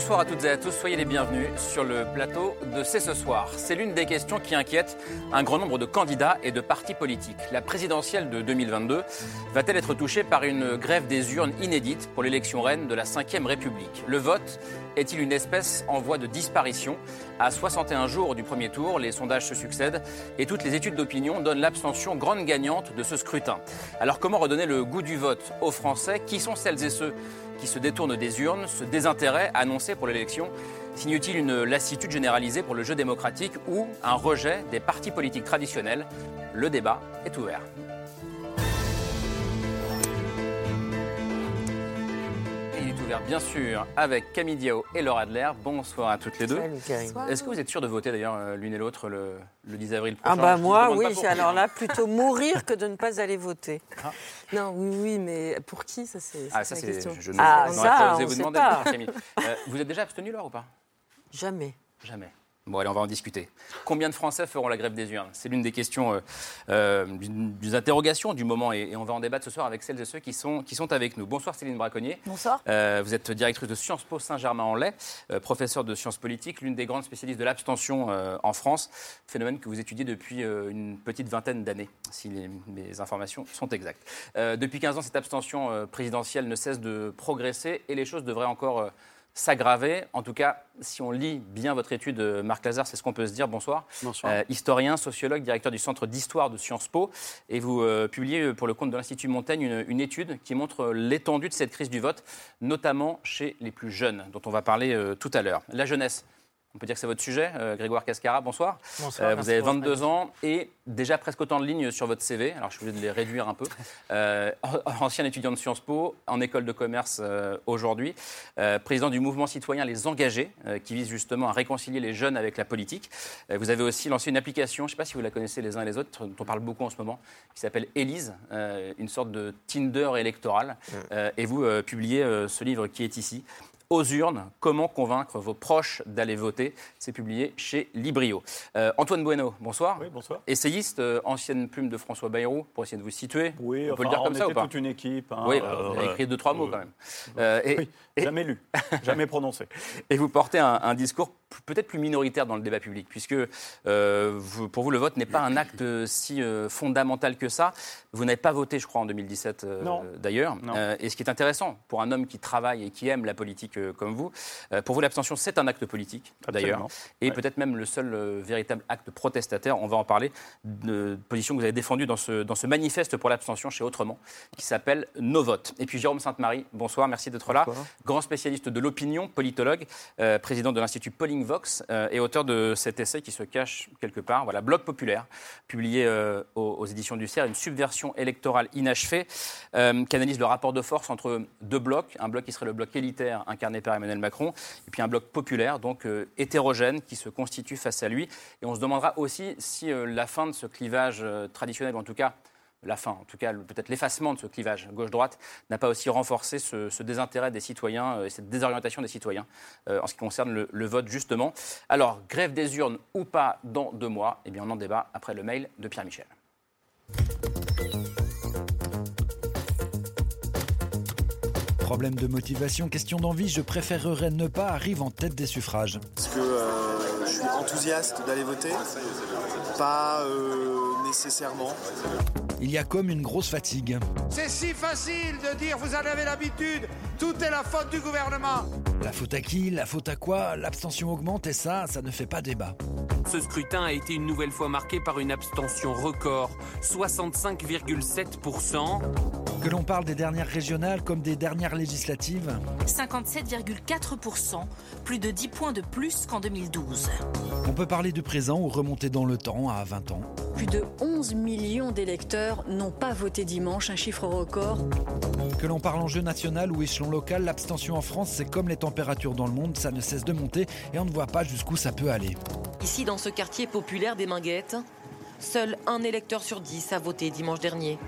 Bonsoir à toutes et à tous, soyez les bienvenus sur le plateau de C'est ce soir. C'est l'une des questions qui inquiète un grand nombre de candidats et de partis politiques. La présidentielle de 2022 va-t-elle être touchée par une grève des urnes inédite pour l'élection reine de la Ve République? Le vote est-il une espèce en voie de disparition? À 61 jours du premier tour, les sondages se succèdent et toutes les études d'opinion donnent l'abstention grande gagnante de ce scrutin. Alors comment redonner le goût du vote aux Français? Qui sont celles et ceux qui se détournent des urnes, ce désintérêt annoncé pour l'élection signe-t-il une lassitude généralisée pour le jeu démocratique ou un rejet des partis politiques traditionnels? Le débat est ouvert. Il est ouvert bien sûr avec Camille Diao et Laura Adler. Bonsoir à toutes les deux. Est-ce que vous êtes sûr de voter d'ailleurs euh, l'une et l'autre le, le 10 avril Ah prochain? bah Je vous moi, oui, alors là, plutôt mourir que de ne pas aller voter. Ah. Non, oui, oui, mais pour qui, ça c'est Ah, ça la c'est. question. Je, je Ah, ça, pas osé vous demander. Camille. Euh, vous êtes déjà abstenu Laure ou pas? Jamais. Jamais. Bon, allez, on va en discuter. Combien de Français feront la grève des urnes? C'est l'une des questions, euh, euh, des interrogations du moment, et, et on va en débattre ce soir avec celles et ceux qui sont, qui sont avec nous. Bonsoir Céline Braconnier. Bonsoir. Euh, vous êtes directrice de Sciences Po Saint-Germain-en-Laye, professeure de sciences politiques, l'une des grandes spécialistes de l'abstention en France, phénomène que vous étudiez depuis une petite vingtaine d'années, si les- mes informations sont exactes. Depuis 15 ans, cette abstention présidentielle ne cesse de progresser et les choses devraient encore s'aggraver. En tout cas, si on lit bien votre étude, euh, Marc Lazare, c'est ce qu'on peut se dire. Bonsoir. Bonsoir. Euh, historien, sociologue, directeur du Centre d'histoire de Sciences Po. Et vous euh, publiez pour le compte de l'Institut Montaigne une, une étude qui montre l'étendue de cette crise du vote, notamment chez les plus jeunes, dont on va parler euh, tout à l'heure. La jeunesse. On peut dire que c'est votre sujet, Euh, Grégoire Cascara, bonsoir. Bonsoir, Euh, vous avez pour votre 22 ans et déjà presque autant de lignes sur votre CV. Alors je suis obligé de les réduire un peu. Euh, ancien étudiant de Sciences Po, en école de commerce aujourd'hui, président du mouvement citoyen Les Engagés, qui vise justement à réconcilier les jeunes avec la politique. Vous avez aussi lancé une application, je ne sais pas si vous la connaissez les uns et les autres, dont on parle beaucoup en ce moment, qui s'appelle Élise, une sorte de Tinder électoral. Euh, et vous publiez ce livre qui est ici. Aux urnes, comment convaincre vos proches d'aller voter C'est publié chez Librio. Euh, Antoine Bueno, bonsoir. Oui, bonsoir. Essayiste, euh, ancienne plume de François Bayrou, pour essayer de vous situer. Oui, on peut enfin, le dire comme on ça ou était pas toute une équipe. hein, Oui, euh, vous avez écrit deux, trois mots euh, quand même. Euh, et, oui, jamais lu, jamais prononcé. et vous portez un, un discours peut-être plus minoritaire dans le débat public, puisque euh, vous- pour vous, le vote n'est pas un acte si euh, fondamental que ça. Vous n'avez pas voté, je crois, en 2017 euh, Non. d'ailleurs. Euh, et ce qui est intéressant pour un homme qui travaille et qui aime la politique euh, comme vous, euh, pour vous, l'abstention, c'est un acte politique, d'ailleurs. Et Ouais. peut-être même le seul euh, véritable acte protestataire, on va en parler, de position que vous avez défendue dans ce, dans ce manifeste pour l'abstention chez Autrement, qui s'appelle Nos votes. Et puis Jérôme Sainte-Marie, bonsoir, merci d'être là. Grand spécialiste de l'opinion, politologue, euh, président de l'Institut Polling Vox et auteur de cet essai qui se cache quelque part, voilà, Bloc populaire, publié aux, aux éditions du CERF, une subversion électorale inachevée, qui analyse le rapport de force entre deux blocs, un bloc qui serait le bloc élitaire incarné par Emmanuel Macron, et puis un bloc populaire, donc euh, hétérogène, qui se constitue face à lui. Et on se demandera aussi si euh, la fin de ce clivage euh, traditionnel, ou en tout cas la fin, en tout cas peut-être l'effacement de ce clivage gauche-droite, n'a pas aussi renforcé ce, désintérêt des citoyens et cette désorientation des citoyens en ce qui concerne le vote, justement. Alors, grève des urnes ou pas dans deux mois? Eh bien, on en débat après le mail de Pierre Michel. Problème de motivation, question d'envie, je préférerais ne pas arrive en tête des suffrages. Parce que euh, je suis enthousiaste d'aller voter, pas euh, nécessairement. Il y a comme une grosse fatigue. C'est si facile de dire vous en avez l'habitude, tout est la faute du gouvernement. La faute à qui La faute à quoi L'abstention augmente et ça, ça ne fait pas débat. Ce scrutin a été une nouvelle fois marqué par une abstention record, 65,7%. Que l'on parle des dernières régionales comme des dernières législatives, 57,4%, plus de 10 points de plus qu'en 2012. on peut parler du présent ou remonter dans le temps à 20 ans. Plus de 11 millions d'électeurs n'ont pas voté dimanche, un chiffre record. Que l'on parle enjeu national ou échelon local, l'abstention en France, c'est comme les températures dans le monde, ça ne cesse de monter et on ne voit pas jusqu'où ça peut aller. Ici, dans ce quartier populaire des Minguettes, seul un électeur sur dix a voté dimanche dernier.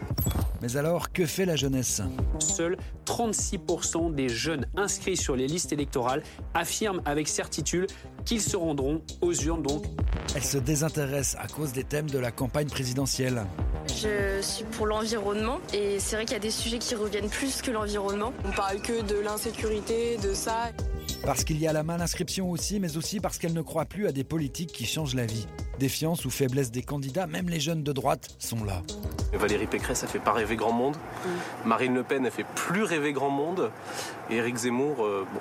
Mais alors, que fait la jeunesse? Seuls 36% des jeunes inscrits sur les listes électorales affirment avec certitude qu'ils se rendront aux urnes donc. Elle se désintéresse à cause des thèmes de la campagne présidentielle. Je suis pour l'environnement et c'est vrai qu'il y a des sujets qui reviennent plus que l'environnement. On parle que de l'insécurité, de ça. Parce qu'il y a la mal inscription aussi, mais aussi parce qu'elle ne croit plus à des politiques qui changent la vie. Défiance ou faiblesse des candidats, même les jeunes de droite sont là. Valérie Pécresse, elle fait pas rêver grand monde. Marine Le Pen, elle fait plus rêver grand monde. Et Éric Zemmour, euh, bon,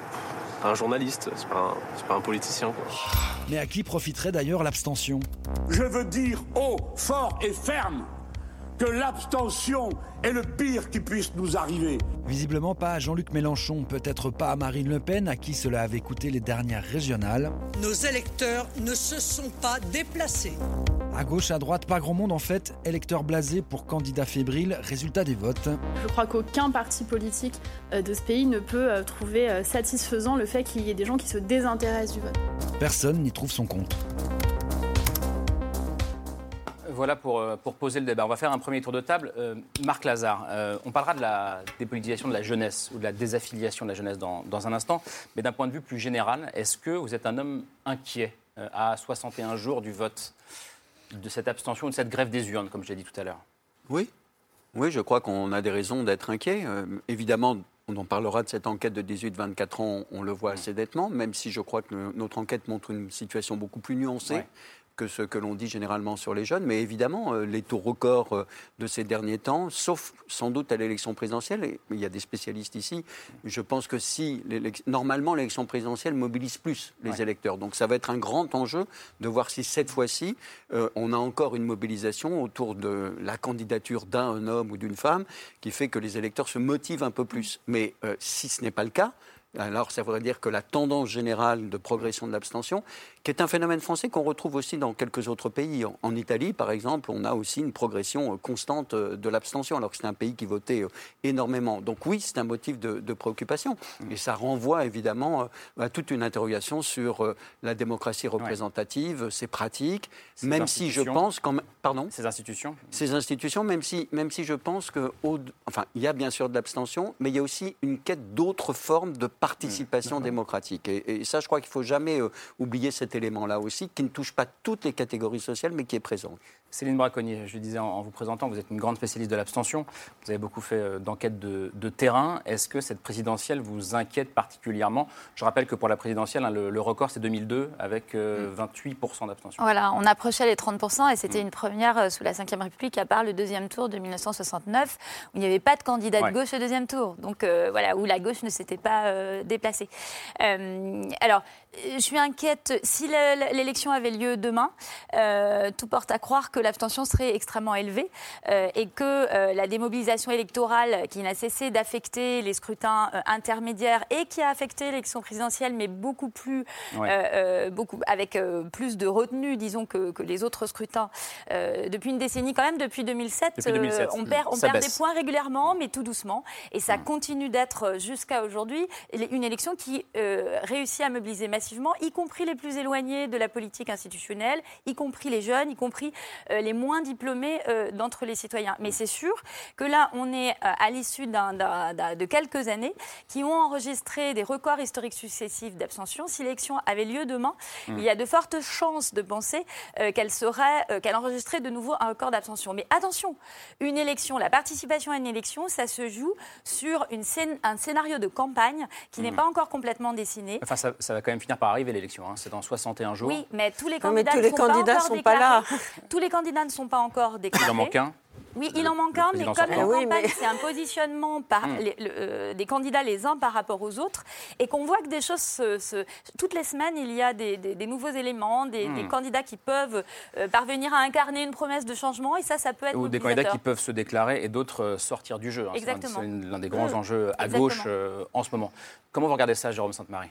un journaliste, c'est pas, un- c'est pas un politicien. Quoi. Mais à qui profiterait d'ailleurs l'abstention? Je veux dire haut, fort et ferme que l'abstention est le pire qui puisse nous arriver. Visiblement pas à Jean-Luc Mélenchon, peut-être pas à Marine Le Pen, à qui cela avait coûté les dernières régionales. Nos électeurs ne se sont pas déplacés. À gauche, à droite, pas grand monde en fait. Électeurs blasés pour candidats fébriles, résultat des votes. Je crois qu'aucun parti politique euh, de ce pays ne peut euh, trouver euh, satisfaisant le fait qu'il y ait des gens qui se désintéressent du vote. Personne n'y trouve son compte. Voilà pour, euh, pour poser le débat. On va faire un premier tour de table. Euh, Marc Lazare, euh, on parlera de la dépolitisation de la jeunesse ou de la désaffiliation de la jeunesse dans, dans un instant. Mais d'un point de vue plus général, est-ce que vous êtes un homme inquiet euh, à 61 jours du vote de cette abstention ou de cette grève des urnes, comme j'ai dit tout à l'heure? Oui, oui, je crois qu'on a des raisons d'être inquiet. Évidemment, on en parlera de cette enquête de 18-24 ans, on le voit assez nettement, même si je crois que notre enquête montre une situation beaucoup plus nuancée. Ouais. Que ce que l'on dit généralement sur les jeunes. Mais évidemment, euh, les taux records euh, de ces derniers temps, sauf sans doute à l'élection présidentielle, et il y a des spécialistes ici, je pense que si, normalement, l'élection présidentielle mobilise plus les Ouais. électeurs. Donc ça va être un grand enjeu de voir si cette fois-ci, euh, on a encore une mobilisation autour de la candidature d'un homme ou d'une femme qui fait que les électeurs se motivent un peu plus. Mais euh, si ce n'est pas le cas, alors ça voudrait dire que la tendance générale de progression de l'abstention, qui est un phénomène français qu'on retrouve aussi dans quelques autres pays. En, Italie, par exemple, on a aussi une progression euh, constante euh, de l'abstention, alors que c'est un pays qui votait euh, énormément. Donc oui, c'est un motif de, de préoccupation. Et ça renvoie évidemment à toute une interrogation sur la démocratie représentative, ses pratiques, Ces même si je pense quand. Pardon? Ces institutions ces institutions, même si, même si je pense que, au- enfin, il y a bien sûr de l'abstention, mais il y a aussi une quête d'autres formes de participation démocratique. Et, et ça, je crois qu'il ne faut jamais oublier cet élément-là aussi, qui ne touche pas toutes les catégories sociales, mais qui est présent. Céline Braconnier, je le disais en, vous présentant, vous êtes une grande spécialiste de l'abstention. Vous avez beaucoup fait euh, d'enquêtes de, de terrain. Est-ce que cette présidentielle vous inquiète particulièrement? Je rappelle que pour la présidentielle, hein, le, le record c'est 2002 avec euh, 28% d'abstention. Voilà, on approchait les 30% et c'était une première euh, sous la Ve République, à part le deuxième tour de 1969, où il n'y avait pas de candidat Ouais. de gauche au deuxième tour. Donc euh, voilà, où la gauche ne s'était pas euh, déplacée. Euh, alors, je suis inquiète. Si le- l'élection avait lieu demain, tout porte à croire que l'abstention serait extrêmement élevée euh, et que euh, la démobilisation électorale qui n'a cessé d'affecter les scrutins euh, intermédiaires et qui a affecté l'élection présidentielle, mais beaucoup plus, Ouais. beaucoup, avec plus de retenue, disons, que, que les autres scrutins depuis une décennie, quand même, depuis 2007. Depuis 2007, on perd, on ça perd des points régulièrement, mais tout doucement. Et ça continue d'être jusqu'à aujourd'hui une élection qui réussit à mobiliser massivement, y compris les plus éloignés de la politique institutionnelle, y compris les jeunes, y compris les moins diplômés euh, d'entre les citoyens. Mais c'est sûr que là, on est euh, à l'issue d'un- d'un- d'un- de quelques années qui ont enregistré des records historiques successifs d'abstention. Si l'élection avait lieu demain, Mm. il y a de fortes chances de penser euh, qu'elle serait, euh, qu'elle enregistrerait de nouveau un record d'abstention. Mais attention, une élection, la participation à une élection, ça se joue sur une scène- un scénario de campagne qui n'est Mm. pas encore complètement dessiné. Enfin, ça, ça va quand même finir par arriver l'élection. hein. C'est dans 61 jours. Oui, mais tous les Non, mais candidats tous les sont candidats pas sont pas là. déclarés. tous les candidats ne sont pas encore déclarés. Il en manque un. Oui, il en manque un, mais comme. Oui, campagnes, mais- c'est un positionnement par Mm. les- le- euh, des candidats les uns par rapport aux autres, et qu'on voit que des choses se, se- toutes les semaines, il y a des, des- des nouveaux éléments, des, Mm. des candidats qui peuvent euh, parvenir à incarner une promesse de changement, et ça, ça peut être Ou des candidats qui peuvent se déclarer et d'autres euh, sortir du jeu. hein. Exactement. C'est l'un des grands Mm. enjeux à Exactement. gauche euh, en ce moment. Comment vous regardez ça, Jérôme Sainte-Marie?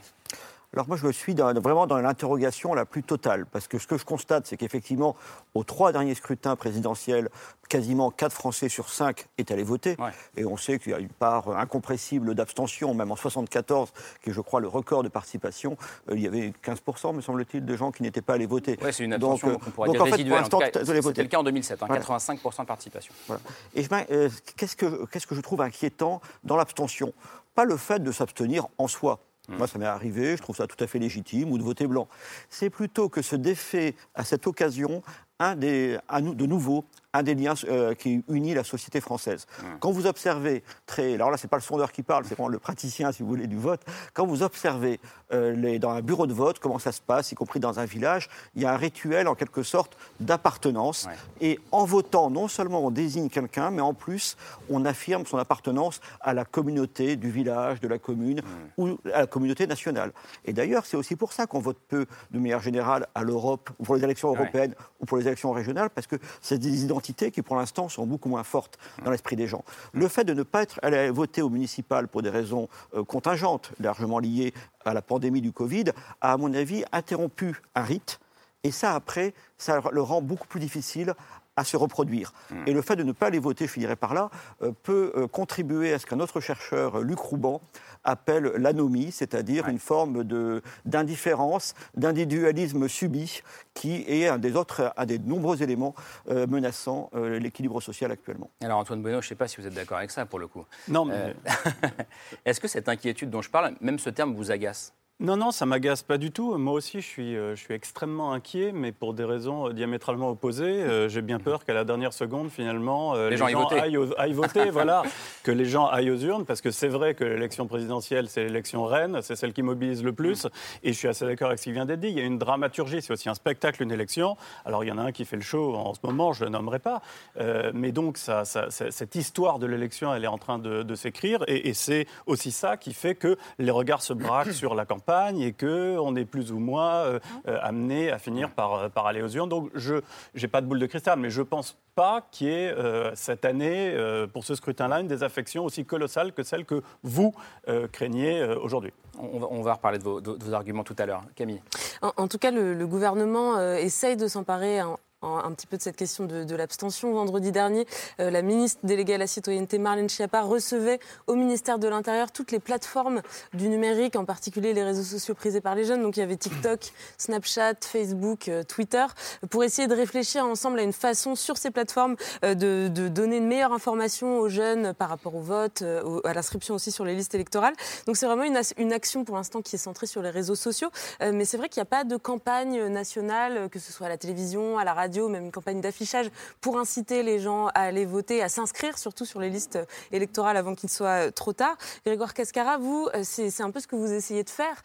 Alors moi, je suis dans- vraiment dans l'interrogation la plus totale, parce que ce que je constate, c'est qu'effectivement, aux trois derniers scrutins présidentiels, quasiment 4 Français sur 5 est allé voter, et on sait qu'il y a une part incompressible d'abstention, même en 74, qui est, je crois, le record de participation, euh, il y avait 15%, me semble-t-il, de gens qui n'étaient pas allés voter. Ouais, c'est une abstention euh, pourrait donc, dire en fait, résiduelle. C'était le cas en 2007, hein, Voilà. 85% de participation. Voilà. Et euh, qu'est-ce que qu'est-ce que je trouve inquiétant dans l'abstention? Pas le fait de s'abstenir en soi. Moi, ça m'est arrivé, je trouve ça tout à fait légitime, ou de voter blanc. C'est plutôt que se défait à cette occasion un des, de nouveau un des liens euh, qui unit la société française. Quand vous observez, très, alors là, c'est pas le sondeur qui parle, c'est vraiment le praticien, si vous voulez, du vote. Quand vous observez euh, les, dans un bureau de vote comment ça se passe, y compris dans un village, il y a un rituel en quelque sorte d'appartenance. Et en votant, non seulement on désigne quelqu'un, mais en plus on affirme son appartenance à la communauté du village, de la commune ou à la communauté nationale. Et d'ailleurs, c'est aussi pour ça qu'on vote peu, de manière générale, à l'Europe, ou pour les élections Ouais. européennes ou pour les élections régionales, parce que c'est des identités qui, pour l'instant, sont beaucoup moins fortes dans l'esprit des gens. Le fait de ne pas être allé voter au municipal pour des raisons euh, contingentes, largement liées à la pandémie du Covid, a, à mon avis, interrompu un rite. Et ça, après, ça le rend beaucoup plus difficile à se reproduire. Et le fait de ne pas aller voter, je finirai par là, euh, peut euh, contribuer à ce qu'un autre chercheur, euh, Luc Rouban, appelle l'anomie, c'est-à-dire une forme de- d'indifférence, d'individualisme subi, qui est un des autres, un des nombreux éléments euh, menaçant euh, l'équilibre social actuellement. Alors Antoine Bueno, je ne sais pas si vous êtes d'accord avec ça pour le coup. Non, mais- Euh, Est-ce que cette inquiétude dont je parle, même ce terme vous agace? Non, non, ça m'agace pas du tout. Moi aussi, je suis, euh, je suis extrêmement inquiet, mais pour des raisons euh, diamétralement opposées. Euh, J'ai bien peur qu'à la dernière seconde, finalement, Les gens aillent voter. aillent, voter. voilà, que les gens aillent aux urnes, parce que c'est vrai que l'élection présidentielle, c'est l'élection reine, c'est celle qui mobilise le plus. Et je suis assez d'accord avec ce qui vient d'être dit. Il y a une dramaturgie, c'est aussi un spectacle, une élection. Alors, il y en a un qui fait le show en ce moment, je ne le nommerai pas. Euh, mais donc, ça, ça- ça- cette histoire de l'élection, elle est en train de, de s'écrire. Et, et c'est aussi ça qui fait que les regards se braquent sur la campagne et qu'on est plus ou moins euh, euh, amené à finir par, euh, par aller aux urnes. Donc, je n'ai pas de boule de cristal, mais je pense pas qu'il y ait euh, cette année, euh, pour ce scrutin-là, une désaffection aussi colossale que celle que vous euh, craignez euh, aujourd'hui. on va, on va reparler de vos, de vos arguments tout à l'heure. Camille En, en tout cas, le, le gouvernement euh, essaye de s'emparer un, un- petit peu de cette question de, l'abstention. Vendredi dernier, euh, la ministre déléguée à la citoyenneté, Marlène Schiappa, recevait au ministère de l'Intérieur toutes les plateformes du numérique, en particulier les réseaux sociaux prisés par les jeunes. Donc il y avait TikTok, Snapchat, Facebook, euh, Twitter, pour essayer de réfléchir ensemble à une façon sur ces plateformes euh, de, donner une meilleure information aux jeunes par rapport au vote, à l'inscription aussi sur les listes électorales. Donc c'est vraiment une, action pour l'instant qui est centrée sur les réseaux sociaux. Mais c'est vrai qu'il n'y a pas de campagne nationale, que ce soit à la télévision, à la radio, même une campagne d'affichage pour inciter les gens à aller voter, à s'inscrire surtout sur les listes euh, électorales avant qu'il soit euh, trop tard. Grégoire Cascara, vous, euh, c'est un peu ce que vous essayez de faire,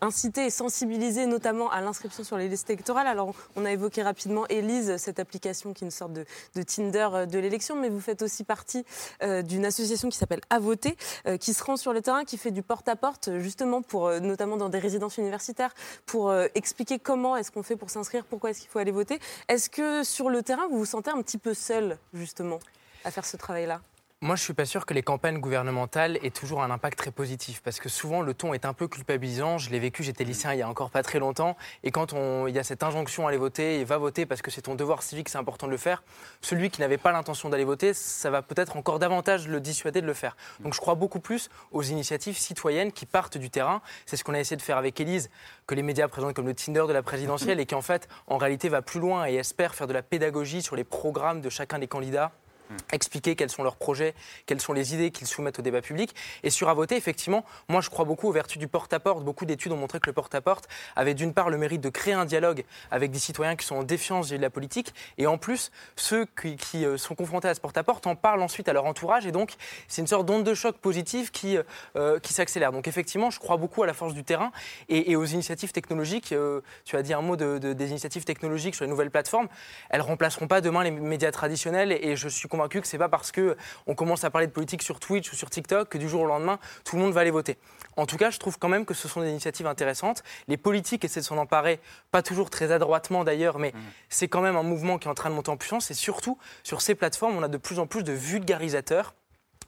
inciter et sensibiliser notamment à l'inscription sur les listes électorales. Alors on a évoqué rapidement Elise, cette application qui est une sorte de, de Tinder de l'élection, mais vous faites aussi partie d'une association qui s'appelle À voter, qui se rend sur le terrain, qui fait du porte-à-porte, euh, justement pour, notamment dans des résidences universitaires, pour expliquer comment est-ce qu'on fait pour s'inscrire, pourquoi est-ce qu'il faut aller voter. Est-ce que sur le terrain, vous vous sentez un petit peu seul, justement, à faire ce travail-là? Moi, je suis pas sûr que les campagnes gouvernementales aient toujours un impact très positif, parce que souvent le ton est un peu culpabilisant. Je l'ai vécu, j'étais lycéen il y a encore pas très longtemps, et quand il y a cette injonction à aller voter et va voter parce que c'est ton devoir civique, c'est important de le faire. Celui qui n'avait pas l'intention d'aller voter, ça va peut-être encore davantage le dissuader de le faire. Donc, je crois beaucoup plus aux initiatives citoyennes qui partent du terrain. C'est ce qu'on a essayé de faire avec Élise, que les médias présentent comme le Tinder de la présidentielle, et qui en fait, en réalité, va plus loin et espère faire de la pédagogie sur les programmes de chacun des candidats expliquer quels sont leurs projets, quelles sont les idées qu'ils soumettent au débat public. Et sur à voter, effectivement, moi je crois beaucoup aux vertus du porte-à-porte. Beaucoup d'études ont montré que le porte-à-porte avait d'une part le mérite de créer un dialogue avec des citoyens qui sont en défiance de la politique, et en plus, ceux qui, euh, sont confrontés à ce porte-à-porte en parlent ensuite à leur entourage, et donc c'est une sorte d'onde de choc positive qui, euh, qui s'accélère. Donc effectivement, je crois beaucoup à la force du terrain et, aux initiatives technologiques. Euh, tu as dit un mot de, de- des initiatives technologiques sur les nouvelles plateformes. Elles remplaceront pas demain les médias traditionnels, et je suis convaincu que c'est pas parce que on commence à parler de politique sur Twitch ou sur TikTok que du jour au lendemain tout le monde va aller voter. En tout cas, je trouve quand même que ce sont des initiatives intéressantes. Les politiques essaient de s'en emparer, pas toujours très adroitement d'ailleurs, mais c'est quand même un mouvement qui est en train de monter en puissance. Et surtout, sur ces plateformes, on a de plus en plus de vulgarisateurs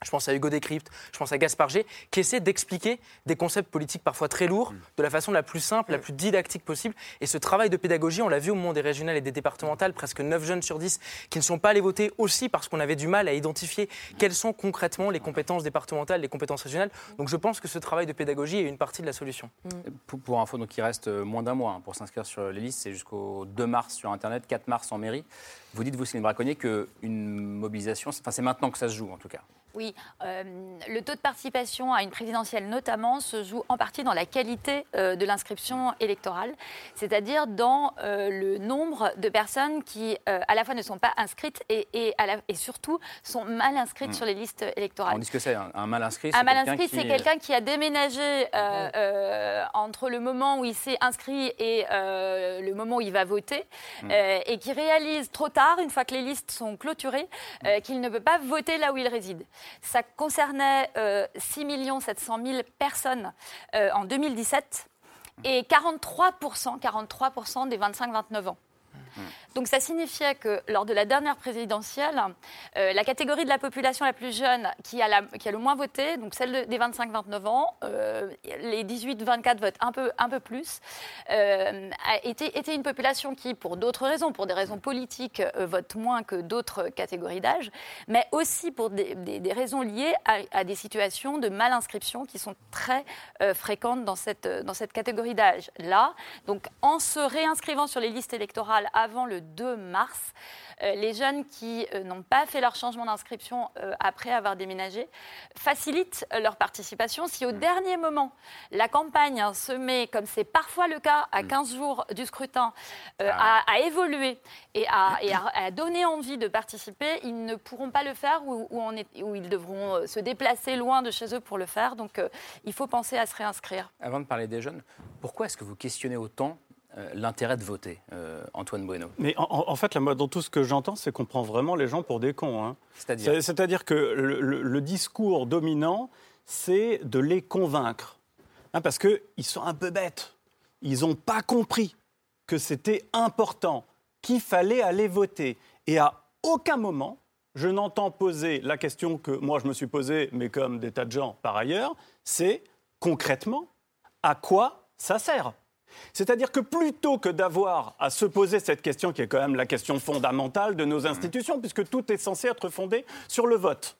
je pense à Hugo Décrypte, je pense à Gaspard G, qui essaient d'expliquer des concepts politiques parfois très lourds de la façon la plus simple, la plus didactique possible. Et ce travail de pédagogie, on l'a vu au moment des régionales et des départementales, presque 9 jeunes sur 10 qui ne sont pas allés voter aussi parce qu'on avait du mal à identifier quelles sont concrètement les compétences départementales, les compétences régionales. Donc je pense que ce travail de pédagogie est une partie de la solution. Pour, pour info, donc il reste euh, moins d'un mois hein, pour s'inscrire sur les listes. C'est jusqu'au 2 mars sur Internet, 4 mars en mairie. Vous dites, vous, Céline Braconnier, qu'une mobilisation, c'est- enfin, c'est maintenant que ça se joue, en tout cas. Oui, euh, le taux de participation à une présidentielle notamment se joue en partie dans la qualité euh, de l'inscription électorale, c'est-à-dire dans euh, le nombre de personnes qui à la fois ne sont pas inscrites et, et à la- et surtout sont mal inscrites Hmm. sur les listes électorales. On dit ce que c'est, un, un mal inscrit. Un c'est mal quelqu'un inscrit, qui- c'est quelqu'un qui a déménagé euh, entre le moment où il s'est inscrit et le moment où il va voter, Mm. euh, et qui réalise trop tard, une fois que les listes sont clôturées, qu'il ne peut pas voter là où il réside. Ça concernait euh, 6 700 000 personnes euh, en 2017 et 43%, 43 des 25-29 ans. Donc ça signifiait que lors de la dernière présidentielle, euh, la catégorie de la population la plus jeune qui a, le moins voté, donc celle de- des 25-29 ans, euh, les 18-24 votent un peu, plus, euh, a été, était une population qui, pour d'autres raisons, pour des raisons politiques, vote moins que d'autres catégories d'âge, mais aussi pour des, raisons liées à, des situations de mal-inscription qui sont très fréquentes dans cette, dans cette catégorie d'âge. Là, donc en se réinscrivant sur les listes électorales avant le 2 mars, euh, les jeunes qui euh, n'ont pas fait leur changement d'inscription euh, après avoir déménagé facilitent leur participation. Si au dernier moment, la campagne hein, se met, comme c'est parfois le cas à 15 jours du scrutin, euh, à, à évoluer et, à, et à- à donner envie de participer, ils ne pourront pas le faire ou, ou on est- ou ils devront se déplacer loin de chez eux pour le faire. Donc euh, il faut penser à se réinscrire. Avant de parler des jeunes, pourquoi est-ce que vous questionnez autant euh, l'intérêt de voter, euh, Antoine Bueno Mais en, fait, là, moi, dans tout ce que j'entends, c'est qu'on prend vraiment les gens pour des cons. hein. C'est-à-dire C'est- C'est-à-dire que le, le- le discours dominant, c'est de les convaincre. Hein, parce qu'ils sont un peu bêtes. Ils n'ont pas compris que c'était important, qu'il fallait aller voter. Et à aucun moment, je n'entends poser la question que moi je me suis posée, mais comme des tas de gens par ailleurs, c'est concrètement à quoi ça sert? C'est-à-dire que plutôt que d'avoir à se poser cette question, qui est quand même la question fondamentale de nos institutions, puisque tout est censé être fondé sur le vote,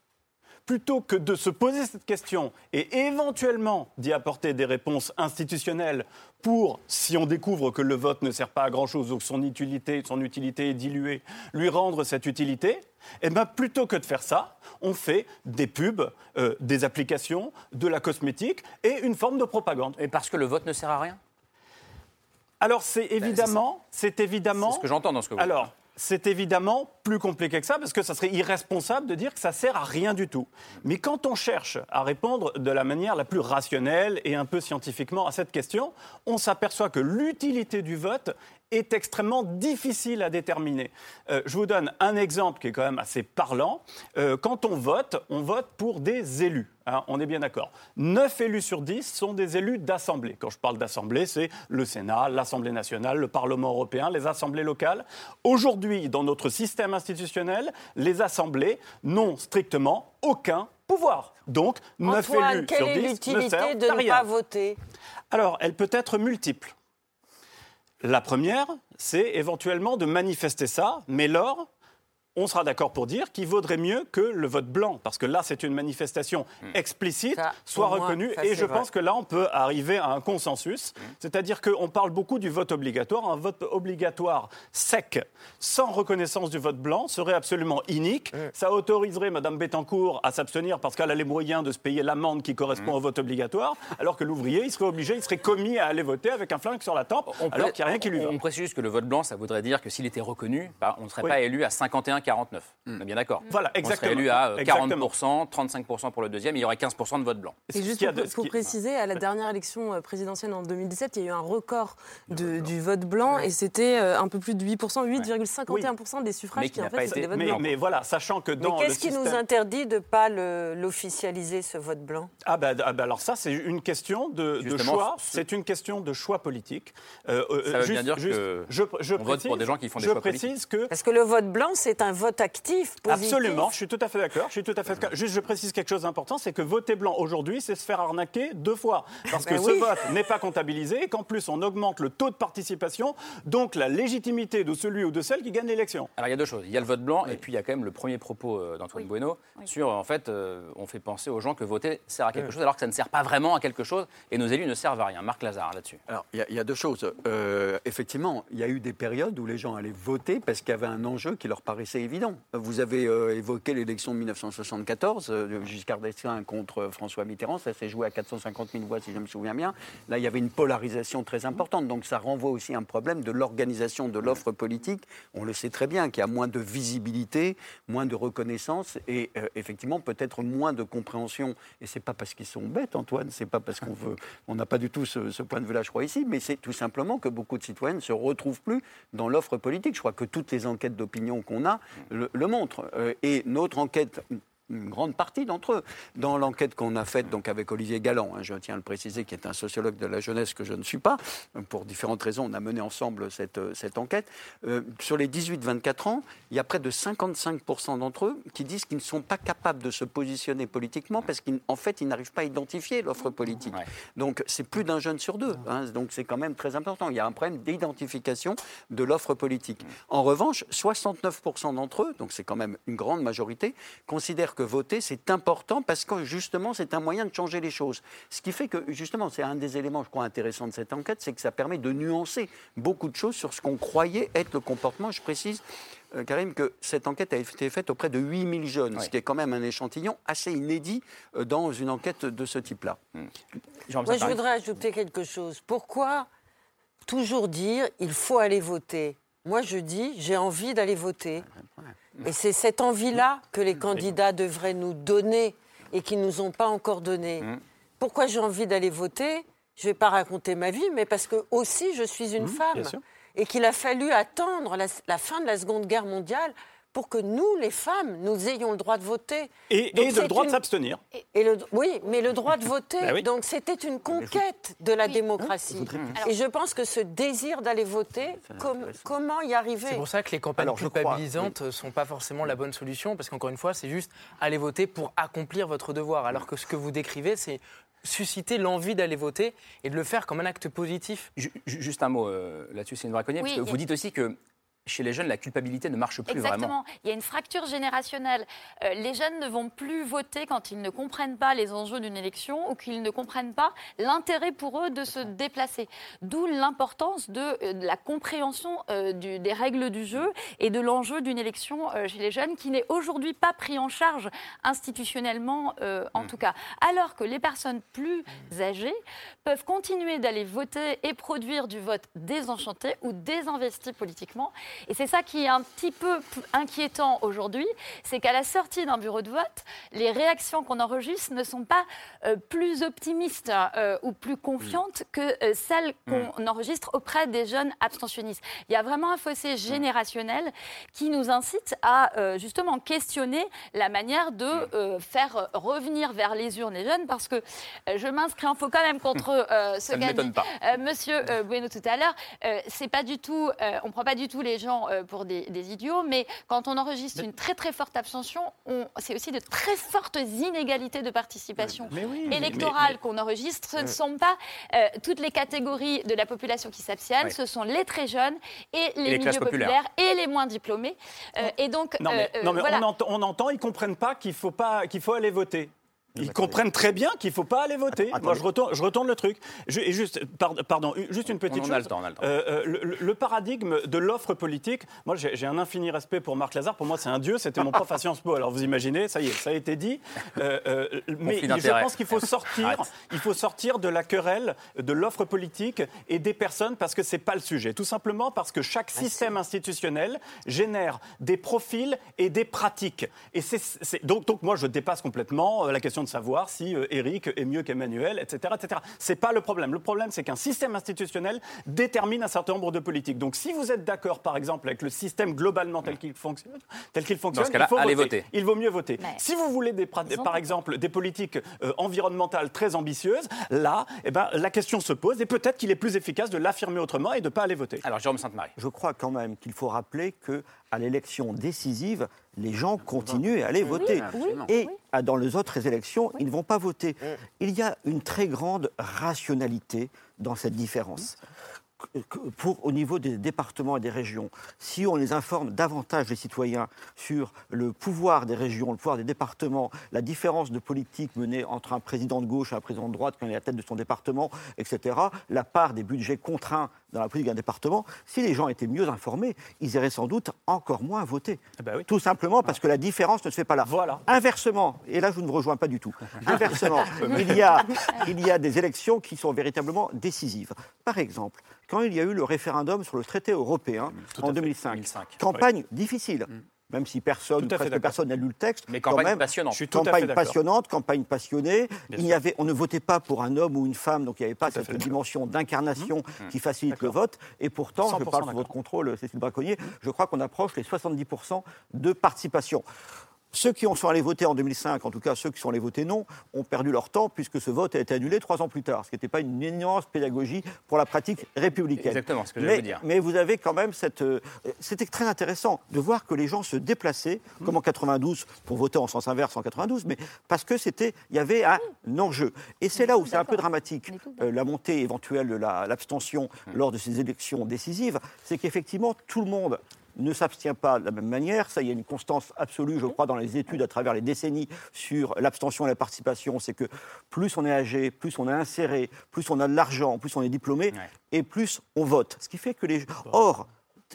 plutôt que de se poser cette question et éventuellement d'y apporter des réponses institutionnelles pour, si on découvre que le vote ne sert pas à grand-chose ou que son utilité, son utilité est diluée, lui rendre cette utilité, eh ben, plutôt que de faire ça, on fait des pubs, euh, des applications, de la cosmétique et une forme de propagande. Et parce que le vote ne sert à rien? Alors c'est évidemment, c'est évidemment. C'est ce que j'entends dans ce que vous Alors. C'est évidemment plus compliqué que ça parce que ça serait irresponsable de dire que ça sert à rien du tout. Mais quand on cherche à répondre de la manière la plus rationnelle et un peu scientifiquement à cette question, on s'aperçoit que l'utilité du vote est extrêmement difficile à déterminer. Euh, je vous donne un exemple qui est quand même assez parlant. Euh, quand on vote, on vote pour des élus. hein, on est bien d'accord. 9 élus sur 10 sont des élus d'assemblée. Quand je parle d'assemblée, c'est le Sénat, l'Assemblée nationale, le Parlement européen, les assemblées locales. Aujourd'hui, dans notre système institutionnel, les assemblées n'ont strictement aucun pouvoir. Donc, 9 Antoine, élus quelle sur est 10 ne l'utilité servent de ne pas voter? Alors, elle peut être multiple. La première, c'est éventuellement de manifester ça, mais lors, on sera d'accord pour dire qu'il vaudrait mieux que le vote blanc, parce que là, c'est une manifestation explicite, Ça, soit moi, reconnue, et je vrai. pense que là, on peut arriver à un consensus, c'est-à-dire qu'on parle beaucoup du vote obligatoire. Un vote obligatoire sec, sans reconnaissance du vote blanc, serait absolument inique. Ça autoriserait Mme Bettencourt à s'abstenir parce qu'elle a les moyens de se payer l'amende qui correspond au vote obligatoire, alors que l'ouvrier, il serait obligé, il serait commis à aller voter avec un flingue sur la tempe, On alors qu'il n'y a rien qui lui va. On précise juste que le vote blanc, ça voudrait dire que s'il était reconnu, bah, on ne serait Oui. pas élu à 51-49. On est bien d'accord. Voilà, On exactement. serait élu à euh, Exactement. 40%, 35% pour le deuxième, et il y aurait 15% de vote blanc. Et juste pour, pour préciser, à la dernière élection euh, présidentielle en 2017, il y a eu un record de- du vote blanc et c'était euh, un peu plus de 8%, 8,51% des suffrages qui en fait sont des votes mais, blancs. mais voilà, sachant que dans qu'est-ce qui nous interdit de ne pas l'officialiser, ce vote blanc? Ah bah, ah bah alors ça, c'est une question de, choix. ce- C'est une question de choix politique. Euh, euh, Ça veut juste- bien dire juste- que je, je on vote pour des gens qui font des je choix précise que Parce que le vote blanc, c'est un vote actif, positif. Absolument, je suis tout à fait d'accord. Je suis tout à fait d'accord. Juste, je précise quelque chose d'important, c'est que voter blanc aujourd'hui, c'est se faire arnaquer deux fois, parce que Ben ce oui. vote n'est pas comptabilisé, et qu'en plus on augmente le taux de participation, donc la légitimité de celui ou de celle qui gagne l'élection. Alors il y a deux choses. Il y a le vote blanc et puis il y a quand même le premier propos euh, d'Antoine Bueno sur en fait euh, on fait penser aux gens que voter sert à quelque chose alors que ça ne sert pas vraiment à quelque chose et nos élus ne servent à rien. Marc Lazare là-dessus. Alors, il y a- il y, a deux choses. Euh, effectivement, il y a eu des périodes où les gens allaient voter parce qu'il y avait un enjeu qui leur paraissait évident. Vous avez euh, évoqué l'élection de 1974, euh, Giscard d'Estaing contre François Mitterrand, ça s'est joué à 450 000 voix si je me souviens bien. Là, il y avait une polarisation très importante, donc ça renvoie aussi à un problème de l'organisation de l'offre politique. On le sait très bien, qu'il y a moins de visibilité, moins de reconnaissance et euh, effectivement peut-être moins de compréhension. Et c'est pas parce qu'ils sont bêtes, Antoine, c'est pas parce qu'on veut, on n'a pas du tout ce, ce point de vue-là, je crois ici, mais c'est tout simplement que beaucoup de citoyens ne se retrouvent plus dans l'offre politique. Je crois que toutes les enquêtes d'opinion qu'on a le, montrent. Euh, et notre enquête une grande partie d'entre eux. Dans l'enquête qu'on a faite donc avec Olivier Galland, hein, je tiens à le préciser, qui est un sociologue de la jeunesse que je ne suis pas, pour différentes raisons, on a mené ensemble cette, euh, cette enquête. Euh, sur les 18-24 ans, il y a près de 55% d'entre eux qui disent qu'ils ne sont pas capables de se positionner politiquement parce qu'en fait, ils n'arrivent pas à identifier l'offre politique. Donc, c'est plus d'un jeune sur deux. hein, donc, c'est quand même très important. Il y a un problème d'identification de l'offre politique. En revanche, 69% d'entre eux, donc c'est quand même une grande majorité, considèrent que voter, c'est important parce que justement, c'est un moyen de changer les choses. Ce qui fait que, justement, c'est un des éléments, je crois, intéressants de cette enquête, c'est que ça permet de nuancer beaucoup de choses sur ce qu'on croyait être le comportement. Je précise, euh, Karim, que cette enquête a été faite auprès de 8000 jeunes, ce qui est quand même un échantillon assez inédit euh, dans une enquête de ce type-là. Moi, je voudrais ajouter quelque chose. Pourquoi toujours dire il faut aller voter? Moi, je dis j'ai envie d'aller voter. Et c'est cette envie-là que les candidats devraient nous donner et qu'ils ne nous ont pas encore donné. Pourquoi j'ai envie d'aller voter? Je ne vais pas raconter ma vie, mais parce que aussi je suis une femme. bien sûr. Et qu'il a fallu attendre la, la fin de la Seconde Guerre mondiale pour que nous, les femmes, nous ayons le droit de voter. Et, le droit de une- s'abstenir. et le, oui, mais le droit de voter. Bah oui. Donc c'était une conquête de la démocratie. Et je pense que ce désir d'aller voter, com- comment y arriver? C'est pour ça que les campagnes Alors, culpabilisantes ne sont pas forcément la bonne solution, parce qu'encore une fois, c'est juste aller voter pour accomplir votre devoir, alors que ce que vous décrivez, c'est susciter l'envie d'aller voter et de le faire comme un acte positif. Ju- ju- Juste un mot euh, là-dessus, c'est une vraie Oui, parce que a- vous dites aussi que chez les jeunes, la culpabilité ne marche plus Exactement. vraiment. Il y a une fracture générationnelle. Euh, les jeunes ne vont plus voter quand ils ne comprennent pas les enjeux d'une élection ou qu'ils ne comprennent pas l'intérêt pour eux de se déplacer. D'où l'importance de, euh, de la compréhension euh, du- des règles du jeu et de l'enjeu d'une élection chez les jeunes qui n'est aujourd'hui pas pris en charge institutionnellement, en tout cas. Alors que les personnes plus âgées peuvent continuer d'aller voter et produire du vote désenchanté ou désinvesti politiquement. Et c'est ça qui est un petit peu inquiétant aujourd'hui, c'est qu'à la sortie d'un bureau de vote, les réactions qu'on enregistre ne sont pas euh, plus optimistes euh, ou plus confiantes que euh, celles qu'on enregistre auprès des jeunes abstentionnistes. Il y a vraiment un fossé générationnel qui nous incite à justement questionner la manière de euh, faire revenir vers les urnes les jeunes, parce que je m'inscris en faux quand même contre ce qu'a dit Monsieur Bueno tout à l'heure, c'est pas du tout, on prend pas du tout les gens euh, pour des, des idiots, mais quand on enregistre une très très forte abstention, on- c'est aussi de très fortes inégalités de participation oui, électorale qu'on enregistre. Ce ne Ouais. sont pas euh, toutes les catégories de la population qui s'abstiennent, ce sont les très jeunes et les, les milieux populaires. et les moins diplômés. Euh, et donc, Non, mais, euh, euh, non, mais voilà. on, entend, on entend, ils comprennent pas qu'il faut, pas, qu'il faut aller voter. Ils comprennent très bien qu'il ne faut pas aller voter. Moi, je retourne, je retourne le truc. Je- et juste, par- pardon, juste une petite On chose. a le temps, on a le temps. Euh, euh, le, le paradigme de l'offre politique, moi, j'ai un infini respect pour Marc Lazare. Pour moi, c'est un dieu. C'était mon prof à Sciences Po. Alors, vous imaginez, ça y est, ça a été dit. Euh, euh, mais je pense qu'il faut sortir, il faut sortir de la querelle de l'offre politique et des personnes parce que c'est pas le sujet. Tout simplement parce que chaque système institutionnel génère des profils et des pratiques. Et c'est, c'est- donc, donc, moi, je dépasse complètement euh, la question question de savoir si Eric est mieux qu'Emmanuel, etc. etc. C'est pas le problème. Le problème, c'est qu'un système institutionnel détermine un certain nombre de politiques. Donc, si vous êtes d'accord, par exemple, avec le système globalement tel qu'il fonctionne, tel qu'il fonctionne, il faut voter. Il vaut mieux voter. Si vous voulez, des, par exemple, des politiques environnementales très ambitieuses, là, eh ben, la question se pose et peut-être qu'il est plus efficace de l'affirmer autrement et de ne pas aller voter. Alors, Jérôme Sainte-Marie. Je crois quand même qu'il faut rappeler que à l'élection décisive, les gens continuent à aller voter. et dans les autres élections, ils ne vont pas voter. Il y a une très grande rationalité dans cette différence pour, au niveau des départements et des régions, si on les informe davantage les citoyens sur le pouvoir des régions, le pouvoir des départements, la différence de politique menée entre un président de gauche et un président de droite quand il est à la tête de son département, etc., la part des budgets contraints dans la politique d'un département, si les gens étaient mieux informés, ils iraient sans doute encore moins voter. Eh ben Tout simplement parce que la différence ne se fait pas là. Voilà. Inversement, et là je ne vous rejoins pas du tout, inversement, il, y a, il y a des élections qui sont véritablement décisives. Par exemple, quand il y a eu le référendum sur le traité européen en 2005. Campagne difficile. Mm. Même si personne, presque personne n'a lu le texte, mais campagne quand même, passionnante. campagne passionnante, campagne passionnée. il y avait, on ne votait pas pour un homme ou une femme, donc il n'y avait pas cette dimension d'incarnation mmh. qui facilite le vote. Et pourtant, je parle sous votre contrôle, Cécile Braconnier, je crois qu'on approche les 70% de participation. Ceux qui ont sont allés voter en 2005, en tout cas ceux qui sont allés voter non, ont perdu leur temps puisque ce vote a été annulé trois ans plus tard, ce qui n'était pas une énorme pédagogie pour la pratique républicaine. Exactement, ce que mais, dire. Mais vous avez quand même cette... Euh, c'était très intéressant de voir que les gens se déplaçaient, comme en 92, pour voter en sens inverse en 92, mais parce que c'était, il y avait un enjeu. Et c'est là où c'est un peu dramatique, euh, la montée éventuelle de l'abstention lors de ces élections décisives, c'est qu'effectivement tout le monde ne s'abstient pas de la même manière. Ça, il y a une constance absolue, je crois, dans les études à travers les décennies sur l'abstention et la participation. C'est que plus on est âgé, plus on est inséré, plus on a de l'argent, plus on est diplômé, et plus on vote. Ce qui fait que les. Or,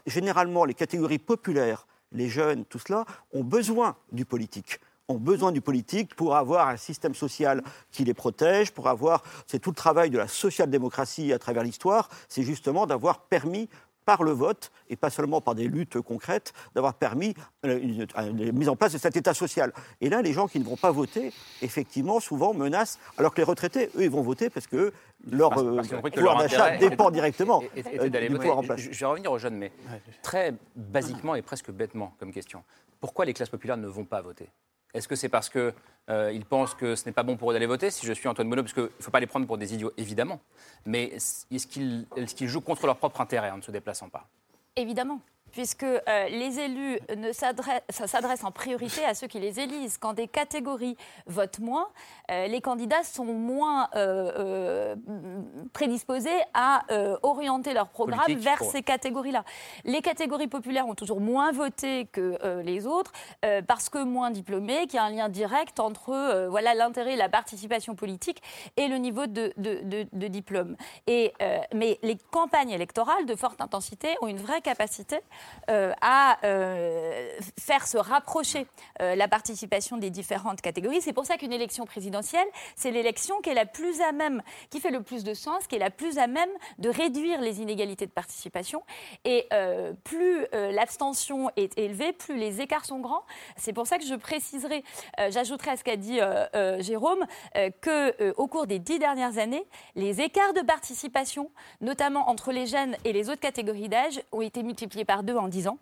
généralement, les catégories populaires, les jeunes, tout cela, ont besoin du politique ont besoin du politique pour avoir un système social qui les protège, pour avoir, c'est tout le travail de la social-démocratie à travers l'histoire, c'est justement d'avoir permis par le vote, et pas seulement par des luttes concrètes, d'avoir permis euh, la mise en place de cet État social. Et là, les gens qui ne vont pas voter, effectivement, souvent menacent, alors que les retraités, eux, ils vont voter parce que leur euh, pouvoir d'achat dépend directement euh, du pouvoir en place. Je vais revenir aux jeunes, mais très basiquement et presque bêtement comme question. Pourquoi les classes populaires ne vont pas voter? Est-ce que c'est parce qu'ils euh, pensent que ce n'est pas bon pour eux d'aller voter Si je suis Antoine Monod, parce qu'il ne faut pas les prendre pour des idiots, évidemment. Mais est-ce qu'ils jouent contre leur propre intérêt en ne se déplaçant pas? Évidemment puisque euh, les élus s'adressent en priorité à ceux qui les élisent. Quand des catégories votent moins, euh, les candidats sont moins euh, prédisposés à orienter leur programme vers ces catégories-là. Les catégories populaires ont toujours moins voté que les autres, parce que moins diplômés, qu'il y a un lien direct entre voilà l'intérêt, la participation politique et le niveau de, de diplôme. Et, mais les campagnes électorales de forte intensité ont une vraie capacité euh, à euh, faire se rapprocher euh, la participation des différentes catégories. C'est pour ça qu'une élection présidentielle, c'est l'élection qui est la plus à même, qui fait le plus de sens, qui est la plus à même de réduire les inégalités de participation. Et plus l'abstention est élevée, plus les écarts sont grands. C'est pour ça que je préciserai, j'ajouterai à ce qu'a dit Jérôme, que au cours des dix dernières années, les écarts de participation, notamment entre les jeunes et les autres catégories d'âge, ont été multipliés par deux en 10 ans.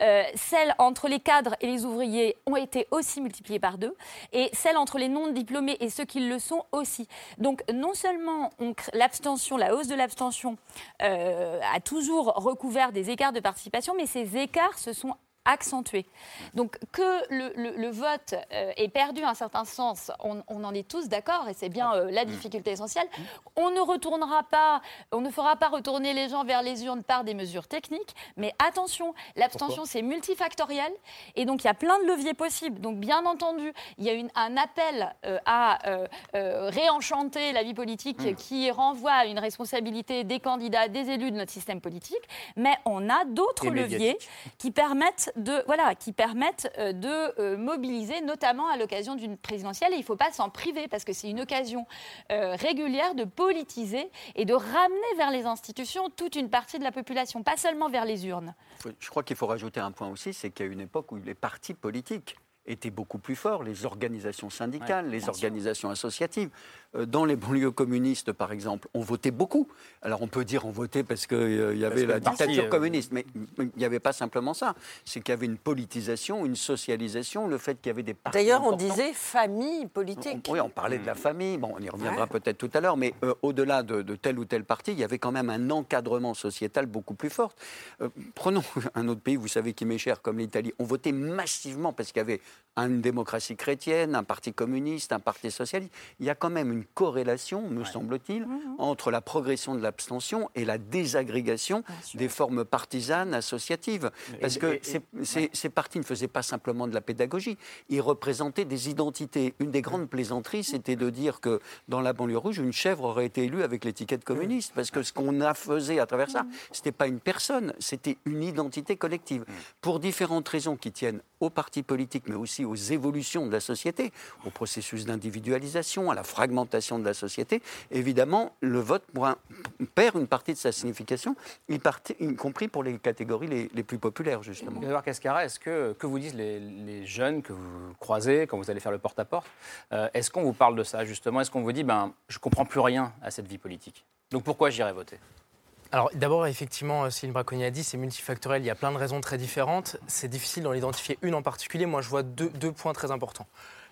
Euh, celles entre les cadres et les ouvriers ont été aussi multipliées par deux. Et celles entre les non-diplômés et ceux qui le sont aussi. Donc non seulement l'abstention, la hausse de l'abstention euh, a toujours recouvert des écarts de participation, mais ces écarts se sont accentué. Donc que le, vote euh, ait perdu un certain sens, on, en est tous d'accord et c'est bien euh, la difficulté essentielle. On ne retournera pas, on ne fera pas retourner les gens vers les urnes par des mesures techniques, mais attention, l'abstention c'est multifactoriel et donc il y a plein de leviers possibles. Donc bien entendu, il y a une, un appel euh, à réenchanter la vie politique mm. qui renvoie à une responsabilité des candidats, des élus de notre système politique, mais on a d'autres leviers qui permettent de, voilà, qui permettent euh, de euh, mobiliser, notamment à l'occasion d'une présidentielle. Et il ne faut pas s'en priver parce que c'est une occasion euh, régulière de politiser et de ramener vers les institutions toute une partie de la population, pas seulement vers les urnes. Je crois qu'il faut rajouter un point aussi, c'est qu'il y a une époque où les partis politiques étaient beaucoup plus forts, les organisations syndicales, les organisations associatives. Euh, dans les banlieues communistes, par exemple, on votait beaucoup. Alors on peut dire on votait parce qu'il euh, y avait la dictature euh, communiste, mais il n'y avait pas simplement ça. C'est qu'il y avait une politisation, une socialisation, le fait qu'il y avait des partis. D'ailleurs, on disait famille politique. oui, on parlait de la famille. Bon, on y reviendra peut-être tout à l'heure, mais au-delà de, tel ou tel parti, il y avait quand même un encadrement sociétal beaucoup plus fort. prenons un autre pays, vous savez qui m'est cher, comme l'Italie. On votait massivement parce qu'il y avait une démocratie chrétienne, un parti communiste, un parti socialiste. Il y a quand même une corrélation, me semble-t-il, mmh. entre la progression de l'abstention et la désagrégation des formes partisanes associatives. Parce que ces, partis ne faisaient pas simplement de la pédagogie, ils représentaient des identités. Une des grandes plaisanteries, c'était de dire que dans la banlieue rouge, une chèvre aurait été élue avec l'étiquette communiste. Parce que ce qu'on a faisait à travers ça, mmh. ce n'était pas une personne, c'était une identité collective. Mmh. Pour différentes raisons qui tiennent aux partis politiques, mais aussi aux évolutions de la société, au processus d'individualisation, à la fragmentation de la société, évidemment, le vote perd une partie de sa signification, y, compris pour les catégories les, plus populaires, justement. Edouard Cascara, est-ce que, que vous disent les, jeunes que vous croisez quand vous allez faire le porte-à-porte euh, Est-ce qu'on vous parle de ça, justement? Est-ce qu'on vous dit, ben, je comprends plus rien à cette vie politique? Donc pourquoi j'irai voter? Alors d'abord, effectivement, Céline Braconnier a dit, c'est multifactoriel, il y a plein de raisons très différentes. C'est difficile d'en identifier une en particulier. Moi, je vois deux points très importants.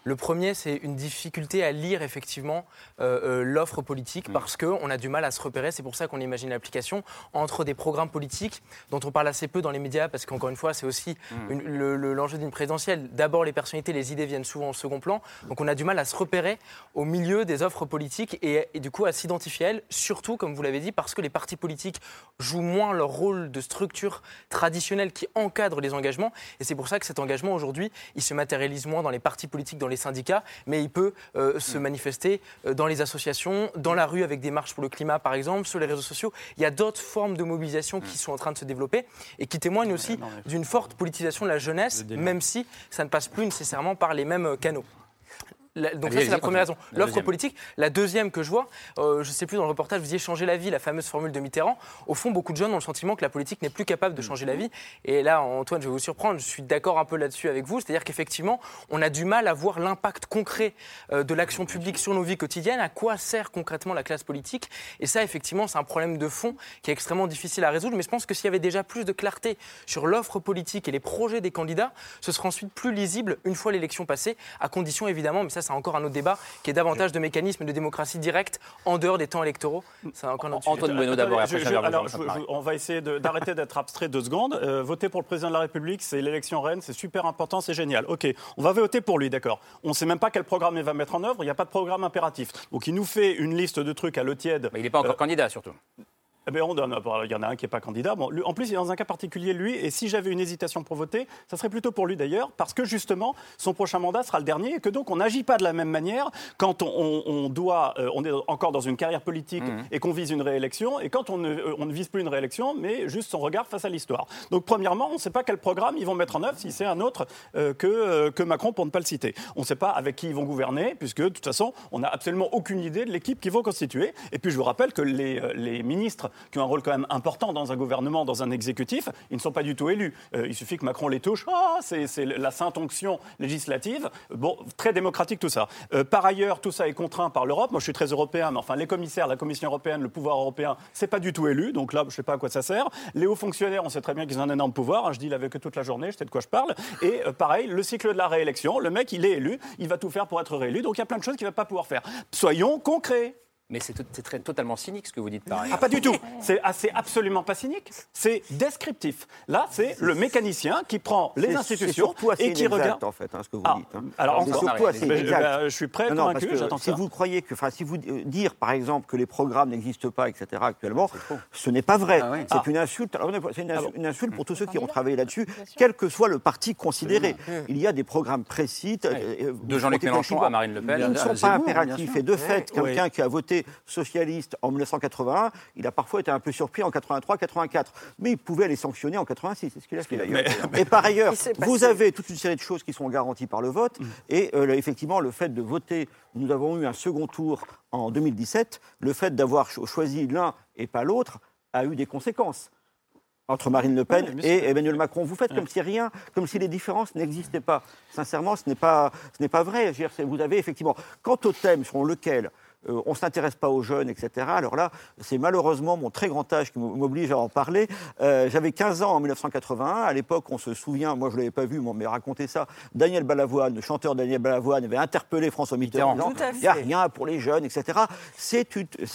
Le premier, c'est une difficulté à lire effectivement euh, euh, l'offre politique mm. parce qu'on a du mal à se repérer. C'est pour ça qu'on imagine l'application entre des programmes politiques dont on parle assez peu dans les médias parce qu'encore une fois, c'est aussi mm. l'enjeu d'une présidentielle. D'abord, les personnalités, les idées viennent souvent au second plan. Donc on a du mal à se repérer au milieu des offres politiques et, du coup à s'identifier à elles, surtout, comme vous l'avez dit, parce que les partis politiques jouent moins leur rôle de structure traditionnelle qui encadre les engagements. Et c'est pour ça que cet engagement aujourd'hui, il se matérialise moins dans les partis politiques, dans les syndicats, mais il peut euh, se mm. manifester euh, dans les associations, dans la rue avec des marches pour le climat, par exemple, sur les réseaux sociaux. Il y a d'autres formes de mobilisation qui mm. sont en train de se développer et qui témoignent aussi d'une forte politisation de la jeunesse, même si ça ne passe plus nécessairement par les mêmes canaux donc ça, c'est la première raison. L'offre politique. La deuxième que je vois, euh, je ne sais plus, dans le reportage, vous disiez changer la vie, la fameuse formule de Mitterrand. Au fond, beaucoup de jeunes ont le sentiment que la politique n'est plus capable de changer la vie. Et là, Antoine, je vais vous surprendre, je suis d'accord un peu là-dessus avec vous. C'est-à-dire qu'effectivement, on a du mal à voir l'impact concret euh, de l'action publique sur nos vies quotidiennes. À quoi sert concrètement la classe politique? Et ça, effectivement, c'est un problème de fond qui est extrêmement difficile à résoudre. Mais je pense que s'il y avait déjà plus de clarté sur l'offre politique et les projets des candidats, ce serait ensuite plus lisible une fois l'élection passée, à condition évidemment, mais ça, c'est encore un autre débat, qui est davantage de mécanismes de démocratie directe en dehors des temps électoraux. C'est encore notre Antoine Bueno d'abord. On va essayer d'arrêter d'être abstrait deux secondes. Euh, voter pour le président de la République, c'est l'élection reine, c'est super important, c'est génial. Ok, on va voter pour lui, d'accord. On ne sait même pas quel programme il va mettre en œuvre, il n'y a pas de programme impératif. Donc il nous fait une liste de trucs à l'eau tiède. Mais il n'est pas encore euh, candidat surtout. Eh ben, on donne. Il y en a un qui n'est pas candidat. Bon, en plus, il est dans un cas particulier, lui. Et si j'avais une hésitation pour voter, ça serait plutôt pour lui d'ailleurs, parce que justement, son prochain mandat sera le dernier et que donc on n'agit pas de la même manière quand on, doit, euh, on est encore dans une carrière politique mmh. et qu'on vise une réélection, et quand on ne, euh, on ne, vise plus une réélection, mais juste son regard face à l'histoire. Donc, premièrement, on ne sait pas quel programme ils vont mettre en œuvre si c'est un autre euh, que, que Macron, pour ne pas le citer. On ne sait pas avec qui ils vont gouverner, puisque de toute façon, on n'a absolument aucune idée de l'équipe qu'ils vont constituer. Et puis, je vous rappelle que les, les ministres qui ont un rôle quand même important dans un gouvernement, dans un exécutif, ils ne sont pas du tout élus. Euh, il suffit que Macron les touche, ah, c'est la sainte onction législative. Bon, très démocratique tout ça. Euh, par ailleurs, tout ça est contraint par l'Europe. Moi, je suis très européen, mais enfin, les commissaires, la Commission européenne, le pouvoir européen, c'est pas du tout élu. Donc là, je sais pas à quoi ça sert. Les hauts fonctionnaires, on sait très bien qu'ils ont un énorme pouvoir. Hein, je dis, il avait que toute la journée, je sais de quoi je parle. Et euh, pareil, le cycle de la réélection, le mec, il est élu, il va tout faire pour être réélu. Donc il y a plein de choses qu'il va pas pouvoir faire. Soyons concrets. Mais c'est très, totalement cynique ce que vous dites par Ah, pas du tout. C'est absolument pas cynique. C'est descriptif. Là, c'est le mécanicien qui prend les institutions et qui regarde. en fait, hein, ce que vous ah, dites. Hein. Alors, c'est surtout assez inexact. Je, suis prêt, non, convaincu, j'attends Si vous croyez que, enfin, si vous euh, dire, par exemple, que les programmes n'existent pas, etc., actuellement, ce n'est pas vrai. Ah c'est ah. une insulte. C'est une, insulte pour tous ceux qui ont travaillé là-dessus, quel que soit le parti considéré. Il y a des programmes précis. Euh, de Jean-Luc Mélenchon à Marine Le Pen. Ils ne sont pas impératifs. Et de fait, quelqu'un qui a voté socialiste en 1981, il a parfois été un peu surpris en 83-84. Mais il pouvait les sanctionner en 86, c'est ce qu'il a fait d'ailleurs. Et par ailleurs, vous avez toute une série de choses qui sont garanties par le vote. Mm. Et euh, effectivement, le fait de voter, nous avons eu un second tour en 2017, le fait d'avoir choisi l'un et pas l'autre a eu des conséquences entre Marine Le Pen et Emmanuel Macron. Vous faites comme si rien, comme si les différences n'existaient pas. Sincèrement, ce n'est pas, ce n'est pas vrai. vous avez effectivement, quant au thème sur lequel euh, on ne s'intéresse pas aux jeunes, etc. Alors là, c'est malheureusement mon très grand âge qui m'oblige à en parler. Euh, j'avais 15 ans en 1981. À l'époque, on se souvient, moi je ne l'avais pas vu, mais raconté ça, Daniel Balavoine, le chanteur Daniel Balavoine, avait interpellé François Mitterrand. Il n'y a rien pour les jeunes, etc. C'est,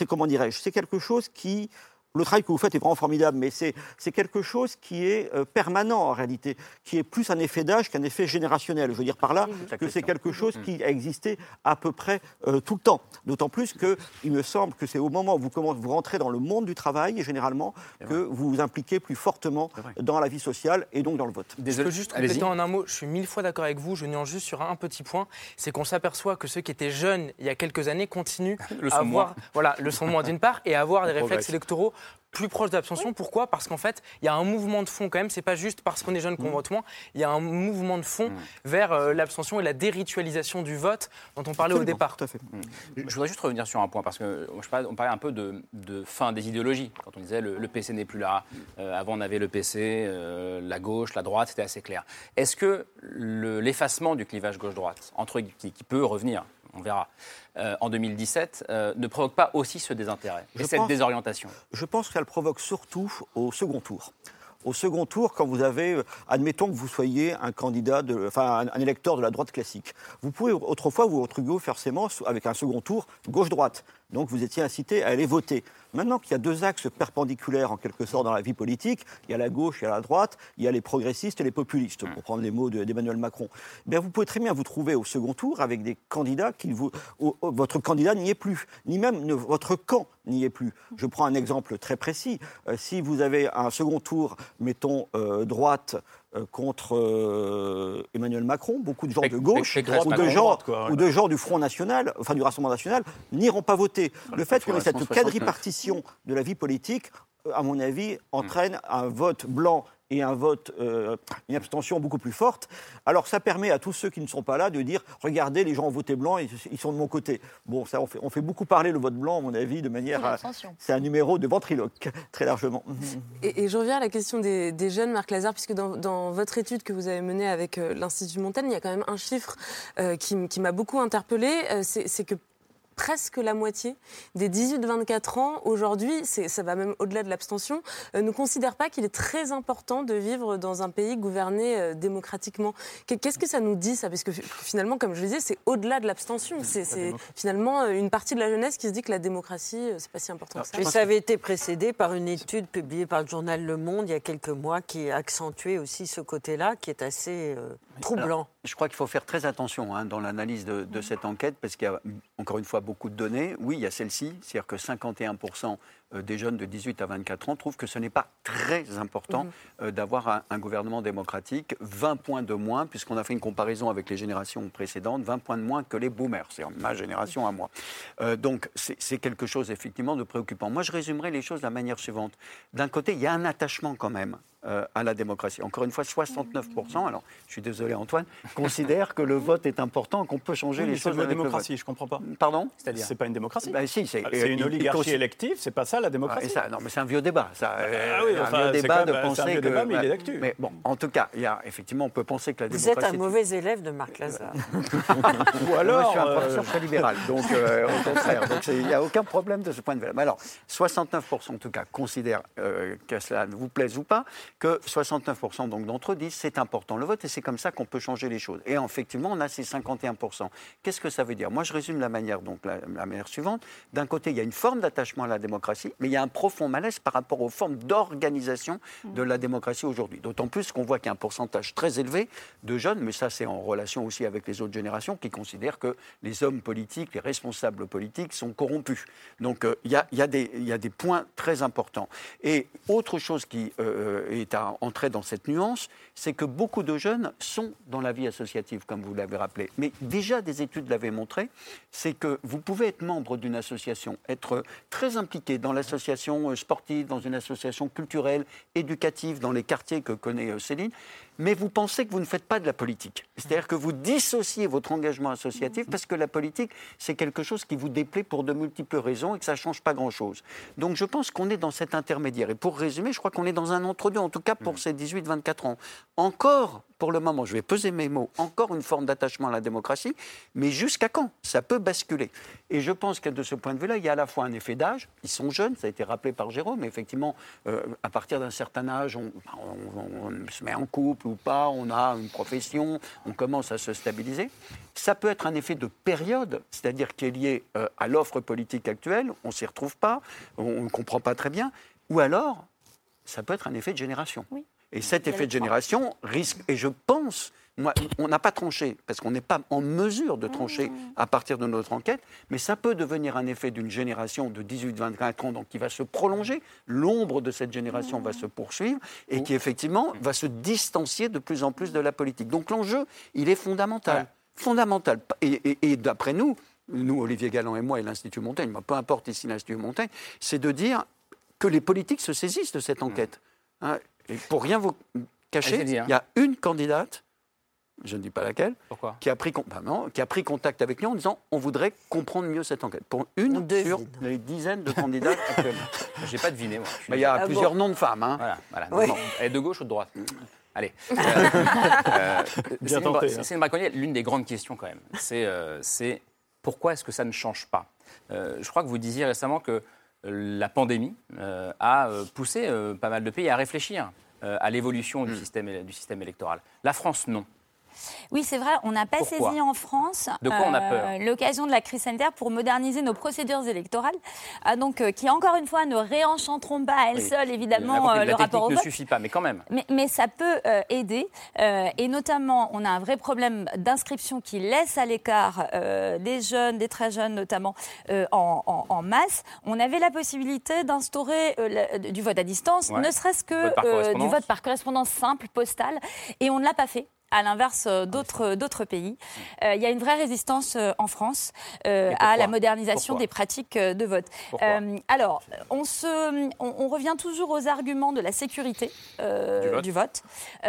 comment dirais-je, c'est quelque chose qui le travail que vous faites est vraiment formidable, mais c'est quelque chose qui est euh, permanent en réalité, qui est plus un effet d'âge qu'un effet générationnel. Je veux dire par là que c'est quelque chose qui a existé à peu près euh, tout le temps. D'autant plus qu'il me semble que c'est au moment où vous, commencez, vous rentrez dans le monde du travail, généralement, que vous vous impliquez plus fortement dans la vie sociale et donc dans le vote. Désolé. Je peux juste compléter en un mot, je suis mille fois d'accord avec vous, je nuance juste sur un petit point, c'est qu'on s'aperçoit que ceux qui étaient jeunes il y a quelques années continuent à avoir, voilà, le son moins d'une part, et à avoir des réflexes électoraux plus proche de l'abstention. Pourquoi? Parce qu'en fait, il y a un mouvement de fond quand même. C'est pas juste parce qu'on est jeune qu'on mmh. vote moins. Il y a un mouvement de fond mmh. vers euh, l'abstention et la déritualisation du vote dont on parlait au départ. Tout à fait. Mmh. Je voudrais juste revenir sur un point parce que je parlais, on parlait un peu de, fin des idéologies. Quand on disait le, PC n'est plus là. Euh, avant, on avait le PC, euh, la gauche, la droite, c'était assez clair. Est-ce que l'effacement du clivage gauche-droite, entre qui, qui peut revenir, on verra, euh, en 2017 euh, ne provoque pas aussi ce désintérêt et cette désorientation Je pense qu'elle provoque surtout au second tour au second tour, quand vous avez, euh, admettons que vous soyez un candidat, de, enfin un, électeur de la droite classique, vous pouvez autrefois vous retrouver forcément avec un second tour gauche-droite. Donc vous étiez incité à aller voter. Maintenant qu'il y a deux axes perpendiculaires en quelque sorte dans la vie politique, il y a la gauche et la droite, il y a les progressistes et les populistes, pour prendre les mots d'Emmanuel Macron. Eh vous pouvez très bien vous trouver au second tour avec des candidats qui vous, votre candidat n'y est plus, ni même votre camp n'y est plus. Je prends un exemple très précis. Euh, si vous avez un second tour, mettons euh, droite contre euh, Emmanuel Macron, beaucoup de gens de gauche ou, de gens, ou de gens du Front National, enfin du Rassemblement National, n'iront pas voter. Le fait qu'on ait cette quadripartition de la vie politique, à mon avis, entraîne un vote blanc et un vote, euh, une abstention beaucoup plus forte. Alors ça permet à tous ceux qui ne sont pas là de dire regardez, les gens ont voté blanc, ils, ils sont de mon côté. Bon, ça, on fait, on fait, beaucoup parler le vote blanc, à mon avis, de manière. C'est un numéro de ventriloque, très largement. Et, je reviens à la question des, jeunes, Marc Lazare, puisque dans, votre étude que vous avez menée avec euh, l'Institut Montaigne, il y a quand même un chiffre euh, qui, qui m'a beaucoup interpellé c'est que presque la moitié des 18-24 ans aujourd'hui, ça va même au-delà de l'abstention, euh, ne considèrent pas qu'il est très important de vivre dans un pays gouverné euh, démocratiquement. Qu'est-ce que ça nous dit ça? Parce que finalement, comme je le disais, c'est au-delà de l'abstention. C'est finalement euh, une partie de la jeunesse qui se dit que la démocratie, c'est pas si important que ça. Mais ça avait été précédé par une étude publiée par le journal Le Monde il y a quelques mois qui accentuait aussi ce côté-là, qui est assez troublant. je crois qu'il faut faire très attention hein, dans l'analyse de, de cette enquête, parce qu'il y a encore une fois beaucoup de données. Oui, il y a celle-ci, c'est-à-dire que 51% euh, des jeunes de 18 à 24 ans trouvent que ce n'est pas très important mhm. euh, d'avoir un, gouvernement démocratique. 20 points de moins, puisqu'on a fait une comparaison avec les générations précédentes, 20 points de moins que les boomers, c'est ma génération à moi. Euh, donc c'est quelque chose effectivement de préoccupant. Moi, je résumerai les choses de la manière suivante. D'un côté, il y a un attachement quand même à la démocratie. Encore une fois, 69%, alors je suis désolé Antoine, considèrent que le vote est important, qu'on peut changer les choses. C'est une démocratie, je ne comprends pas. Pardon? C'est-à-dire C'est pas une démocratie. Ben, si, c'est une oligarchie élective, c'est pas ça la démocratie. ça, non, mais c'est un vieux débat. Ça, ah oui, un vieux débat de penser un vieux que. Débat, mais il est d'actu. Mais bon, en tout cas, il y a, effectivement, on peut penser que la démocratie. Vous êtes un mauvais élève de Marc Lazare. Ou alors. je suis un professeur très libéral, donc euh, au contraire. Donc il n'y a aucun problème de ce point de vue. Mais alors, 69% en tout cas considèrent euh, que cela vous plaise ou pas, que 69% donc d'entre eux disent c'est important le vote et c'est comme ça qu'on peut changer les choses. Et effectivement, on a ces 51%. Qu'est-ce que ça veut dire? Moi, je résume la manière donc la, la manière suivante. D'un côté, il y a une forme d'attachement à la démocratie, mais il y a un profond malaise par rapport aux formes d'organisation de la démocratie aujourd'hui. D'autant plus qu'on voit qu'il y a un pourcentage très élevé de jeunes, mais ça c'est en relation aussi avec les autres générations, qui considèrent que les hommes politiques, les responsables politiques sont corrompus. Donc euh, il y, a, des points très importants. Et autre chose qui euh, est à entrer dans cette nuance, c'est que beaucoup de jeunes sont dans la vie associative, comme vous l'avez rappelé. Mais déjà des études l'avaient montré, c'est que vous pouvez être membre d'une association, être très impliqué dans l'association euh, sportive, dans une association culturelle, éducative, dans les quartiers que connaît euh, Céline, mais vous pensez que vous ne faites pas de la politique. C'est-à-dire que vous dissociez votre engagement associatif parce que la politique, c'est quelque chose qui vous déplaît pour de multiples raisons et que ça ne change pas grand-chose. Donc je pense qu'on est dans cet intermédiaire. Et pour résumer, je crois qu'on est dans un entre-deux, en tout cas pour ces 18-24 ans. Encore pour le moment, je vais peser mes mots, encore une forme d'attachement à la démocratie, mais jusqu'à quand? Ça peut basculer. Et je pense que de ce point de vue-là, il y a à la fois un effet d'âge, ils sont jeunes, ça a été rappelé par Jérôme, mais effectivement, euh, à partir d'un certain âge, on, se met en couple ou pas, on a une profession, on commence à se stabiliser. Ça peut être un effet de période, c'est-à-dire qui est lié euh, à l'offre politique actuelle, on ne s'y retrouve pas, on ne comprend pas très bien, ou alors, ça peut être un effet de génération. Oui. Et cet effet de génération risque, et je pense, on n'a pas tranché, parce qu'on n'est pas en mesure de trancher mmh. à partir de notre enquête, mais ça peut devenir un effet d'une génération de 18-24 ans, donc qui va se prolonger, l'ombre de cette génération va mmh. se poursuivre, et qui effectivement va se distancier de plus en plus de la politique. Donc l'enjeu, il est fondamental. Fondamental. Et, d'après nous, nous, Olivier Galland et moi, et l'Institut Montaigne, peu importe ici l'Institut Montaigne, c'est de dire que les politiques se saisissent de cette enquête. Hein, et pour rien vous cacher, il y a une candidate, je ne dis pas laquelle, qui, a pris, bah qui a pris contact avec nous en disant on voudrait comprendre mieux cette enquête. Pour une sur les dizaines de candidats actuellement. J'ai pas deviné, moi. il y a ah plusieurs noms de femmes. Hein. Voilà, voilà. Elle est de gauche ou de droite? Allez. euh, euh, hein. c'est une l'une des grandes questions quand même. C'est euh, pourquoi est-ce que ça ne change pas? Euh, Je crois que vous disiez récemment que la pandémie euh, a euh, poussé euh, pas mal de pays à réfléchir à l'évolution du, mm. système, du système électoral. La France, non. Oui, c'est vrai, on n'a pas saisi en France euh, l'occasion de la crise sanitaire pour moderniser nos procédures électorales, ah, donc, euh, qui encore une fois ne réenchanteront pas à elles seules évidemment euh, le rapport au ne suffit pas, mais quand même. Mais, ça peut aider, et notamment on a un vrai problème d'inscription qui laisse à l'écart des jeunes, des très jeunes notamment en, masse. On avait la possibilité d'instaurer du vote à distance, ne serait-ce que du vote par correspondance simple, postale, et on ne l'a pas fait à l'inverse euh, d'autres d'autres pays. Euh, il y a une vraie résistance euh, en France à la modernisation des pratiques de vote. alors, on, se, on, revient toujours aux arguments de la sécurité du vote,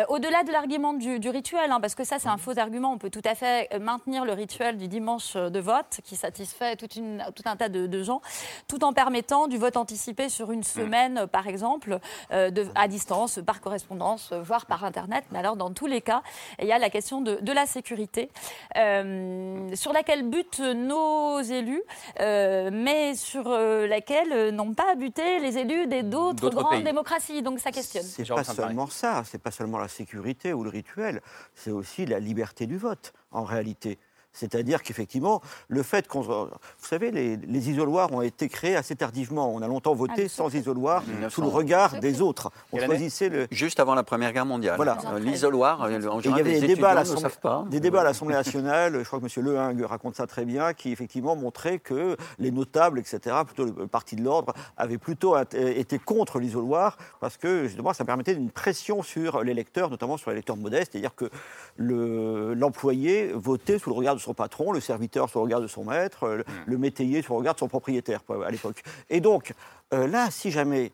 au-delà de l'argument du, rituel, hein, parce que ça c'est un mhm. faux argument. On peut tout à fait maintenir le rituel du dimanche de vote qui satisfait toute une, tout un tas de, gens, tout en permettant du vote anticipé sur une mhm. semaine, par exemple, de, à distance, par correspondance, voire par Internet. Mais alors, dans tous les cas, il y a la question de, la sécurité, euh, sur laquelle butent nos élus, euh, mais sur euh, laquelle n'ont pas buté les élus des d'autres grandes démocraties. Donc ça questionne. C'est pas seulement ça, c'est pas seulement la sécurité ou le rituel, c'est aussi la liberté du vote en réalité. C'est-à-dire qu'effectivement, le fait qu'on. Vous savez, les, isoloirs ont été créés assez tardivement. On a longtemps voté ah, sans isoloir, sous le regard des autres. On choisissait le. Juste avant la Première Guerre mondiale. Voilà. Euh, l'isoloir, euh, en général, il y avait des débats à l'Assemblée, des débats à l'Assemblée nationale, je crois que M. Lehing raconte ça très bien, qui effectivement montraient que les notables, etc., plutôt le Parti de l'Ordre, avaient plutôt été contre l'isoloir, parce que justement, ça permettait une pression sur l'électeur, notamment sur l'électeur modeste, c'est-à-dire que l'employé votait sous le regard de son patron, le serviteur sur le regard de son maître, le, hmm. le métayer sur le regard de son propriétaire à l'époque. Et donc, euh, là, si jamais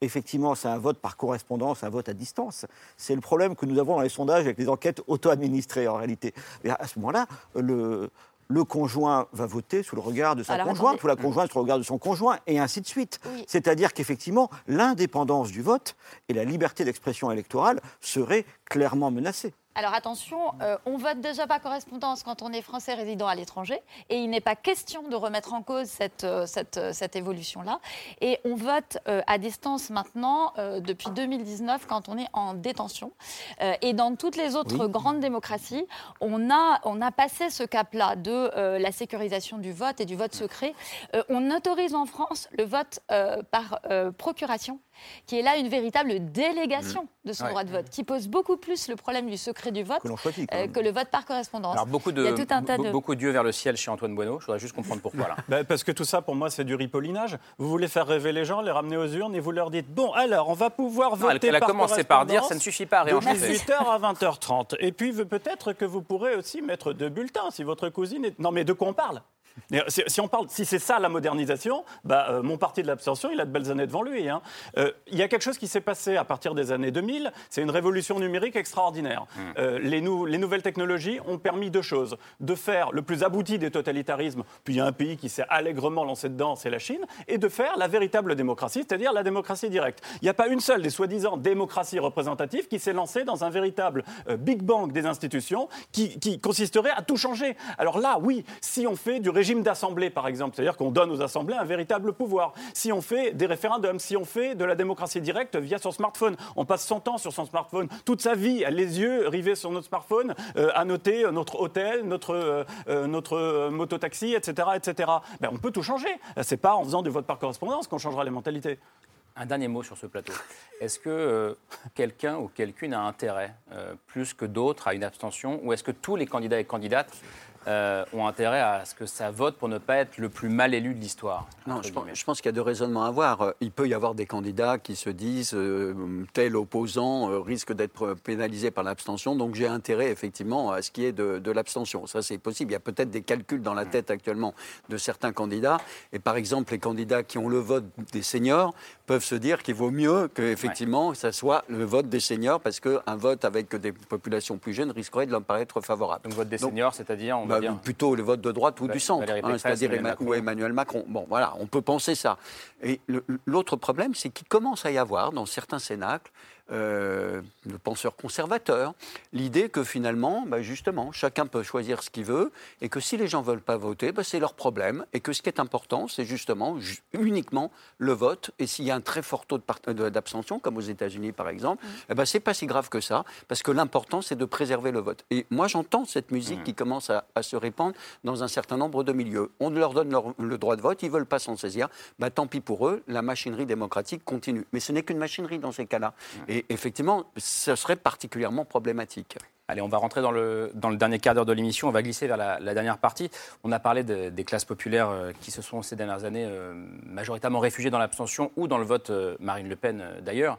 effectivement, c'est un vote par correspondance, un vote à distance. C'est le problème que nous avons dans les sondages avec les enquêtes auto-administrées en réalité. Et à ce moment-là, le, le conjoint va voter sous le regard de sa conjointe, ou la conjointe sous le regard de son conjoint, et ainsi de suite. C'est-à-dire qu'effectivement, l'indépendance du vote et la liberté d'expression électorale seraient clairement menacées. Alors attention, euh, on vote déjà par correspondance quand on est français résident à l'étranger et il n'est pas question de remettre en cause cette, euh, cette, cette évolution-là. Et on vote euh, à distance maintenant depuis 2019 quand on est en détention. et dans toutes les autres grandes démocraties, on a, on a passé ce cap-là de la sécurisation du vote et du vote secret. on autorise en France le vote par procuration qui est là une véritable délégation de son droit de vote, qui pose beaucoup plus le problème du secret du vote euh, que, le vote par correspondance. Alors beaucoup de, Il y a tout un tas de... beaucoup d'yeux vers le ciel chez Antoine Bueno. Je voudrais juste comprendre pourquoi. Là. Ben, parce que tout ça, pour moi, c'est du ripollinage. Vous voulez faire rêver les gens, les ramener aux urnes et vous leur dites bon, alors, on va pouvoir voter elle, elle a commencé par dire ça ne suffit pas à réenchanter. De 18h à 20h30. Et puis peut-être que vous pourrez aussi mettre deux bulletins si votre cousine est. Non, mais de quoi on parle? Si, on parle, si c'est ça la modernisation, bah, euh, mon parti de l'abstention, il a de belles années devant lui. Hein. Euh, il y a quelque chose qui s'est passé à partir des années 2000, c'est une révolution numérique extraordinaire. Mmh. Euh, les, les, nouvelles technologies ont permis deux choses. De faire le plus abouti des totalitarismes, puis il y a un pays qui s'est allègrement lancé dedans, c'est la Chine, et de faire la véritable démocratie, c'est-à-dire la démocratie directe. Il n'y a pas une seule des soi-disant démocraties représentatives qui s'est lancée dans un véritable Big Bang des institutions qui, qui consisterait à tout changer. Alors là, oui, si on fait du régime d'assemblée, par exemple, c'est-à-dire qu'on donne aux assemblées un véritable pouvoir. Si on fait des référendums, si on fait de la démocratie directe via son smartphone, on passe son temps sur son smartphone, toute sa vie, les yeux rivés sur notre smartphone, euh, à noter notre hôtel, notre, euh, euh, notre mototaxi, etc., etc. Ben, on peut tout changer. C'est pas en faisant du vote par correspondance qu'on changera les mentalités. Un dernier mot sur ce plateau. Est-ce que quelqu'un ou quelqu'une a intérêt, plus que d'autres, à une abstention Ou est-ce que tous les candidats et candidates euh, ont intérêt à ce que ça vote pour ne pas être le plus mal élu de l'histoire. Non, je pense, qu'il y a deux raisonnements à avoir. Il peut y avoir des candidats qui se disent euh, tel opposant euh, risque d'être pénalisé par l'abstention, donc j'ai intérêt effectivement à ce qui est de, de l'abstention. Ça, c'est possible. Il y a peut-être des calculs dans la tête actuellement de certains candidats. Et par exemple, les candidats qui ont le vote des seniors peuvent se dire qu'il vaut mieux qu'effectivement ouais. ça soit le vote des seniors parce qu'un vote avec des populations plus jeunes risquerait de leur paraître favorable. Donc vote des seniors, c'est-à-dire bah, plutôt le vote de droite ou du centre, hein, c'est-à-dire Emmanuel, Emmanuel Macron. Bon, voilà, on peut penser ça. Et l'autre problème, c'est qu'il commence à y avoir dans certains cénacles euh, de penseurs conservateurs, l'idée que finalement, bah, justement, chacun peut choisir ce qu'il veut et que si les gens ne veulent pas voter, bah, c'est leur problème et que ce qui est important, c'est justement uniquement le vote. Et s'il y a un très fort taux d'abstention, comme aux États-Unis par exemple, mmh. ben, c'est pas si grave que ça parce que l'important, c'est de préserver le vote. Et moi, j'entends cette musique mmh. qui commence à, se répandre dans un certain nombre de milieux. On leur donne le droit de vote, ils ne veulent pas s'en saisir, bah, tant pis pour eux, la machinerie démocratique continue. Mais ce n'est qu'une machinerie dans ces cas-là. Mmh. Et effectivement, ce serait particulièrement problématique. Allez, on va rentrer dans le, dans le dernier quart d'heure de l'émission. On va glisser vers la, dernière partie. On a parlé des classes populaires euh, qui se sont ces dernières années euh, majoritairement réfugiées dans l'abstention ou dans le vote euh, Marine Le Pen d'ailleurs.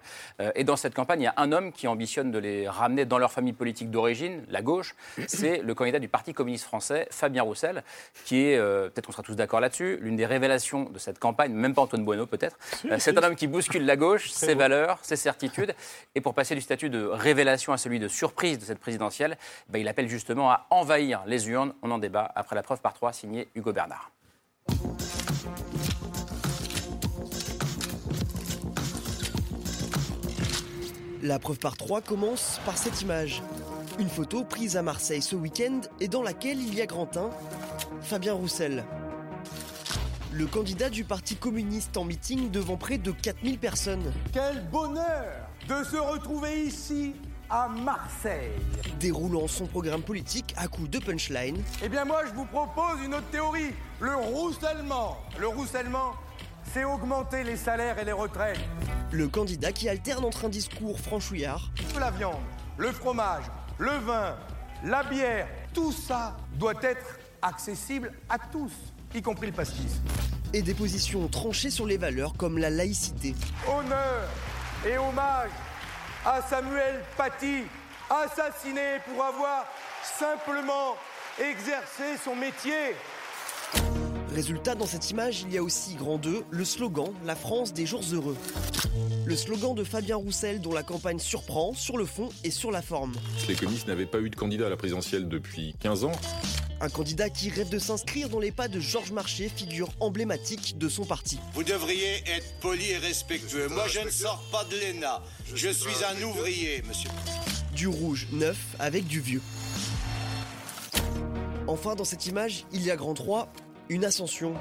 et dans cette campagne, il y a un homme qui ambitionne de les ramener dans leur famille politique d'origine, la gauche. C'est le candidat du Parti communiste français, Fabien Roussel, qui est, peut-être qu'on sera tous d'accord là-dessus, l'une des révélations de cette campagne, même pas Antoine Bueno peut-être. C'est un homme qui bouscule la gauche, ses valeurs, ses certitudes. Et pour passer du statut de révélation à celui de surprise de cette ben, il appelle justement à envahir les urnes. On en débat après la preuve par trois signée Hugo Bernard. La preuve par trois commence par cette image. Une photo prise à Marseille ce week-end et dans laquelle il y a Grantin, Fabien Roussel. Le candidat du Parti communiste en meeting devant près de 4000 personnes. Quel bonheur de se retrouver ici à Marseille. Déroulant son programme politique à coups de punchline. Eh bien moi je vous propose une autre théorie, le roussellement. Le roussellement, c'est augmenter les salaires et les retraites. Le candidat qui alterne entre un discours franchouillard. La viande, le fromage, le vin, la bière, tout ça doit être accessible à tous, y compris le pastis. Et des positions tranchées sur les valeurs comme la laïcité. Honneur et hommage à Samuel Paty, assassiné pour avoir simplement exercé son métier. Résultat, dans cette image, il y a aussi, grand 2, le slogan La France des jours heureux. Le slogan de Fabien Roussel, dont la campagne surprend sur le fond et sur la forme. Les communistes n'avaient pas eu de candidat à la présidentielle depuis 15 ans. Un candidat qui rêve de s'inscrire dans les pas de Georges Marché, figure emblématique de son parti. Vous devriez être poli et respectueux. Moi, je ne sors pas de l'ENA. Je suis un ouvrier, monsieur. Du rouge neuf avec du vieux. Enfin, dans cette image, il y a grand 3, une ascension.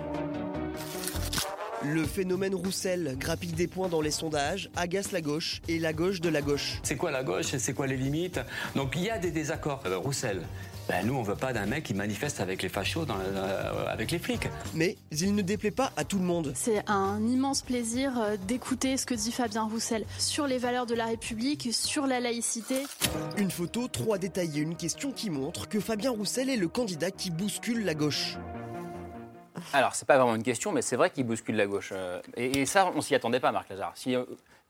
Le phénomène Roussel grappille des points dans les sondages, agace la gauche et la gauche de la gauche. C'est quoi la gauche C'est quoi les limites? Donc il y a des désaccords. Euh, Roussel, ben, nous, on veut pas d'un mec qui manifeste avec les fachos, dans euh, avec les flics. Mais il ne déplaît pas à tout le monde. C'est un immense plaisir euh, d'écouter ce que dit Fabien Roussel sur les valeurs de la République, sur la laïcité. Une photo, trois détails et une question qui montre que Fabien Roussel est le candidat qui bouscule la gauche. Alors, c'est pas vraiment une question, mais c'est vrai qu'il bouscule la gauche. Euh, et, ça, on s'y attendait pas, Marc Lazare. Si,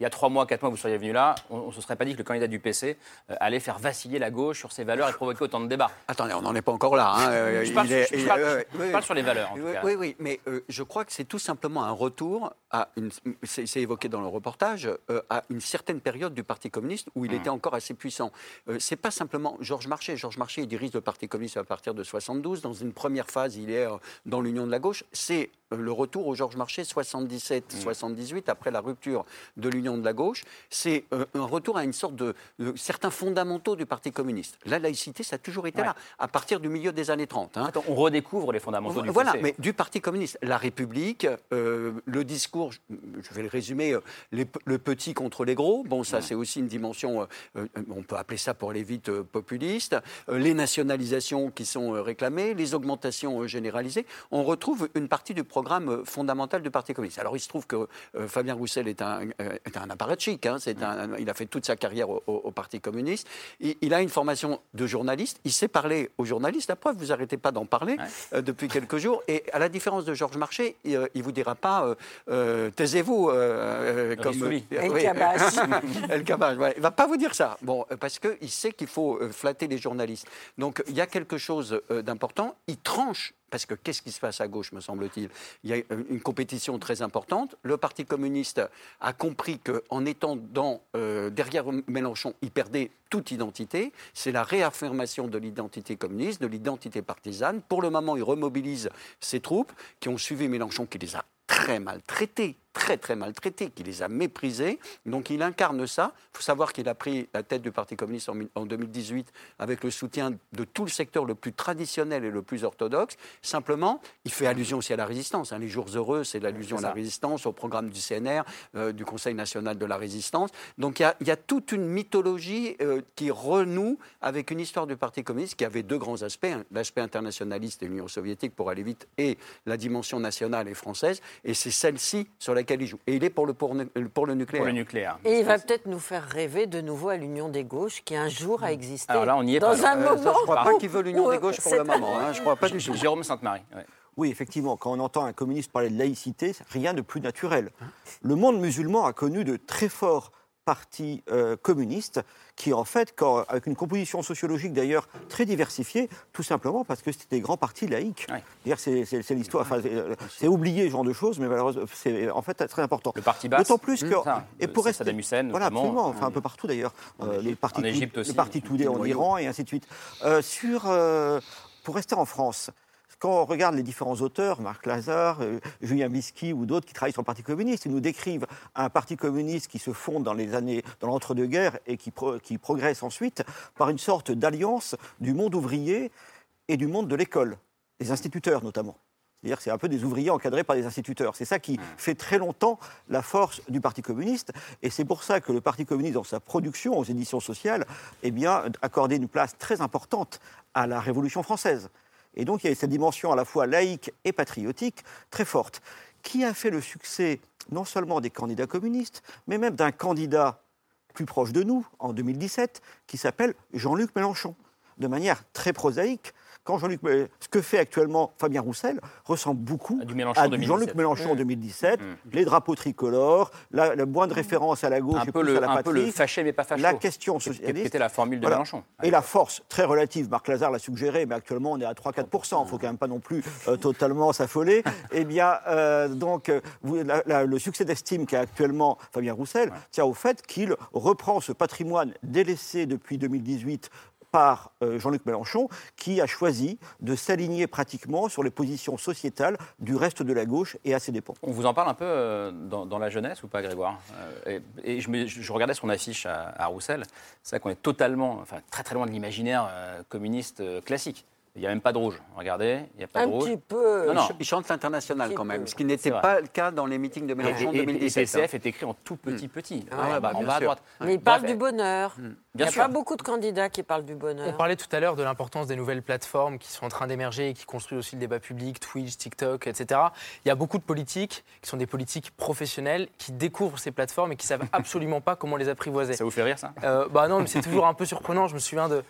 il y a trois mois, quatre mois, vous seriez venu là, on ne se serait pas dit que le candidat du PC euh, allait faire vaciller la gauche sur ses valeurs et provoquer autant de débats. Attendez, on n'en est pas encore là. Hein. je, parle, je, parle, sur les valeurs. En oui, tout cas. oui, oui, mais euh, je crois que c'est tout simplement un retour à une. C'est évoqué dans le reportage euh, à une certaine période du Parti communiste où il mmh. était encore assez puissant. c'est pas simplement Georges Marchais. Georges Marchais, il dirige le Parti communiste à partir de 72. Dans une première phase, il est dans l'Union de la gauche. C'est le retour au Georges Marchais 77-78 mmh. après la rupture de l'Union de la gauche c'est euh, un retour à une sorte de, certains fondamentaux du Parti communiste. La laïcité, ça a toujours été là, à partir du milieu des années 30. Hein. on redécouvre les fondamentaux du Voilà, mais du Parti communiste. La République, euh, le discours, je vais le résumer, euh, le petit contre les gros, bon, ça c'est aussi une dimension, on peut appeler ça pour aller vite populiste, les nationalisations qui sont réclamées, les augmentations généralisées, on retrouve une partie du programme fondamental du Parti communiste. Alors il se trouve que Fabien Roussel est un, est un apparatchik, hein, il a fait toute sa carrière au, Parti communiste. Il, a une formation de journaliste. Il sait parler aux journalistes. La preuve, vous n'arrêtez pas d'en parler euh, depuis quelques jours. Et à la différence de Georges Marchais, il ne vous dira pas euh, taisez-vous comme El Cabage. El Cabage. Il ne va pas vous dire ça. Bon, parce qu'il sait qu'il faut flatter les journalistes. Donc il y a quelque chose d'important. Il tranche parce que qu'est-ce qui se passe à gauche, me semble-t-il? Il y a une compétition très importante. Le Parti communiste a compris qu'en étant euh, derrière Mélenchon, il perdait toute identité. C'est la réaffirmation de l'identité communiste, de l'identité partisane. Pour le moment, il remobilise ses troupes qui ont suivi Mélenchon, qui les a très maltraités très très maltraité, qui les a méprisés. Donc il incarne ça. Il faut savoir qu'il a pris la tête du Parti communiste en, 2018 avec le soutien de tout le secteur le plus traditionnel et le plus orthodoxe. Simplement, il fait allusion aussi à la résistance. Hein. Les jours heureux, c'est l'allusion à la résistance, au programme du CNR, euh, du Conseil national de la résistance. Donc il y, a, toute une mythologie euh, qui renoue avec une histoire du Parti communiste qui avait deux grands aspects, hein. l'aspect internationaliste de l'Union soviétique pour aller vite et la dimension nationale et française. Et c'est celle-ci sur laquelle il joue. Et il est pour le, pour, pour le nucléaire. Pour le nucléaire. Et il va peut-être nous faire rêver de nouveau à l'Union des gauches qui un jour a existé. Alors là, on y est dans pas, un moment. je ne crois pas qu'il veut l'Union des gauches pour le moment. Hein, je crois pas du tout. Jérôme Sainte-Marie. Oui, effectivement, quand on entend un communiste parler de laïcité, rien de plus naturel. Le monde musulman a connu de très forts partis euh, communistes qui, en fait, avec une composition sociologique d'ailleurs très diversifiée, tout simplement parce que c'était des grands partis laïques. C'est l'histoire, euh, c'est oublié ce genre de choses, mais malheureusement, c'est en fait très important. Le parti basse. D'autant plus que. et pour rester, Saddam Hussein, voilà, absolument, enfin un peu partout d'ailleurs. Euh, les partis, en Égypte aussi. Le parti Toudé en Iran et ainsi de suite. sur, pour rester en France, quand on regarde les différents auteurs, Marc Lazare, euh, Julien Bisky ou d'autres qui travaillent sur le Parti communiste, ils nous décrivent un Parti communiste qui se fonde dans les années, dans l'entre-deux-guerres et qui, qui progresse ensuite par une sorte d'alliance du monde ouvrier et du monde de l'école, des instituteurs notamment. C'est-à-dire c'est un peu des ouvriers encadrés par des instituteurs. C'est ça qui fait très longtemps la force du Parti communiste. Et c'est pour ça que le Parti communiste, dans sa production aux éditions sociales, eh bien, accordé une place très importante à la Révolution française. Et donc il y a cette dimension à la fois laïque et patriotique très forte, qui a fait le succès non seulement des candidats communistes, mais même d'un candidat plus proche de nous, en 2017, qui s'appelle Jean-Luc Mélenchon, de manière très prosaïque, quand Jean-Luc, ce que fait actuellement Fabien Roussel ressemble beaucoup à, Jean-Luc Mélenchon en 2017. Mmh. Mmh. Les drapeaux tricolores, la, la moindre référence à la gauche un peu le, à la un peu le fâché mais pas facho. La question socialiste. Qui était la formule de Mélenchon. Et la force très relative, Marc Lazare l'a suggéré, mais actuellement on est à 3-4%. Il ne faut quand même pas non plus euh, totalement s'affoler. eh bien, euh, donc, vous, le succès d'estime qu'a actuellement Fabien Roussel tient au fait qu'il reprend ce patrimoine délaissé depuis 2018 par euh, Jean-Luc Mélenchon, qui a choisi de s'aligner pratiquement sur les positions sociétales du reste de la gauche et à ses dépens. On vous en parle un peu euh, dans, la jeunesse ou pas, Grégoire? Euh, Et, je, regardais son affiche à, Roussel. C'est vrai qu'on est totalement, enfin très très loin de l'imaginaire communiste classique. Il n'y a même pas de rouge. Regardez, il n'y a pas un de rouge. Un petit peu. Non, non. Il chante l'international quand même, ce qui n'était pas le cas dans les meetings de Mélenchon en 2017. Et PCF est écrit en tout petit petit, ah, bah, en bas à droite. Mais il parle du bonheur. Il n'y a pas beaucoup de candidats qui parlent du bonheur. On parlait tout à l'heure de l'importance des nouvelles plateformes qui sont en train d'émerger et qui construisent aussi le débat public, Twitch, TikTok, etc. Il y a beaucoup de politiques qui sont des politiques professionnels qui découvrent ces plateformes et qui savent absolument pas comment les apprivoiser. Ça vous fait rire ça? Euh, Bah non, mais c'est toujours un peu surprenant. Je me souviens de,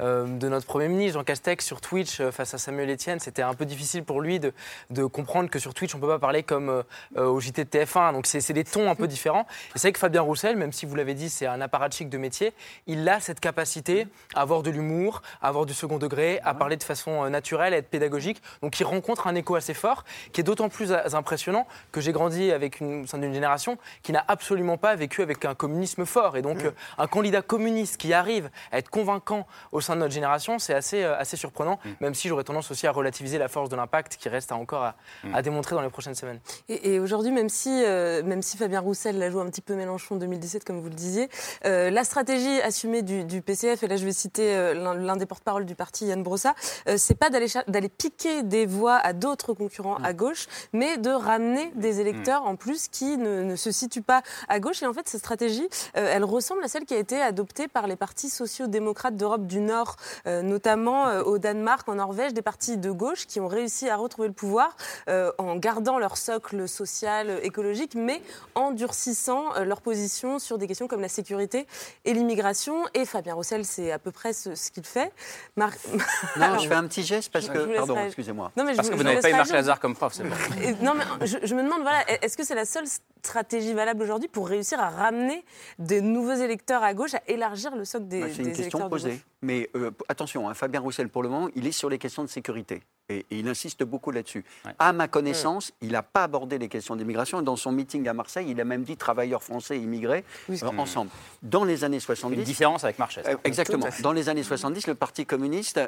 euh, de notre Premier ministre, Jean Castex, sur Twitch euh, face à Samuel Etienne. C'était un peu difficile pour lui de, de comprendre que sur Twitch, on ne peut pas parler comme au JT de TF1. Donc c'est des tons un peu différents. Et c'est vrai que Fabien Roussel, même si vous l'avez dit, c'est un apparatchik de métier, il a cette capacité à avoir de l'humour, à avoir du second degré, à parler de façon euh, naturelle, à être pédagogique. Donc il rencontre un écho assez fort, qui est d'autant plus impressionnant que j'ai grandi avec une, au sein d'une génération qui n'a absolument pas vécu avec un communisme fort. Et donc mm. euh, un candidat communiste qui arrive à être convaincant au sein de notre génération, c'est assez, euh, assez surprenant, mm. même si j'aurais tendance aussi à relativiser la force de l'impact qui reste encore à, mm. à, démontrer dans les prochaines semaines. Et, aujourd'hui, même si, même si Fabien Roussel l'a joué un petit peu Mélenchon en 2017, comme vous le disiez, la stratégie assumée du, du PC et là je vais citer euh, l'un des porte-parole du parti, Yann Brossa, euh, c'est pas d'aller piquer des voix à d'autres concurrents à gauche, mais de ramener des électeurs en plus qui ne, se situent pas à gauche. Et en fait, cette stratégie, euh, elle ressemble à celle qui a été adoptée par les partis sociaux-démocrates d'Europe du Nord, notamment au Danemark, en Norvège, des partis de gauche qui ont réussi à retrouver le pouvoir en gardant leur socle social, écologique, mais en durcissant leur position sur des questions comme la sécurité et l'immigration. Et Fabien Roussel c'est à peu près ce, qu'il fait. Non, je fais un petit geste parce que. Pardon, excusez-moi. Parce que vous n'avez pas eu Marc Lazare comme prof, c'est bon. non, mais je, me demande, voilà, est-ce que c'est la seule stratégie valable aujourd'hui pour réussir à ramener de nouveaux électeurs à gauche, à élargir le socle des, bah, C'est une question posée. Mais euh, attention, hein, Fabien Roussel, pour le moment, il est sur les questions de sécurité. Et, il insiste beaucoup là-dessus. À ma connaissance, il n'a pas abordé les questions d'immigration. Dans son meeting à Marseille, il a même dit travailleurs français et immigrés euh, ensemble. Dans les années 70. Une différence avec Marchais. Euh, exactement. Dans les années 70, le Parti communiste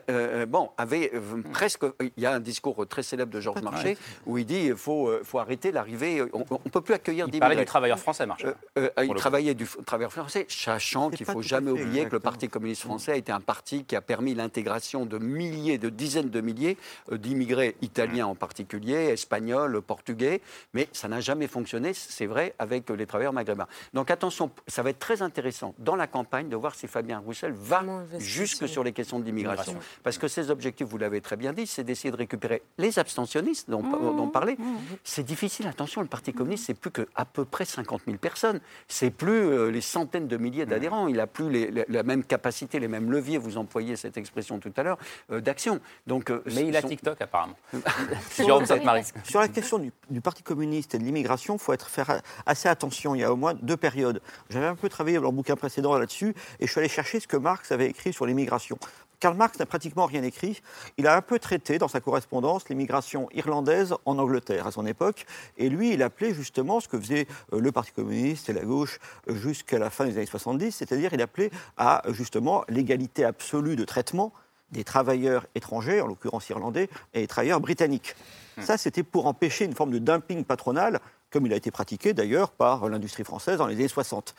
bon, avait presque. Il y a un discours très célèbre de Georges Marchais où il dit il faut, faut arrêter l'arrivée. On ne peut plus accueillir il parlait du travailleur français, Marchais. il travaillait du travailleur français, sachant qu'il ne faut jamais oublier que le Parti communiste français a été un parti qui a permis l'intégration de milliers, de dizaines de milliers euh, d'immigrés italiens en particulier, espagnols, portugais, mais ça n'a jamais fonctionné, c'est vrai, avec les travailleurs maghrébins. Donc attention, ça va être très intéressant dans la campagne de voir si Fabien Roussel va jusque sur les questions de l'immigration. Parce que ses objectifs, vous l'avez très bien dit, c'est d'essayer de récupérer les abstentionnistes dont, mmh, on parlait. Mmh, mmh. C'est difficile, attention, le Parti communiste, c'est plus qu'à peu près 50 000 personnes. C'est plus euh, les centaines de milliers d'adhérents. Il n'a plus la même capacité, les mêmes leviers vous employez cette expression tout à l'heure, euh, d'action. Donc, euh, Mais il a TikTok apparemment. sur, la question du, Parti communiste et de l'immigration, il faut être, faire assez attention. Il y a au moins deux périodes. J'avais un peu travaillé dans le bouquin précédent là-dessus et je suis allé chercher ce que Marx avait écrit sur l'immigration. Karl Marx n'a pratiquement rien écrit. Il a un peu traité dans sa correspondance l'immigration irlandaise en Angleterre à son époque. Et lui, il appelait justement ce que faisait euh, le Parti communiste et la gauche euh, jusqu'à la fin des années 70, c'est-à-dire il appelait à justement l'égalité absolue de traitement des travailleurs étrangers, en l'occurrence irlandais, et des travailleurs britanniques. Hmm. Ça, c'était pour empêcher une forme de dumping patronal, comme il a été pratiqué d'ailleurs par l'industrie française dans les années 60.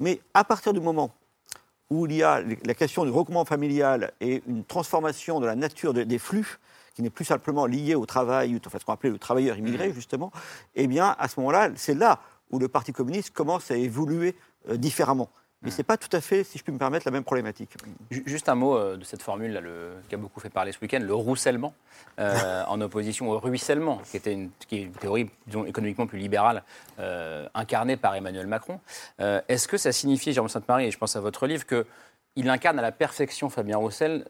Mais à partir du moment où il y a la question du regroupement familial et une transformation de la nature des flux, qui n'est plus simplement lié au travail, enfin ce qu'on appelait le travailleur immigré, mmh. justement, eh bien, à ce moment-là, c'est là où le Parti communiste commence à évoluer euh, différemment. Mais ce n'est pas tout à fait, si je puis me permettre, la même problématique. Juste un mot euh, de cette formule là, le, qui a beaucoup fait parler ce week-end, le roussellement, euh, en opposition au ruissellement, qui, était une, qui est une théorie disons, économiquement plus libérale, euh, incarnée par Emmanuel Macron. Est-ce que ça signifie, Jérôme Sainte-Marie, et je pense à votre livre, qu'il incarne à la perfection, Fabien Roussel,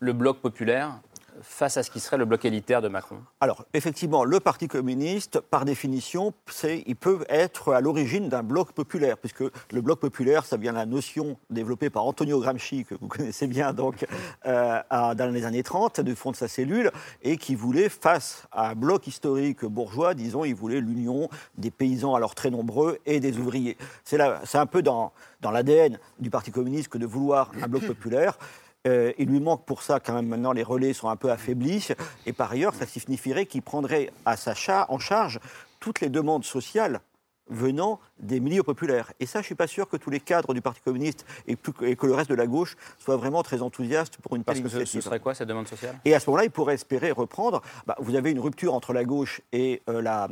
le bloc populaire face à ce qui serait le bloc élitaire de Macron Alors, effectivement, le Parti communiste, par définition, il peut être à l'origine d'un bloc populaire, puisque le bloc populaire, ça vient de la notion développée par Antonio Gramsci, que vous connaissez bien, donc, euh, dans les années 30, du fond de sa cellule, et qui voulait, face à un bloc historique bourgeois, disons, il voulait l'union des paysans alors très nombreux et des ouvriers. C'est un peu dans, dans l'ADN du Parti communiste que de vouloir un bloc populaire. Euh, il lui manque pour ça quand même maintenant les relais sont un peu affaiblis. Et par ailleurs, ça signifierait qu'il prendrait à sa en charge toutes les demandes sociales venant des milieux populaires. Et ça, je ne suis pas sûr que tous les cadres du Parti communiste et, que le reste de la gauche soient vraiment très enthousiastes pour une telle Parce que ce serait quoi cette demande sociale? Et à ce moment-là, ils pourraient espérer reprendre. Bah, vous avez une rupture entre la gauche et euh, la,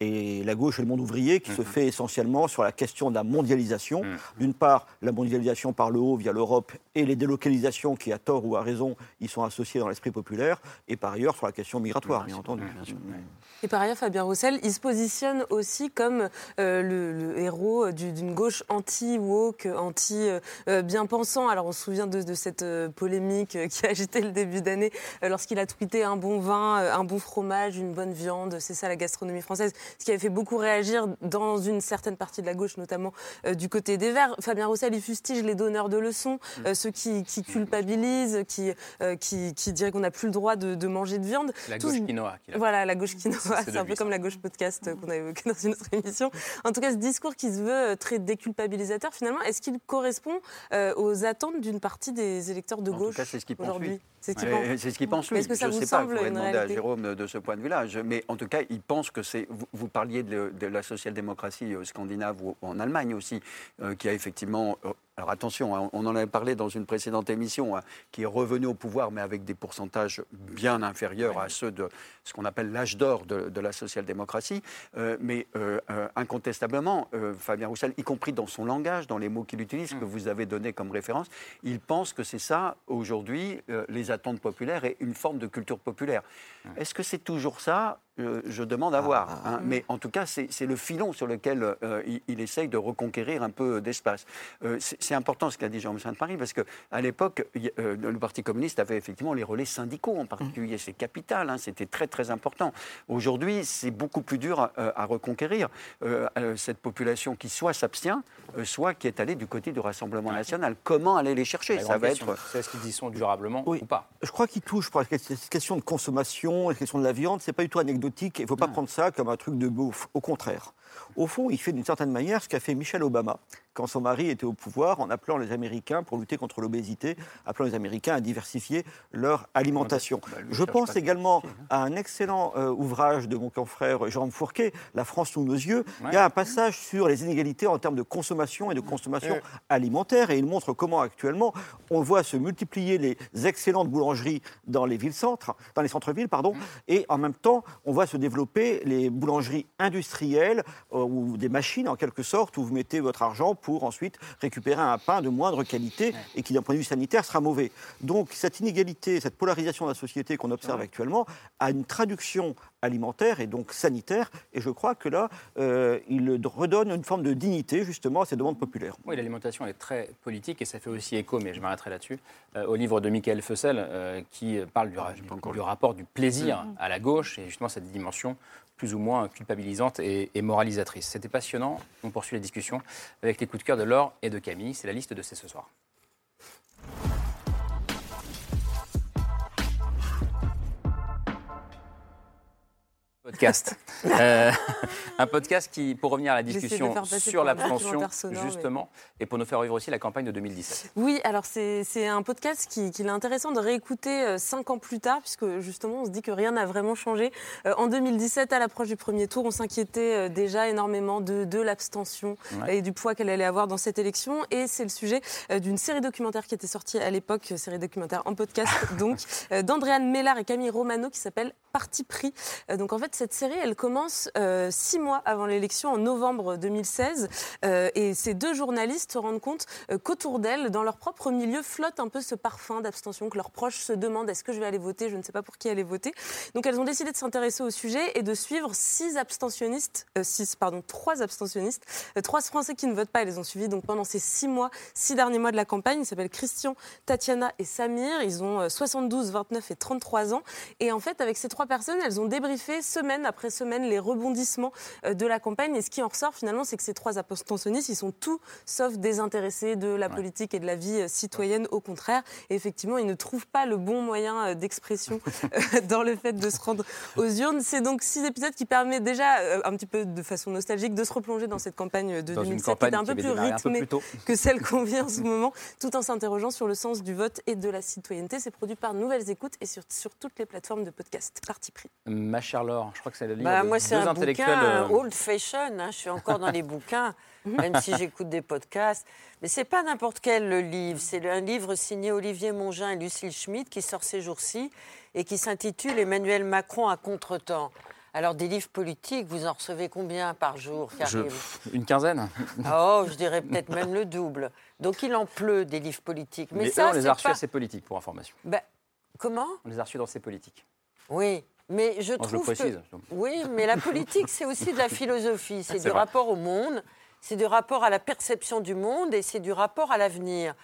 et la gauche et le monde ouvrier qui se mhm. fait essentiellement sur la question de la mondialisation. Mhm. D'une part, la mondialisation par le haut via l'Europe et les délocalisations qui, à tort ou à raison, y sont associées dans l'esprit populaire, et par ailleurs sur la question migratoire, bien, entendu. Et par ailleurs, Fabien Roussel, il se positionne aussi comme euh, le, héros d'une gauche anti-woke, anti-bien-pensant. Alors on se souvient de, cette euh, polémique qui a agité le début d'année euh, lorsqu'il a tweeté un bon vin, un bon fromage, une bonne viande, c'est ça la gastronomie française ce qui avait fait beaucoup réagir dans une certaine partie de la gauche, notamment euh, du côté des Verts. Fabien Roussel, il fustige les donneurs de leçons, mm. euh, ceux qui, culpabilisent, qui, euh, qui, qui diraient qu'on n'a plus le droit de, manger de viande. La gauche quinoa. Voilà, la gauche quinoa. C'est un peu comme la gauche podcast qu'on a évoqué dans une autre émission. En tout cas, ce discours qui se veut très déculpabilisateur, finalement, est-ce qu'il correspond aux attentes d'une partie des électeurs de gauche aujourd'hui? C'est ce qu'il pense. lui. je ne sais pas, il faudrait demander à Jérôme de ce point de vue-là. Mais en tout cas, il pense que c'est. Vous, parliez de, la social-démocratie euh, scandinave ou en Allemagne aussi, euh, qui a effectivement euh, alors attention, hein, on en avait parlé dans une précédente émission, hein, qui est revenu au pouvoir, mais avec des pourcentages bien inférieurs à ceux de ce qu'on appelle l'âge d'or de, la social-démocratie. Euh, mais incontestablement, Fabien Roussel, y compris dans son langage, dans les mots qu'il utilise, que mm. vous avez donné comme référence, il pense que c'est ça, aujourd'hui, les attentes populaires et une forme de culture populaire. Est-ce que c'est toujours ça je demande à voir. Ah. Hein. mais en tout cas, c'est le filon sur lequel il, essaye de reconquérir un peu d'espace c'est important ce qu'a dit Jean-Michel de Paris, parce qu'à l'époque, euh, le Parti communiste avait effectivement les relais syndicaux en particulier. C'est capital, hein, c'était très très important. Aujourd'hui, c'est beaucoup plus dur euh, à, reconquérir euh, cette population qui soit s'abstient, soit qui est allée du côté du Rassemblement national. Comment aller les chercher? Ça va être. Est-ce qu'ils y sont durablement ou pas? Je crois qu'ils touchent pour la question de consommation, la question de la viande. C'est pas du tout anecdotique. Il ne faut pas prendre ça comme un truc de bouffe. Au contraire. Au fond, il fait d'une certaine manière ce qu'a fait Michel Obama quand son mari était au pouvoir en appelant les Américains, pour lutter contre l'obésité, appelant les Américains à diversifier leur alimentation. Bah, Je pense également à un excellent euh, ouvrage de mon confrère Jean Fourquet, La France sous nos yeux. Il y a un passage sur les inégalités en termes de consommation et de consommation alimentaire et il montre comment actuellement on voit se multiplier les excellentes boulangeries dans les villes-centres, dans les centres-villes, pardon, et en même temps on voit se développer les boulangeries industrielles euh, ou des machines en quelque sorte où vous mettez votre argent pour ensuite récupérer un pain de moindre qualité et qui, d'un point de vue sanitaire, sera mauvais. Donc cette inégalité, cette polarisation de la société qu'on observe actuellement a une traduction alimentaire et donc sanitaire. Et je crois que là, euh, il redonne une forme de dignité justement à ces demandes populaires. Oui, l'alimentation est très politique et ça fait aussi écho, mais je m'arrêterai là-dessus, euh, au livre de Michael Fussell euh, qui parle du, du, rapport du plaisir mm. à la gauche et justement cette dimension plus ou moins culpabilisante et, moralisatrice. C'était passionnant. On poursuit la discussion avec les coups de cœur de Laure et de Camille. C'est la liste de ces ce soir. Podcast. Euh, un podcast qui, pour revenir à la discussion sur l'abstention, justement, et pour nous faire vivre aussi la campagne de 2017. Oui, alors c'est un podcast qui, qui est intéressant de réécouter euh, cinq ans plus tard, puisque justement, on se dit que rien n'a vraiment changé. Euh, en 2017, à l'approche du premier tour, on s'inquiétait déjà énormément de, de l'abstention et du poids qu'elle allait avoir dans cette élection. Et c'est le sujet d'une série documentaire qui était sortie à l'époque, série documentaire en podcast, donc, d'Andréane Mellard et Camille Romano, qui s'appelle Parti pris. donc en fait, cette série, elle commence euh, six mois avant l'élection, en novembre 2016. Euh, et ces deux journalistes se rendent compte euh, qu'autour d'elles, dans leur propre milieu, flotte un peu ce parfum d'abstention, que leurs proches se demandent est-ce que je vais aller voter Je ne sais pas pour qui aller voter. Donc elles ont décidé de s'intéresser au sujet et de suivre six abstentionnistes, six, pardon, trois abstentionnistes, trois Français qui ne votent pas. Elles les ont suivis donc pendant ces six mois, six derniers mois de la campagne. Ils s'appellent Christian, Tatiana et Samir. Ils ont 72, 29 et 33 ans. Et en fait, avec ces trois personnes, elles ont débriefé semaine après semaine les rebondissements euh, de la campagne. Et ce qui en ressort finalement, c'est que ces trois abstentionnistes, ils sont tout sauf désintéressés de la politique et de la vie euh, citoyenne. Au contraire, et effectivement, ils ne trouvent pas le bon moyen euh, d'expression dans le fait de se rendre aux urnes. C'est donc six épisodes qui permettent déjà, un petit peu de façon nostalgique, de se replonger dans cette campagne de 2007 qui était un peu plus rythmée que celle qu'on vit en ce moment, tout en s'interrogeant sur le sens du vote et de la citoyenneté. C'est produit par Nouvelles Écoutes et sur, sur toutes les plateformes de podcast. Parti pris. Ma chère Laure, Je crois que c'est le livre bah, de moi, c'est un bouquin euh, old fashion. hein, je suis encore dans les bouquins, même si j'écoute des podcasts. Mais c'est pas n'importe quel le livre. C'est un livre signé Olivier Mongin et Lucille Schmitt qui sort ces jours-ci et qui s'intitule Emmanuel Macron à contretemps. Alors, des livres politiques, vous en recevez combien par jour je- Une quinzaine. Oh, je dirais peut-être même le double. Donc, il en pleut des livres politiques. Mais, Mais, ça, eux, on les c'est a reçus pas... politiques, pour information. Ben, comment? On les a reçus dans ces politiques. Oui, mais je Non, je le trouve précise. que... Oui, mais la politique, c'est aussi de la philosophie. C'est C'est du vrai. rapport au monde, c'est du rapport à la perception du monde et c'est du rapport à l'avenir.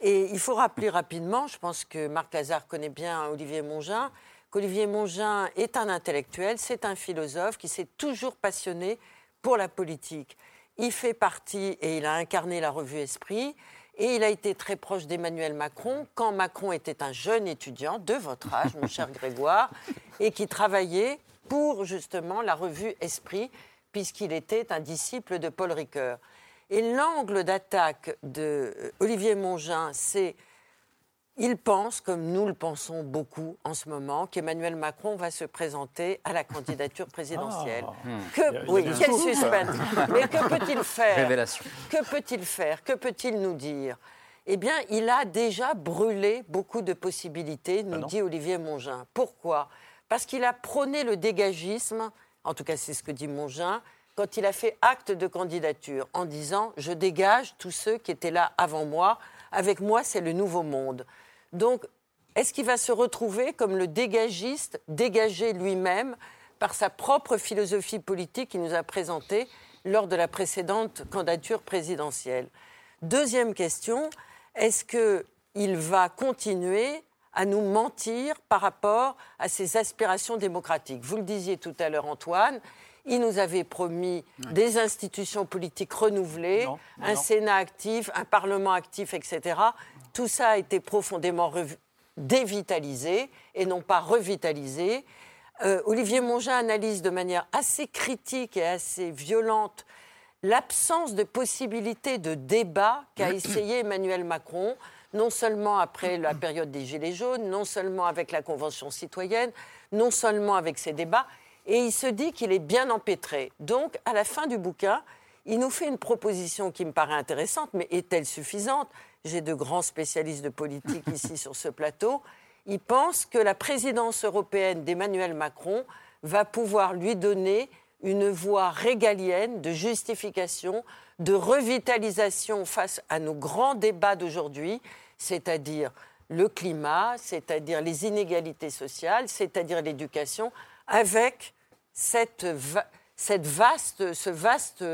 Et il faut rappeler rapidement, je pense que Marc Lazare connaît bien Olivier Mongin, qu'Olivier Mongin est un intellectuel, c'est un philosophe qui s'est toujours passionné pour la politique. Il fait partie et il a incarné la revue Esprit. Et il a été très proche d'Emmanuel Macron quand Macron était un jeune étudiant de votre âge, mon cher Grégoire, et qui travaillait pour justement la revue Esprit, puisqu'il était un disciple de Paul Ricoeur. Et l'angle d'attaque de euh, Olivier Mongin, c'est il pense, comme nous le pensons beaucoup en ce moment, qu'Emmanuel Macron va se présenter à la candidature présidentielle. Ah. Hmm. Que- oui, quel suspense. Mais que peut-il faire Révélation. Que peut-il faire Que peut-il nous dire? Eh bien, il a déjà brûlé beaucoup de possibilités, nous dit Olivier Mongin. Pourquoi? Parce qu'il a prôné le dégagisme, en tout cas c'est ce que dit Mongin, quand il a fait acte de candidature, en disant « je dégage tous ceux qui étaient là avant moi, avec moi c'est le nouveau monde ». Donc, est-ce qu'il va se retrouver comme le dégagiste, dégagé lui-même par sa propre philosophie politique qu'il nous a présentée lors de la précédente candidature présidentielle? Deuxième question, est-ce qu'il va continuer à nous mentir par rapport à ses aspirations démocratiques? Vous le disiez tout à l'heure, Antoine, il nous avait promis des institutions politiques renouvelées, non, un non. Sénat actif, un Parlement actif, etc. Tout ça a été profondément dévitalisé et non pas revitalisé. Euh, Olivier Mongin analyse de manière assez critique et assez violente l'absence de possibilité de débat qu'a essayé Emmanuel Macron, non seulement après la période des Gilets jaunes, non seulement avec la Convention citoyenne, non seulement avec ses débats, et il se dit qu'il est bien empêtré. Donc, à la fin du bouquin, il nous fait une proposition qui me paraît intéressante, mais est-elle suffisante? J'ai de grands spécialistes de politique ici sur ce plateau. Il pense que la présidence européenne d'Emmanuel Macron va pouvoir lui donner une voie régalienne de justification, de revitalisation face à nos grands débats d'aujourd'hui, c'est-à-dire le climat, c'est-à-dire les inégalités sociales, c'est-à-dire l'éducation, avec cette, va- cette vaste, ce vaste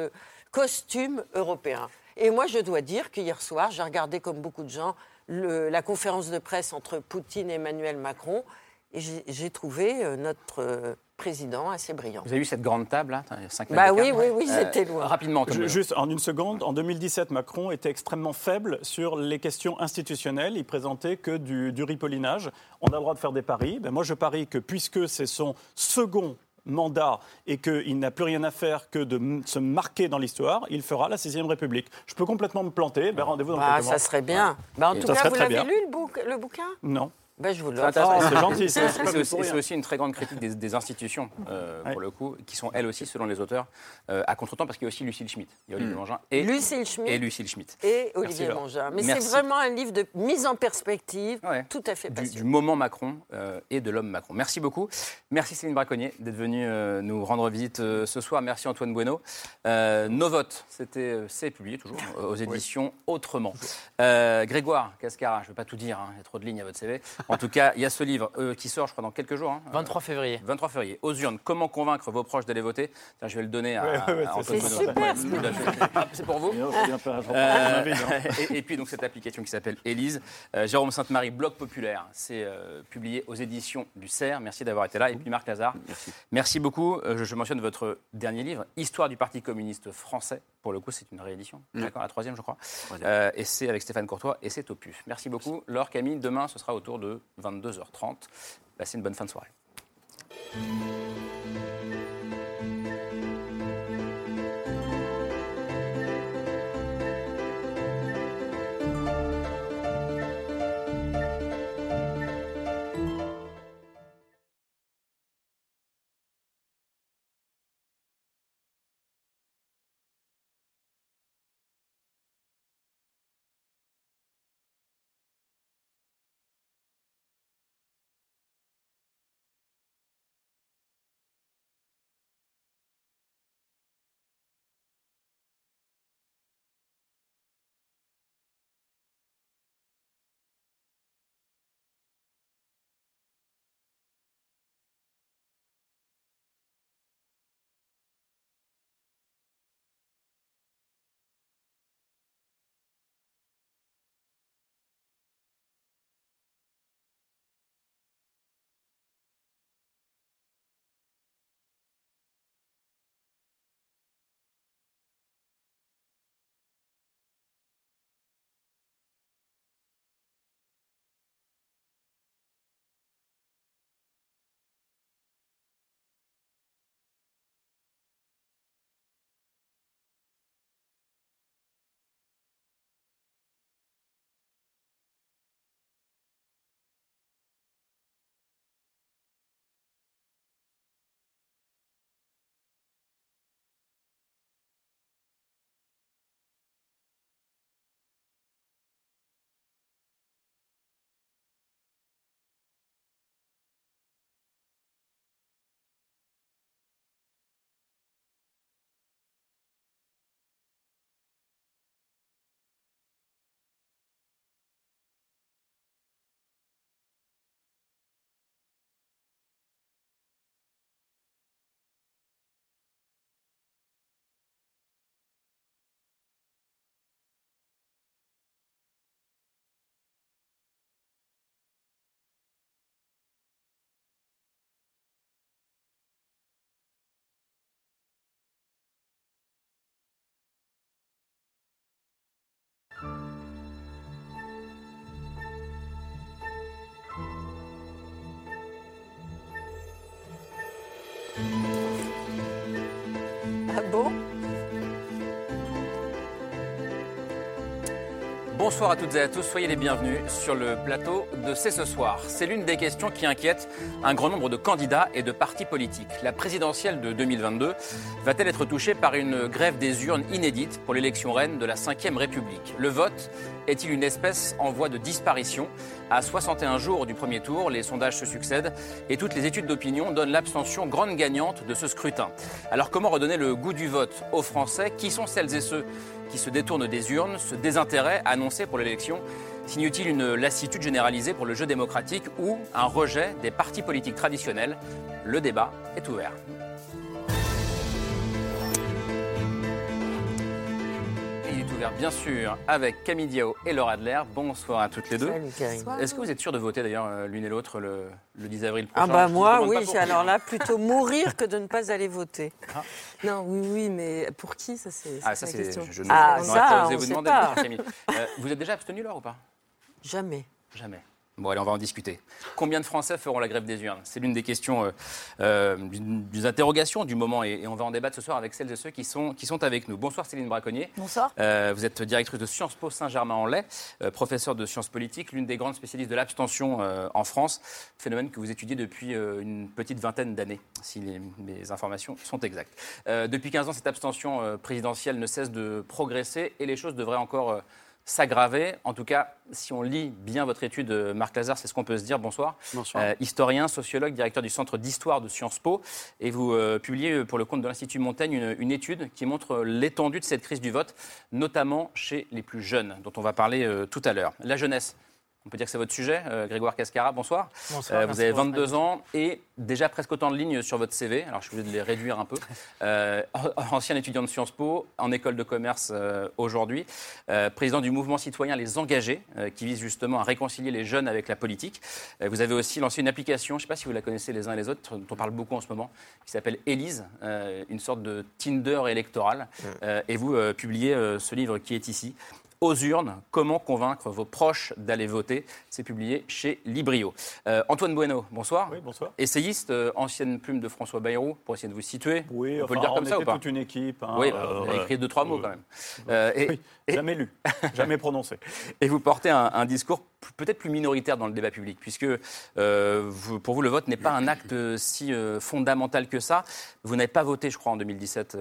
costume européen. Et moi, je dois dire qu'hier soir, j'ai regardé comme beaucoup de gens le- la conférence de presse entre Poutine et Emmanuel Macron, et j'ai trouvé euh, notre euh, président assez brillant. Vous avez vu cette grande table, là Il y a cinq Bah mètres oui, oui, oui, Euh, c'était loin. Rapidement. Juste en une seconde, en 2017, Macron était extrêmement faible sur les questions institutionnelles. Il présentait que du, du ripollinage. On a le droit de faire des paris. Ben moi, je parie que puisque c'est son second mandat et qu'il n'a plus rien à faire que de se marquer dans l'histoire, il fera la sixième République. Je peux complètement me planter. Ben, Rendez-vous dans Bah, quelques ça mois. serait bien. Bah, en Et tout cas, vous l'avez lu, le, bouc- le bouquin? Non. Ben, je vous C'est l'offre. intéressant. Oh, c'est gentil, c'est- aussi, une très grande critique des, des institutions, euh, pour le coup, qui sont elles aussi, selon les auteurs, euh, à contre-temps, parce qu'il y a aussi Lucille Schmitt. Il y a Olivier Hmm. Mangin et, Lucille Schmitt. et Lucille Schmitt. Et Olivier Laure. Mongin. Mais c'est Merci. vraiment un livre de mise en perspective Ouais. tout à fait du, passionnant. du moment Macron euh, et de l'homme Macron. Merci beaucoup. Merci Céline Braconnier d'être venue euh, nous rendre visite euh, ce soir. Merci Antoine Bueno. Euh, nos votes, c'était, euh, c'est publié toujours aux éditions Autrement. Euh, Grégoire Cascara, je ne vais pas tout dire, hein, il y a trop de lignes à votre CV. En tout cas, il y a ce livre euh, qui sort, je crois, dans quelques jours. hein. 23 février. 23 février. Aux urnes, comment convaincre vos proches d'aller voter? Tiens, Je vais le donner à, Ouais, ouais, ouais, à c'est Antoine super. C'est. Ah, C'est pour vous? Euh, hein. et, et puis donc cette application qui s'appelle Élise. Euh, Jérôme Sainte-Marie, Blog Populaire, c'est euh, publié aux éditions du CERF. Merci d'avoir été là. Et puis Marc Lazare, merci, beaucoup. Euh, je, je mentionne votre dernier livre, Histoire du Parti communiste français. Pour le coup, c'est une réédition, Mm. d'accord, la troisième, je crois. Euh, et c'est avec Stéphane Courtois et c'est au PUF. Merci beaucoup. Laure, Camille, demain, ce sera autour de 22h30. Passez une bonne fin de soirée. Bonsoir à toutes et à tous, soyez les bienvenus sur le plateau de C'est ce soir. C'est l'une des questions qui inquiète un grand nombre de candidats et de partis politiques. La présidentielle de 2022 va-t-elle être touchée par une grève des urnes inédite pour l'élection reine de la Ve République? Le vote est-il une espèce en voie de disparition? À 61 jours du premier tour, les sondages se succèdent et toutes les études d'opinion donnent l'abstention grande gagnante de ce scrutin. Alors comment redonner le goût du vote aux Français? Qui sont celles et ceux qui se détournent des urnes, ce désintérêt annoncé pour l'élection Signe-t-il une lassitude généralisée pour le jeu démocratique ou un rejet des partis politiques traditionnels? Le débat est ouvert. Bien sûr avec Camille Diao et Laura Adler. Bonsoir à toutes les deux. Est-ce que vous êtes sûr de voter d'ailleurs euh, l'une et l'autre le, 10 avril prochain Ah bah moi oui, alors là plutôt mourir que de ne pas aller voter. Ah. Non, oui, oui, mais pour qui ça c'est Ah ça c'est je, ah, ça, vous vous demander, pas. Camille. Euh, vous êtes déjà abstenu Laura ou pas? Jamais. Jamais. Bon, allez, on va en discuter. Combien de Français feront la grève des urnes? C'est l'une des questions, euh, euh, des interrogations du moment, et, on va en débattre ce soir avec celles et ceux qui sont, qui sont avec nous. Bonsoir Céline Braconnier. Bonsoir. Euh, vous êtes directrice de Sciences Po Saint-Germain-en-Laye, professeure de sciences politiques, l'une des grandes spécialistes de l'abstention en France, phénomène que vous étudiez depuis une petite vingtaine d'années, si les, mes informations sont exactes. depuis 15 ans, cette abstention présidentielle ne cesse de progresser et les choses devraient encore s'aggraver. En tout cas, si on lit bien votre étude, euh, Marc Lazare, c'est ce qu'on peut se dire. Bonsoir. Bonsoir. Euh, historien, sociologue, directeur du Centre d'histoire de Sciences Po. Et vous euh, publiez pour le compte de l'Institut Montaigne une, une, étude qui montre l'étendue de cette crise du vote, notamment chez les plus jeunes, dont on va parler tout à l'heure. La jeunesse. On peut dire que c'est votre sujet. Grégoire Cascara, bonsoir. Bonsoir. vous avez 22 ans et déjà presque autant de lignes sur votre CV. Alors, je suis obligé de les réduire un peu. Euh, ancien étudiant de Sciences Po, en école de commerce euh, aujourd'hui, euh, président du mouvement citoyen Les Engagés, qui vise justement à réconcilier les jeunes avec la politique. vous avez aussi lancé une application, je ne sais pas si vous la connaissez les uns et les autres, dont on parle beaucoup en ce moment, qui s'appelle Élise, une sorte de Tinder électoral. et vous publiez ce livre qui est ici, aux urnes, comment convaincre vos proches d'aller voter. C'est publié chez Librio. Euh, Antoine Bueno, bonsoir. Oui, bonsoir. Essayiste, euh, ancienne plume de François Bayrou, pour essayer de vous situer. Oui, on peut le dire comme ça ou pas toute une équipe. Hein, oui, bah, vous avez écrit deux, trois mots quand même. Euh, et, jamais lu, jamais prononcé. Et vous portez un, discours peut-être plus minoritaire dans le débat public, puisque pour vous, le vote n'est pas un acte si fondamental que ça. Vous n'avez pas voté, je crois, en 2017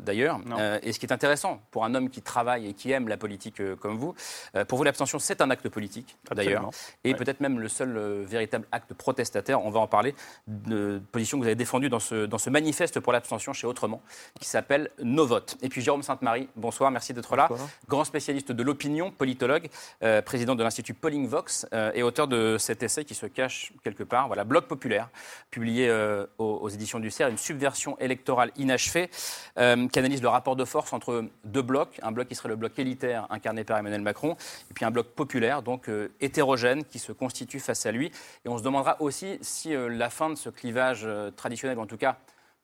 d'ailleurs. et ce qui est intéressant pour un homme qui travaille et qui aime la politique comme vous. Euh, pour vous, l'abstention, c'est un acte politique, d'ailleurs, et peut-être même le seul euh, véritable acte protestataire. On va en parler de position que vous avez défendue dans ce, dans ce manifeste pour l'abstention chez Autrement, qui s'appelle Nos votes. Et puis Jérôme Sainte-Marie, bonsoir, merci d'être là. Grand spécialiste de l'opinion, politologue, euh, président de l'Institut Polling Vox et auteur de cet essai qui se cache quelque part, voilà, Blog populaire, publié aux, éditions du CERF, une subversion électorale inachevée, qui analyse le rapport de force entre deux blocs, un bloc qui serait le bloc élitaire incarné par Emmanuel Macron, et puis un bloc populaire, donc euh, hétérogène, qui se constitue face à lui. Et on se demandera aussi si euh, la fin de ce clivage euh, traditionnel, ou en tout cas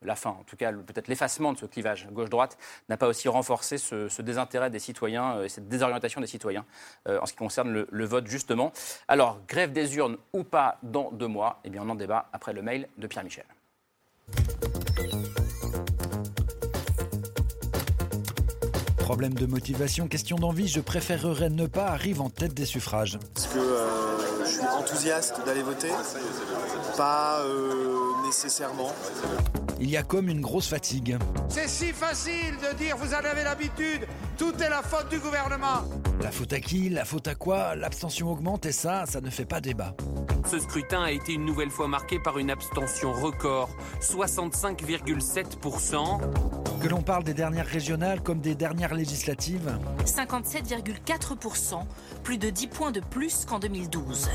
la fin, en tout cas peut-être l'effacement de ce clivage gauche-droite, n'a pas aussi renforcé ce, désintérêt des citoyens et cette désorientation des citoyens en ce qui concerne le, le, vote justement. Alors, grève des urnes ou pas dans deux mois? Eh bien, on en débat après le mail de Pierre Michel. Problème de motivation, question d'envie, je préférerais ne pas arrive en tête des suffrages. Parce que euh, je suis enthousiaste d'aller voter, pas euh, nécessairement. Il y a comme une grosse fatigue. C'est si facile de dire vous en avez l'habitude, tout est la faute du gouvernement. La faute à qui La faute à quoi? L'abstention augmente et ça, ça ne fait pas débat. Ce scrutin a été une nouvelle fois marqué par une abstention record, 65,7%. Que l'on parle des dernières régionales comme des dernières législatives 57,4%, plus de 10 points de plus qu'en 2012.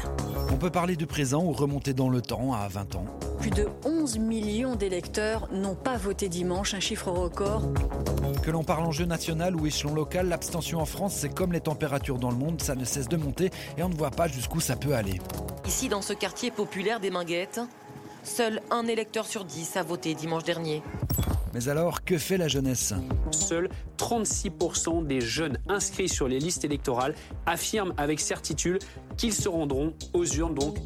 On peut parler du présent ou remonter dans le temps à 20 ans. Plus de 11 millions d'électeurs n'ont pas voté dimanche, un chiffre record. Que l'on parle en jeu national ou échelon local, l'abstention en France, c'est comme les températures dans le monde, ça ne cesse de monter et on ne voit pas jusqu'où ça peut aller. Ici, dans ce quartier populaire des Minguettes, seul un électeur sur dix a voté dimanche dernier. Mais alors, que fait la jeunesse? Seuls 36% des jeunes inscrits sur les listes électorales affirment avec certitude qu'ils se rendront aux urnes donc.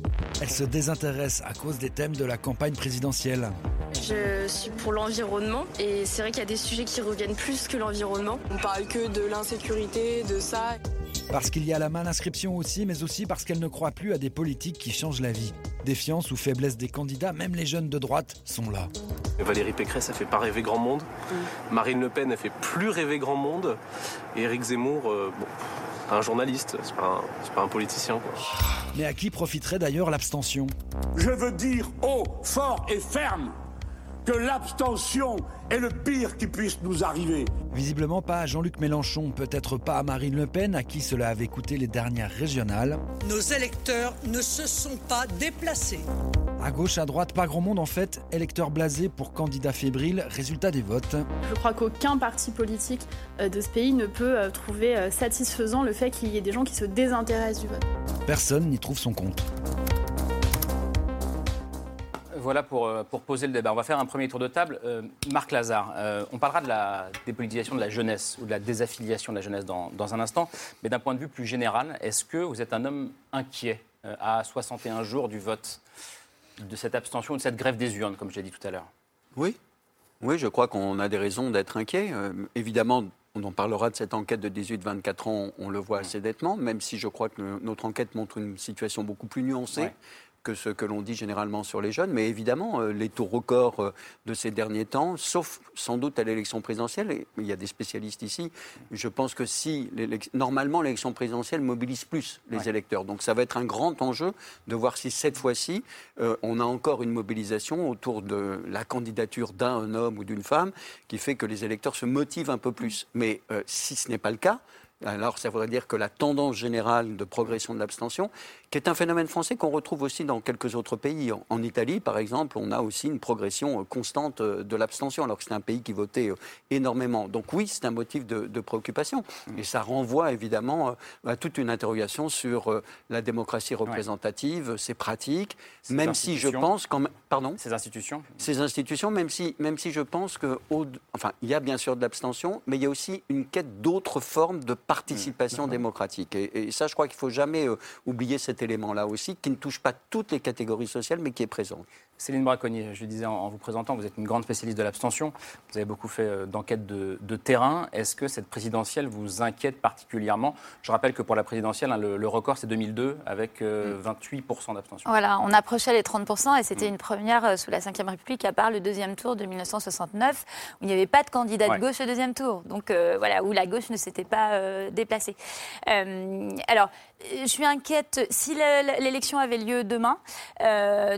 Elle se désintéresse à cause des thèmes de la campagne présidentielle. Je suis pour l'environnement et c'est vrai qu'il y a des sujets qui reviennent plus que l'environnement. On parle que de l'insécurité, de ça. Parce qu'il y a la inscription aussi, mais aussi parce qu'elle ne croit plus à des politiques qui changent la vie. Défiance ou faiblesse des candidats, même les jeunes de droite sont là. Valérie Pécresse, ça fait pas rêver grand monde. Marine Le Pen, elle fait plus rêver grand monde. Et Éric Zemmour, euh, bon, un journaliste, c'est pas, pas, un politicien. Quoi. Mais à qui profiterait d'ailleurs l'abstention? Je veux dire haut, fort et ferme que l'abstention est le pire qui puisse nous arriver. Visiblement pas à Jean-Luc Mélenchon, peut-être pas à Marine Le Pen, à qui cela avait coûté les dernières régionales. Nos électeurs ne se sont pas déplacés. À gauche, à droite, pas grand monde en fait. Électeurs blasés pour candidats fébriles, résultat des votes. Je crois qu'aucun parti politique euh, de ce pays ne peut euh, trouver euh, satisfaisant le fait qu'il y ait des gens qui se désintéressent du vote. Personne n'y trouve son compte. Voilà pour, pour, poser le débat. On va faire un premier tour de table. Marc Lazare, on parlera de la dépolitisation de la jeunesse ou de la désaffiliation de la jeunesse dans, dans un instant. Mais d'un point de vue plus général, est-ce que vous êtes un homme inquiet à 61 jours du vote de cette abstention, de cette grève des urnes, comme je l'ai dit tout à l'heure? Oui. Oui, je crois qu'on a des raisons d'être inquiets. Euh, évidemment, on en parlera de cette enquête de 18-24 ans, on le voit assez nettement, même si je crois que notre enquête montre une situation beaucoup plus nuancée que ce que l'on dit généralement sur les jeunes. Mais évidemment, euh, les taux records euh, de ces derniers temps, sauf sans doute à l'élection présidentielle, et il y a des spécialistes ici, je pense que si, normalement, l'élection présidentielle mobilise plus les électeurs. Donc ça va être un grand enjeu de voir si cette fois-ci, euh, on a encore une mobilisation autour de la candidature d'un homme ou d'une femme qui fait que les électeurs se motivent un peu plus. Mais si ce n'est pas le cas, alors ça voudrait dire que la tendance générale de progression de l'abstention, qui est un phénomène français qu'on retrouve aussi dans quelques autres pays. En, Italie, par exemple, on a aussi une progression euh, constante euh, de l'abstention, alors que c'est un pays qui votait euh, énormément. Donc oui, c'est un motif de, préoccupation. Et ça renvoie évidemment à toute une interrogation sur la démocratie représentative, ses pratiques, même si je pense quand. Pardon? Ces institutions Ces institutions, même si, même si je pense que... Enfin, il y a bien sûr de l'abstention, mais il y a aussi une quête d'autres formes de participation mmh. démocratique. Et, ça, je crois qu'il ne faut jamais oublier cette élément-là aussi, qui ne touche pas toutes les catégories sociales, mais qui est présent. Céline Braconnier, je le disais en, vous présentant, vous êtes une grande spécialiste de l'abstention. Vous avez beaucoup fait euh, d'enquêtes de, terrain. Est-ce que cette présidentielle vous inquiète particulièrement? Je rappelle que pour la présidentielle, hein, le, record, c'est 2002, avec 28% euh, mm. d'abstention. Voilà, on approchait les 30%, et c'était une première euh, sous la Ve République, à part le deuxième tour de 1969, où il n'y avait pas de candidat de gauche au deuxième tour. Donc voilà, où la gauche ne s'était pas déplacée. alors, je suis inquiète. Si l'élection avait lieu demain,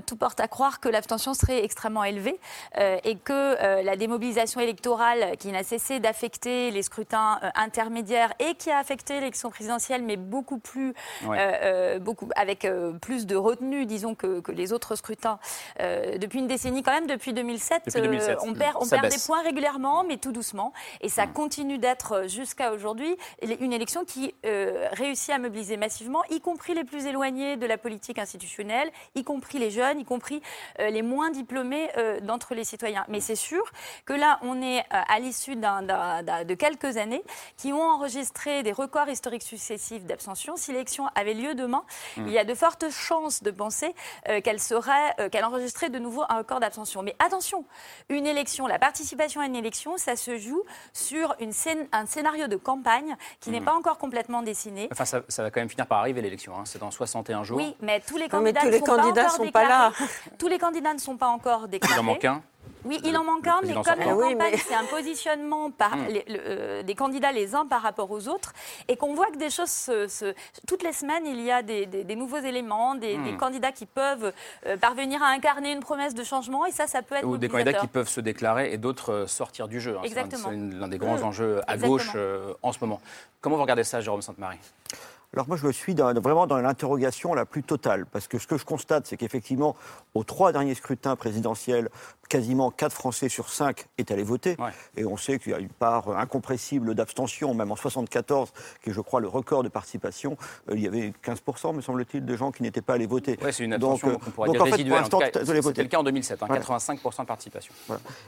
tout porte à croire que l'abstention serait extrêmement élevée euh, et que euh, la démobilisation électorale qui n'a cessé d'affecter les scrutins euh, intermédiaires et qui a affecté l'élection présidentielle, mais beaucoup plus, beaucoup, avec plus de retenue, disons, que, les autres scrutins depuis une décennie, quand même, depuis 2007, on perd, on perd des points régulièrement, mais tout doucement. Et ça continue d'être jusqu'à aujourd'hui une élection qui réussit à mobiliser massivement, y compris les plus éloignés de la politique institutionnelle, y compris les jeunes, y compris euh, les moins diplômés euh, d'entre les citoyens. Mais c'est sûr que là, on est euh, à l'issue de quelques années qui ont enregistré des records historiques successifs d'abstention. Si l'élection avait lieu demain, mmh. il y a de fortes chances de penser qu'elle serait, qu'elle enregistrerait de nouveau un record d'abstention. Mais attention, une élection, la participation à une élection, ça se joue sur une un scénario de campagne qui n'est mmh. pas encore complètement dessiné. Enfin, ça, va quand même finir par arriver l'élection. Hein. C'est dans 61 jours. Oui, mais tous les candidats, ne sont, pas, là. tous les candidats ne sont pas encore déclarés. Il en manque un oui, il en manque un, mais comme une campagne, c'est un positionnement par hmm. euh, des candidats les uns par rapport aux autres, et qu'on voit que des choses se, Toutes les semaines, il y a des, nouveaux éléments, des, hmm. candidats qui peuvent euh, parvenir à incarner une promesse de changement, et ça, ça peut être Ou des candidats qui peuvent se déclarer et d'autres euh, sortir du jeu. Hein. Exactement. C'est l'un des grands enjeux à gauche en ce moment. Comment vous regardez ça, Jérôme Sainte-Marie? Alors moi, je suis vraiment dans l'interrogation la plus totale, parce que ce que je constate, c'est qu'effectivement, aux trois derniers scrutins présidentiels, quasiment 4 Français sur 5 est allé voter, et on sait qu'il y a une part incompressible d'abstention, même en 74, qui est, je crois, le record de participation, euh, il y avait 15%, me semble-t-il, de gens qui n'étaient pas allés voter. Oui, c'est une abstention qu'on pourrait dire résiduelle. C'était le cas en 2007, 85% de participation.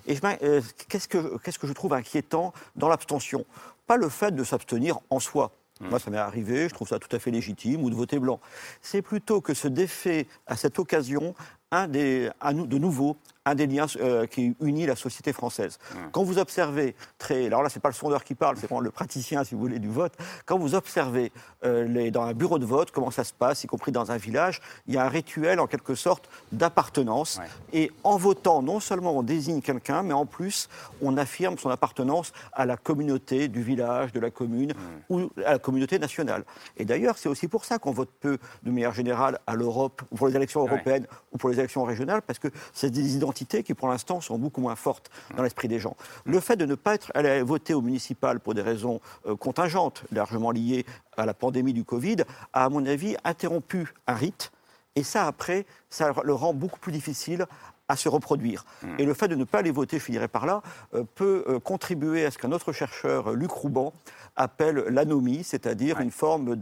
Et euh, qu'est-ce que, qu'est-ce que je trouve inquiétant dans l'abstention? Pas le fait de s'abstenir en soi, moi, ça m'est arrivé, je trouve ça tout à fait légitime, ou de voter blanc. C'est plutôt que se défait à cette occasion un des, de nouveau un des liens euh, qui unit la société française. Quand vous observez, très, alors là, c'est pas le sondeur qui parle, c'est vraiment le praticien, si vous voulez, du vote. Quand vous observez euh, les, dans un bureau de vote comment ça se passe, y compris dans un village, il y a un rituel en quelque sorte d'appartenance. Et en votant, non seulement on désigne quelqu'un, mais en plus on affirme son appartenance à la communauté du village, de la commune ou à la communauté nationale. Et d'ailleurs, c'est aussi pour ça qu'on vote peu, de manière générale, à l'Europe, ou pour les élections européennes ou pour les élections régionales, parce que c'est des identités qui, pour l'instant, sont beaucoup moins fortes dans l'esprit des gens. Le fait de ne pas être allé voter au municipal pour des raisons euh, contingentes, largement liées à la pandémie du Covid, a, à mon avis, interrompu un rite. Et ça, après, ça le rend beaucoup plus difficile à se reproduire. Hmm. Et le fait de ne pas aller voter, je finirai par là, euh, peut euh, contribuer à ce qu'un autre chercheur, Luc Rouban, appelle l'anomie, c'est-à-dire une forme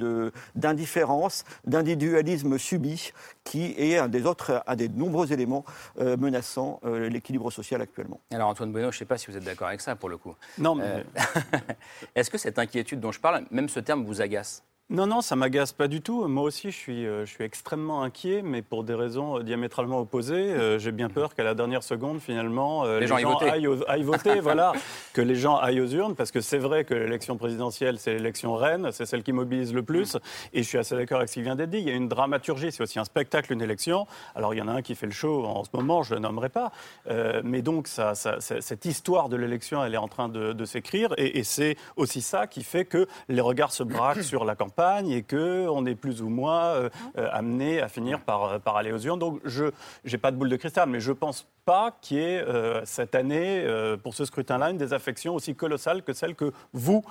d'indifférence, d'individualisme subi, qui est un des autres, un des nombreux éléments euh, menaçant l'équilibre social actuellement. Alors Antoine Bueno, je ne sais pas si vous êtes d'accord avec ça pour le coup. Non, mais... Est-ce que cette inquiétude dont je parle, même ce terme vous agace? Non, non, ça m'agace pas du tout. Moi aussi, je suis, euh, je suis extrêmement inquiet, mais pour des raisons euh, diamétralement opposées. Euh, j'ai bien peur qu'à la dernière seconde, finalement, les, gens, aillent, voter, voilà, que les gens aillent aux urnes, parce que c'est vrai que l'élection présidentielle, c'est l'élection reine, c'est celle qui mobilise le plus. Et je suis assez d'accord avec ce qui vient d'être dit. Il y a une dramaturgie, c'est aussi un spectacle, une élection. Alors, il y en a un qui fait le show en ce moment, je ne le nommerai pas. mais donc, ça, cette histoire de l'élection, elle est en train de, s'écrire. Et, et c'est aussi ça qui fait que les regards se braquent sur la campagne et qu'on est plus ou moins euh, euh, amené à finir par, euh, par aller aux urnes. Donc je n'ai pas de boule de cristal, mais je ne pense pas qu'il y ait cette année, pour ce scrutin-là, une désaffection aussi colossale que celle que vous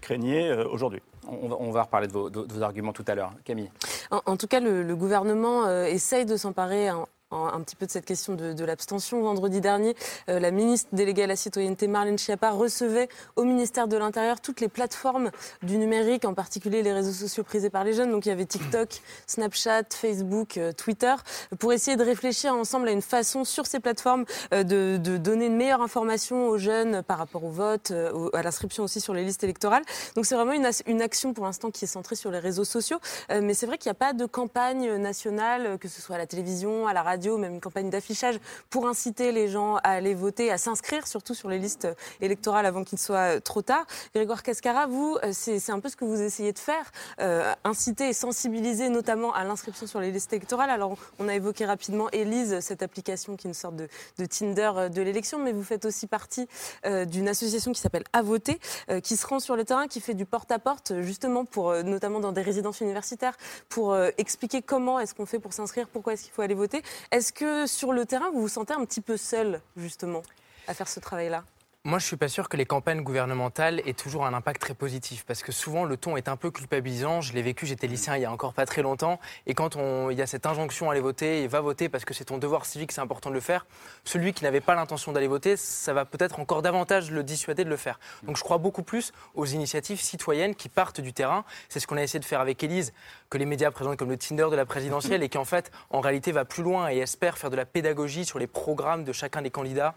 craignez aujourd'hui. On va, reparler de vos, arguments tout à l'heure. Camille. En, tout cas, le, gouvernement essaye de s'emparer un petit peu de cette question de, l'abstention. Vendredi dernier, euh, la ministre déléguée à la citoyenneté, Marlène Schiappa, recevait au ministère de l'Intérieur toutes les plateformes du numérique, en particulier les réseaux sociaux prisés par les jeunes. Donc il y avait TikTok, Snapchat, Facebook, euh, Twitter, pour essayer de réfléchir ensemble à une façon sur ces plateformes euh, de, donner une meilleure information aux jeunes par rapport au vote, à l'inscription aussi sur les listes électorales. Donc c'est vraiment une, une, action pour l'instant qui est centrée sur les réseaux sociaux. mais c'est vrai qu'il n'y a pas de campagne nationale, que ce soit à la télévision, à la radio, même une campagne d'affichage pour inciter les gens à aller voter, à s'inscrire surtout sur les listes électorales avant qu'il soit trop tard. Grégoire Cascara, vous, euh, c'est un peu ce que vous essayez de faire, euh, inciter et sensibiliser notamment à l'inscription sur les listes électorales. Alors, on a évoqué rapidement Elise, cette application qui est une sorte de, Tinder euh, de l'élection, mais vous faites aussi partie d'une association qui s'appelle À voter, qui se rend sur le terrain, qui fait du porte-à-porte, justement pour, notamment dans des résidences universitaires, pour expliquer comment est-ce qu'on fait pour s'inscrire, pourquoi est-ce qu'il faut aller voter. Est-ce que sur le terrain, vous vous sentez un petit peu seul, justement, à faire ce travail-là? Moi, je suis pas sûr que les campagnes gouvernementales aient toujours un impact très positif, parce que souvent le ton est un peu culpabilisant. Je l'ai vécu, j'étais lycéen il y a encore pas très longtemps, et quand on, il y a cette injonction à aller voter, et va voter parce que c'est ton devoir civique, c'est important de le faire. Celui qui n'avait pas l'intention d'aller voter, ça va peut-être encore davantage le dissuader de le faire. Donc, je crois beaucoup plus aux initiatives citoyennes qui partent du terrain. C'est ce qu'on a essayé de faire avec Élise, que les médias présentent comme le Tinder de la présidentielle, et qui en fait, en réalité, va plus loin et espère faire de la pédagogie sur les programmes de chacun des candidats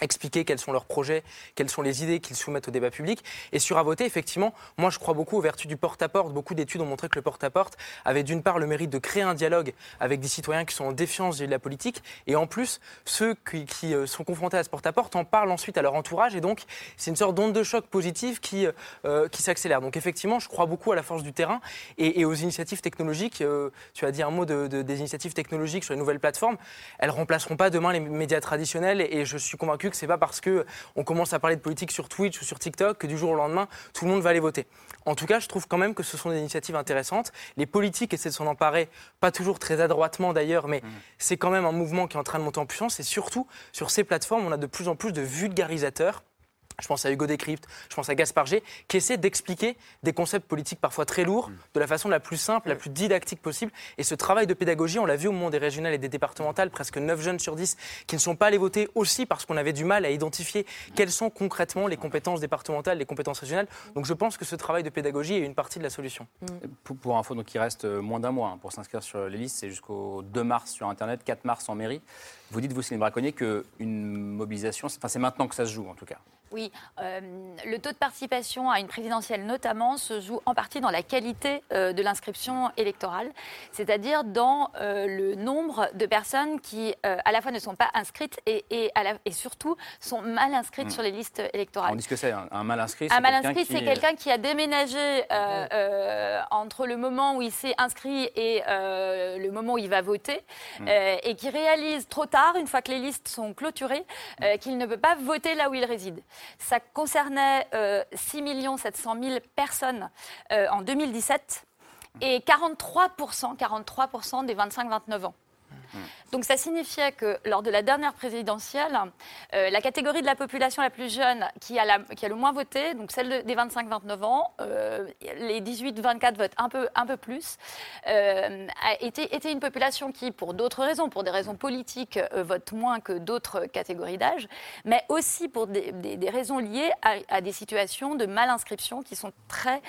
expliquer quels sont leurs projets, quelles sont les idées qu'ils soumettent au débat public. Et sur à voter, effectivement, moi je crois beaucoup aux vertus du porte-à-porte. Beaucoup d'études ont montré que le porte-à-porte avait d'une part le mérite de créer un dialogue avec des citoyens qui sont en défiance de la politique, et en plus, ceux qui, euh, sont confrontés à ce porte-à-porte en parlent ensuite à leur entourage, et donc c'est une sorte d'onde de choc positive qui, euh, qui s'accélère. Donc effectivement, je crois beaucoup à la force du terrain et, aux initiatives technologiques. Euh, tu as dit un mot de, des initiatives technologiques sur les nouvelles plateformes. Elles remplaceront pas demain les médias traditionnels, et je suis convaincu que c'est pas parce que on commence à parler de politique sur Twitch ou sur TikTok que du jour au lendemain tout le monde va aller voter. En tout cas, je trouve quand même que ce sont des initiatives intéressantes. Les politiques essaient de s'en emparer, pas toujours très adroitement d'ailleurs, mais mmh. c'est quand même un mouvement qui est en train de monter en puissance. Et surtout, sur ces plateformes, on a de plus en plus de vulgarisateurs je pense à Hugo Décrypte, je pense à Gaspard G, qui essaie d'expliquer des concepts politiques parfois très lourds de la façon la plus simple, la plus didactique possible. Et ce travail de pédagogie, on l'a vu au moment des régionales et des départementales, presque 9 jeunes sur 10 qui ne sont pas allés voter aussi parce qu'on avait du mal à identifier quelles sont concrètement les compétences départementales, les compétences régionales. Donc je pense que ce travail de pédagogie est une partie de la solution. Pour, pour, info, donc il reste euh, moins d'un mois hein, pour s'inscrire sur les listes, c'est jusqu'au 2 mars sur Internet, 4 mars en mairie. Vous dites, vous, Céline Braconnier, qu'une mobilisation, enfin c'est maintenant que ça se joue en tout cas. Oui, euh, le taux de participation à une présidentielle notamment se joue en partie dans la qualité euh, de l'inscription électorale, c'est-à-dire dans euh, le nombre de personnes qui à la fois ne sont pas inscrites et, et, et surtout sont mal inscrites hmm. sur les listes électorales. On dit que c'est un, mal inscrit Un mal inscrit, c'est quelqu'un qui a déménagé entre le moment où il s'est inscrit et le moment où il va voter hmm. et qui réalise trop tard, une fois que les listes sont clôturées, qu'il ne peut pas voter là où il réside. Ça concernait 6 700 000 personnes euh, en 2017 et 43%, 43 des 25-29 ans. Donc ça signifiait que lors de la dernière présidentielle, euh, la catégorie de la population la plus jeune qui a, le moins voté, donc celle des 25-29 ans, euh, les 18-24 votent un peu, plus, euh, a été, été, une population qui, pour d'autres raisons, pour des raisons politiques, vote moins que d'autres catégories d'âge, mais aussi pour des, raisons liées à, à, des situations de mal-inscription qui sont très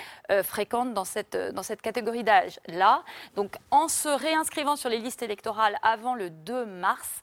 fréquentes dans cette, dans cette catégorie d'âge. Là, donc en se réinscrivant sur les listes électorales avant le 2 mars.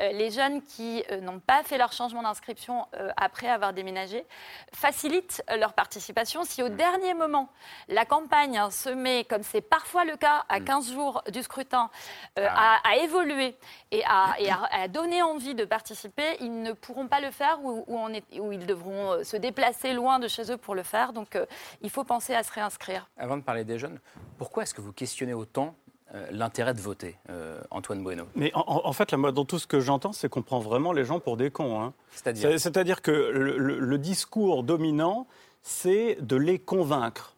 Euh, les jeunes qui euh, n'ont pas fait leur changement d'inscription euh, après avoir déménagé facilitent leur participation. Si au mm. dernier moment, la campagne se met, comme c'est parfois le cas à 15 mm. jours du scrutin, ah. à, évoluer et, à, donner envie de participer, ils ne pourront pas le faire ou, ou ils devront se déplacer loin de chez eux pour le faire. Donc il faut penser à se réinscrire. Avant de parler des jeunes, pourquoi est-ce que vous questionnez autant euh, l'intérêt de voter, euh, Antoine Bueno Mais en, fait, là, moi, dans tout ce que j'entends, c'est qu'on prend vraiment les gens pour des cons. Hein. C'est-à-dire C'est-à-dire que le, discours dominant, c'est de les convaincre.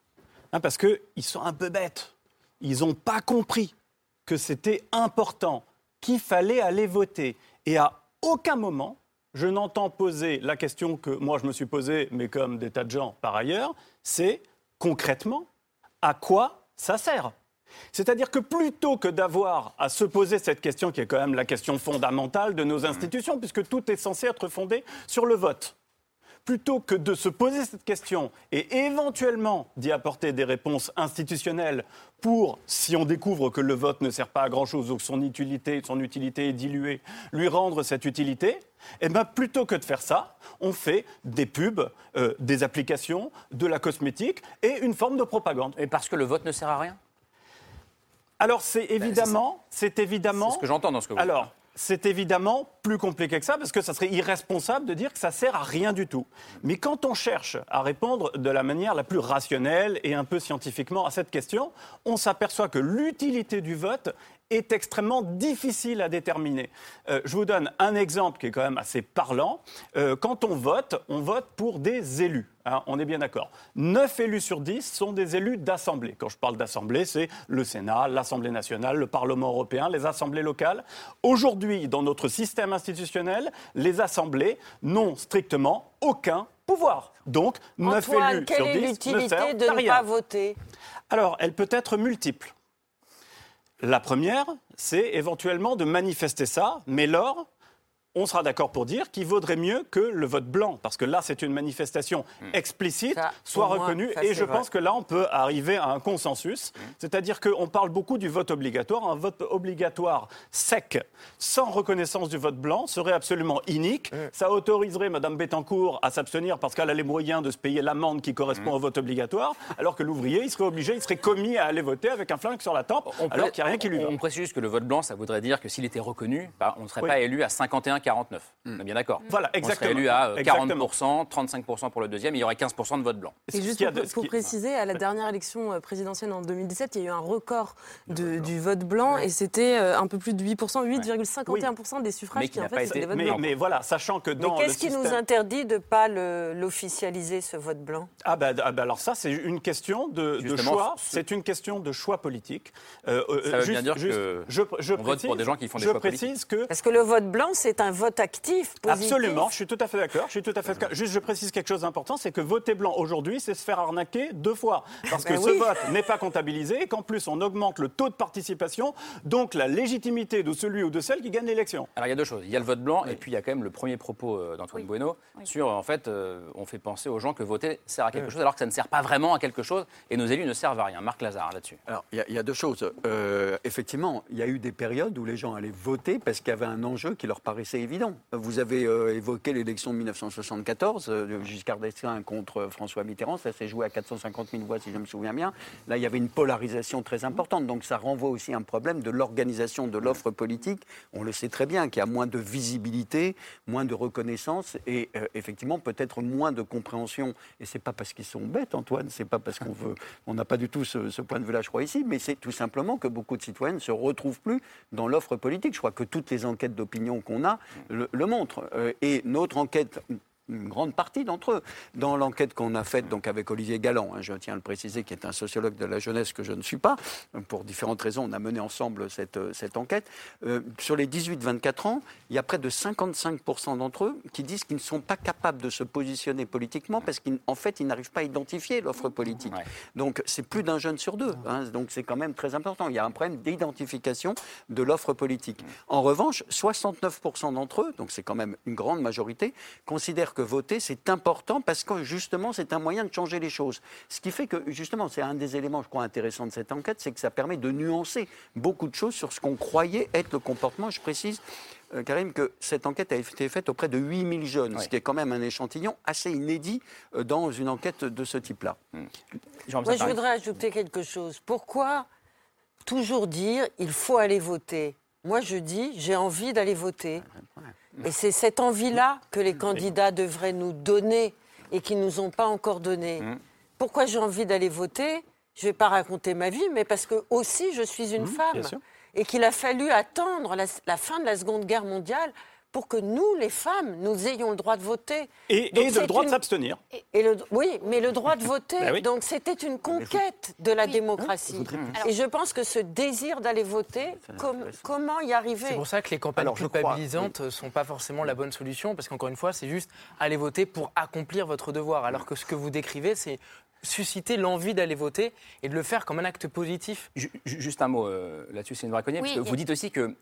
Hein, parce qu'ils sont un peu bêtes. Ils n'ont pas compris que c'était important, qu'il fallait aller voter. Et à aucun moment, je n'entends poser la question que moi je me suis posée, mais comme des tas de gens par ailleurs, c'est concrètement à quoi ça sert? C'est-à-dire que plutôt que d'avoir à se poser cette question, qui est quand même la question fondamentale de nos institutions, puisque tout est censé être fondé sur le vote, plutôt que de se poser cette question et éventuellement d'y apporter des réponses institutionnelles pour, si on découvre que le vote ne sert pas à grand-chose ou que son utilité, son utilité est diluée, lui rendre cette utilité, eh bien, plutôt que de faire ça, on fait des pubs, euh, des applications, de la cosmétique et une forme de propagande. Et parce que le vote ne sert à rien? Alors c'est évidemment, c'est évidemment. ce que j'entends dans ce que vous Alors, c'est évidemment plus compliqué que ça parce que ça serait irresponsable de dire que ça sert à rien du tout. Mais quand on cherche à répondre de la manière la plus rationnelle et un peu scientifiquement à cette question, on s'aperçoit que l'utilité du vote est extrêmement difficile à déterminer. Euh, je vous donne un exemple qui est quand même assez parlant. Euh, quand on vote, on vote pour des élus. Hein, on est bien d'accord. 9 élus sur 10 sont des élus d'assemblée. Quand je parle d'assemblée, c'est le Sénat, l'Assemblée nationale, le Parlement européen, les assemblées locales. Aujourd'hui, dans notre système institutionnel, les assemblées n'ont strictement aucun pouvoir. Donc, 9 élus sur 10 est l'utilité de ne pas voter? Alors, elle peut être multiple. La première, c'est éventuellement de manifester ça, mais lors on sera d'accord pour dire qu'il vaudrait mieux que le vote blanc, parce que là, c'est une manifestation hmm. explicite, soit reconnue. et je pense que là, on peut arriver à un consensus. Hmm. C'est-à-dire qu'on parle beaucoup du vote obligatoire. Un vote obligatoire sec, sans reconnaissance du vote blanc, serait absolument inique. Hmm. Ça autoriserait Mme Bettencourt à s'abstenir parce qu'elle a les moyens de se payer l'amende qui correspond au vote obligatoire, alors que l'ouvrier, il serait obligé, il serait commis à aller voter avec un flingue sur la tempe, alors qu'il n'y a rien qui lui va. On précise juste que le vote blanc, ça voudrait dire que s'il était reconnu, bah, on ne serait pas élu à 51 49. Hmm. On est bien d'accord. Voilà, exactement. On serait élu à 40%, 35% pour le deuxième, il y aurait 15% de vote blanc. Et juste pour, préciser, à la dernière élection euh, présidentielle en 2017, il y a eu un record du vote blanc et c'était euh, un peu plus de 8%, 8,51% des suffrages qui, en fait, été... des votes blancs. Mais voilà, sachant que dans Mais qu'est-ce qui nous interdit de ne pas l'officialiser, ce vote blanc? Ah ben, ah ben, alors ça, c'est une question de, choix. C'est une question de choix politique. Euh, ça veut bien dire que je, je, on vote pour des gens qui font des choix précise que... Parce que le vote blanc, c'est un vote actif Absolument, je suis tout à fait d'accord. Je suis tout à fait Juste, je précise quelque chose d'important, c'est que voter blanc aujourd'hui, c'est se faire arnaquer deux fois, parce que ben ce vote n'est pas comptabilisé, et qu'en plus on augmente le taux de participation, donc la légitimité de celui ou de celle qui gagne l'élection. Alors il y a deux choses. Il y a le vote blanc, et puis il y a quand même le premier propos euh, d'Antoine Bueno sur, en fait, euh, on fait penser aux gens que voter sert à quelque chose, alors que ça ne sert pas vraiment à quelque chose, et nos élus ne servent à rien. Marc Lazare là-dessus. Alors il y, a deux choses. Euh, effectivement, il y a eu des périodes où les gens allaient voter parce qu'il y avait un enjeu qui leur paraissait Vous avez évoqué l'élection de 1974, Giscard d'Estaing contre François Mitterrand, ça s'est joué à 450 000 voix si je me souviens bien. Là, il y avait une polarisation très importante, donc ça renvoie aussi à un problème de l'organisation de l'offre politique. On le sait très bien, qu'il y a moins de visibilité, moins de reconnaissance et effectivement peut-être moins de compréhension. Et c'est pas parce qu'ils sont bêtes, Antoine, c'est pas parce qu'on veut, on n'a pas du tout ce, point de vue-là, je crois ici, mais c'est tout simplement que beaucoup de citoyens ne se retrouvent plus dans l'offre politique. Je crois que toutes les enquêtes d'opinion qu'on a le, montrent. Euh, et notre enquête une grande partie d'entre eux. Dans l'enquête qu'on a faite donc avec Olivier Galland, hein, je tiens à le préciser, qui est un sociologue de la jeunesse que je ne suis pas, pour différentes raisons, on a mené ensemble cette, euh, cette enquête. Euh, sur les 18-24 ans, il y a près de 55% d'entre eux qui disent qu'ils ne sont pas capables de se positionner politiquement parce qu'en fait, ils n'arrivent pas à identifier l'offre politique. Donc, c'est plus d'un jeune sur deux. Hein, donc, c'est quand même très important. Il y a un problème d'identification de l'offre politique. En revanche, 69% d'entre eux, donc c'est quand même une grande majorité, considèrent que voter, c'est important parce que justement, c'est un moyen de changer les choses. Ce qui fait que, justement, c'est un des éléments, je crois, intéressants de cette enquête, c'est que ça permet de nuancer beaucoup de choses sur ce qu'on croyait être le comportement. Je précise, euh, Karim, que cette enquête a été faite auprès de 8000 jeunes, ce qui est quand même un échantillon assez inédit euh, dans une enquête de ce type-là. Hmm. Moi, je voudrais ajouter quelque chose. Pourquoi toujours dire il faut aller voter? Moi, je dis j'ai envie d'aller voter. Et c'est cette envie-là que les candidats devraient nous donner et qu'ils ne nous ont pas encore donné. Mm. Pourquoi j'ai envie d'aller voter? Je ne vais pas raconter ma vie, mais parce que aussi je suis une mm, femme. Et qu'il a fallu attendre la, fin de la Seconde Guerre mondiale pour que nous, les femmes, nous ayons le droit de voter. Et, le droit de s'abstenir. Et, le, oui, mais le droit de voter. Bah donc c'était une conquête de la démocratie. Et je pense que ce désir d'aller voter, comment y arriver? C'est pour ça que les campagnes culpabilisantes ne sont pas forcément la bonne solution, parce qu'encore une fois, c'est juste aller voter pour accomplir votre devoir. Alors que ce que vous décrivez, c'est susciter l'envie d'aller voter et de le faire comme un acte positif. Juste un mot euh, là-dessus, c'est une vraie parce que vous dites aussi que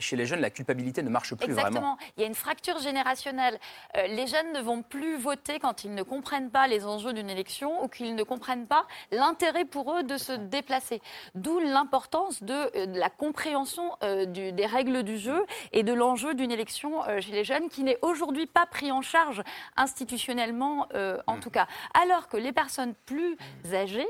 chez les jeunes, la culpabilité ne marche plus Exactement. vraiment. Il y a une fracture générationnelle. Euh, les jeunes ne vont plus voter quand ils ne comprennent pas les enjeux d'une élection ou qu'ils ne comprennent pas l'intérêt pour eux de se déplacer. D'où l'importance de, euh, la compréhension euh, des règles du jeu et de l'enjeu d'une élection chez les jeunes qui n'est aujourd'hui pas pris en charge institutionnellement, en mmh. tout cas. Alors que les personnes plus âgées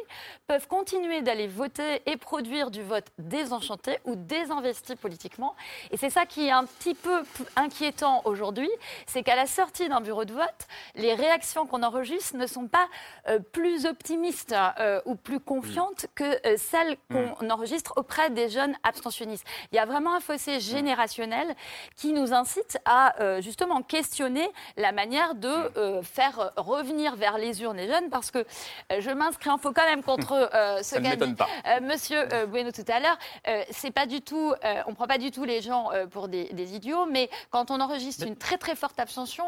peuvent continuer d'aller voter et produire du vote désenchanté ou désinvesti politiquement et c'est ça qui est un petit peu inquiétant aujourd'hui, c'est qu'à la sortie d'un bureau de vote, les réactions qu'on enregistre ne sont pas euh, plus optimistes euh, ou plus confiantes que euh, celles mm. qu'on enregistre auprès des jeunes abstentionnistes. Il y a vraiment un fossé mm. générationnel qui nous incite à justement questionner la manière de mm. faire revenir vers les urnes les jeunes, parce que je m'inscris en faux quand même contre ce qu'a dit Monsieur Bueno tout à l'heure. c'est pas du tout, on prend pas du tout les gens euh, pour des, idiots, mais quand on enregistre une très très forte abstention,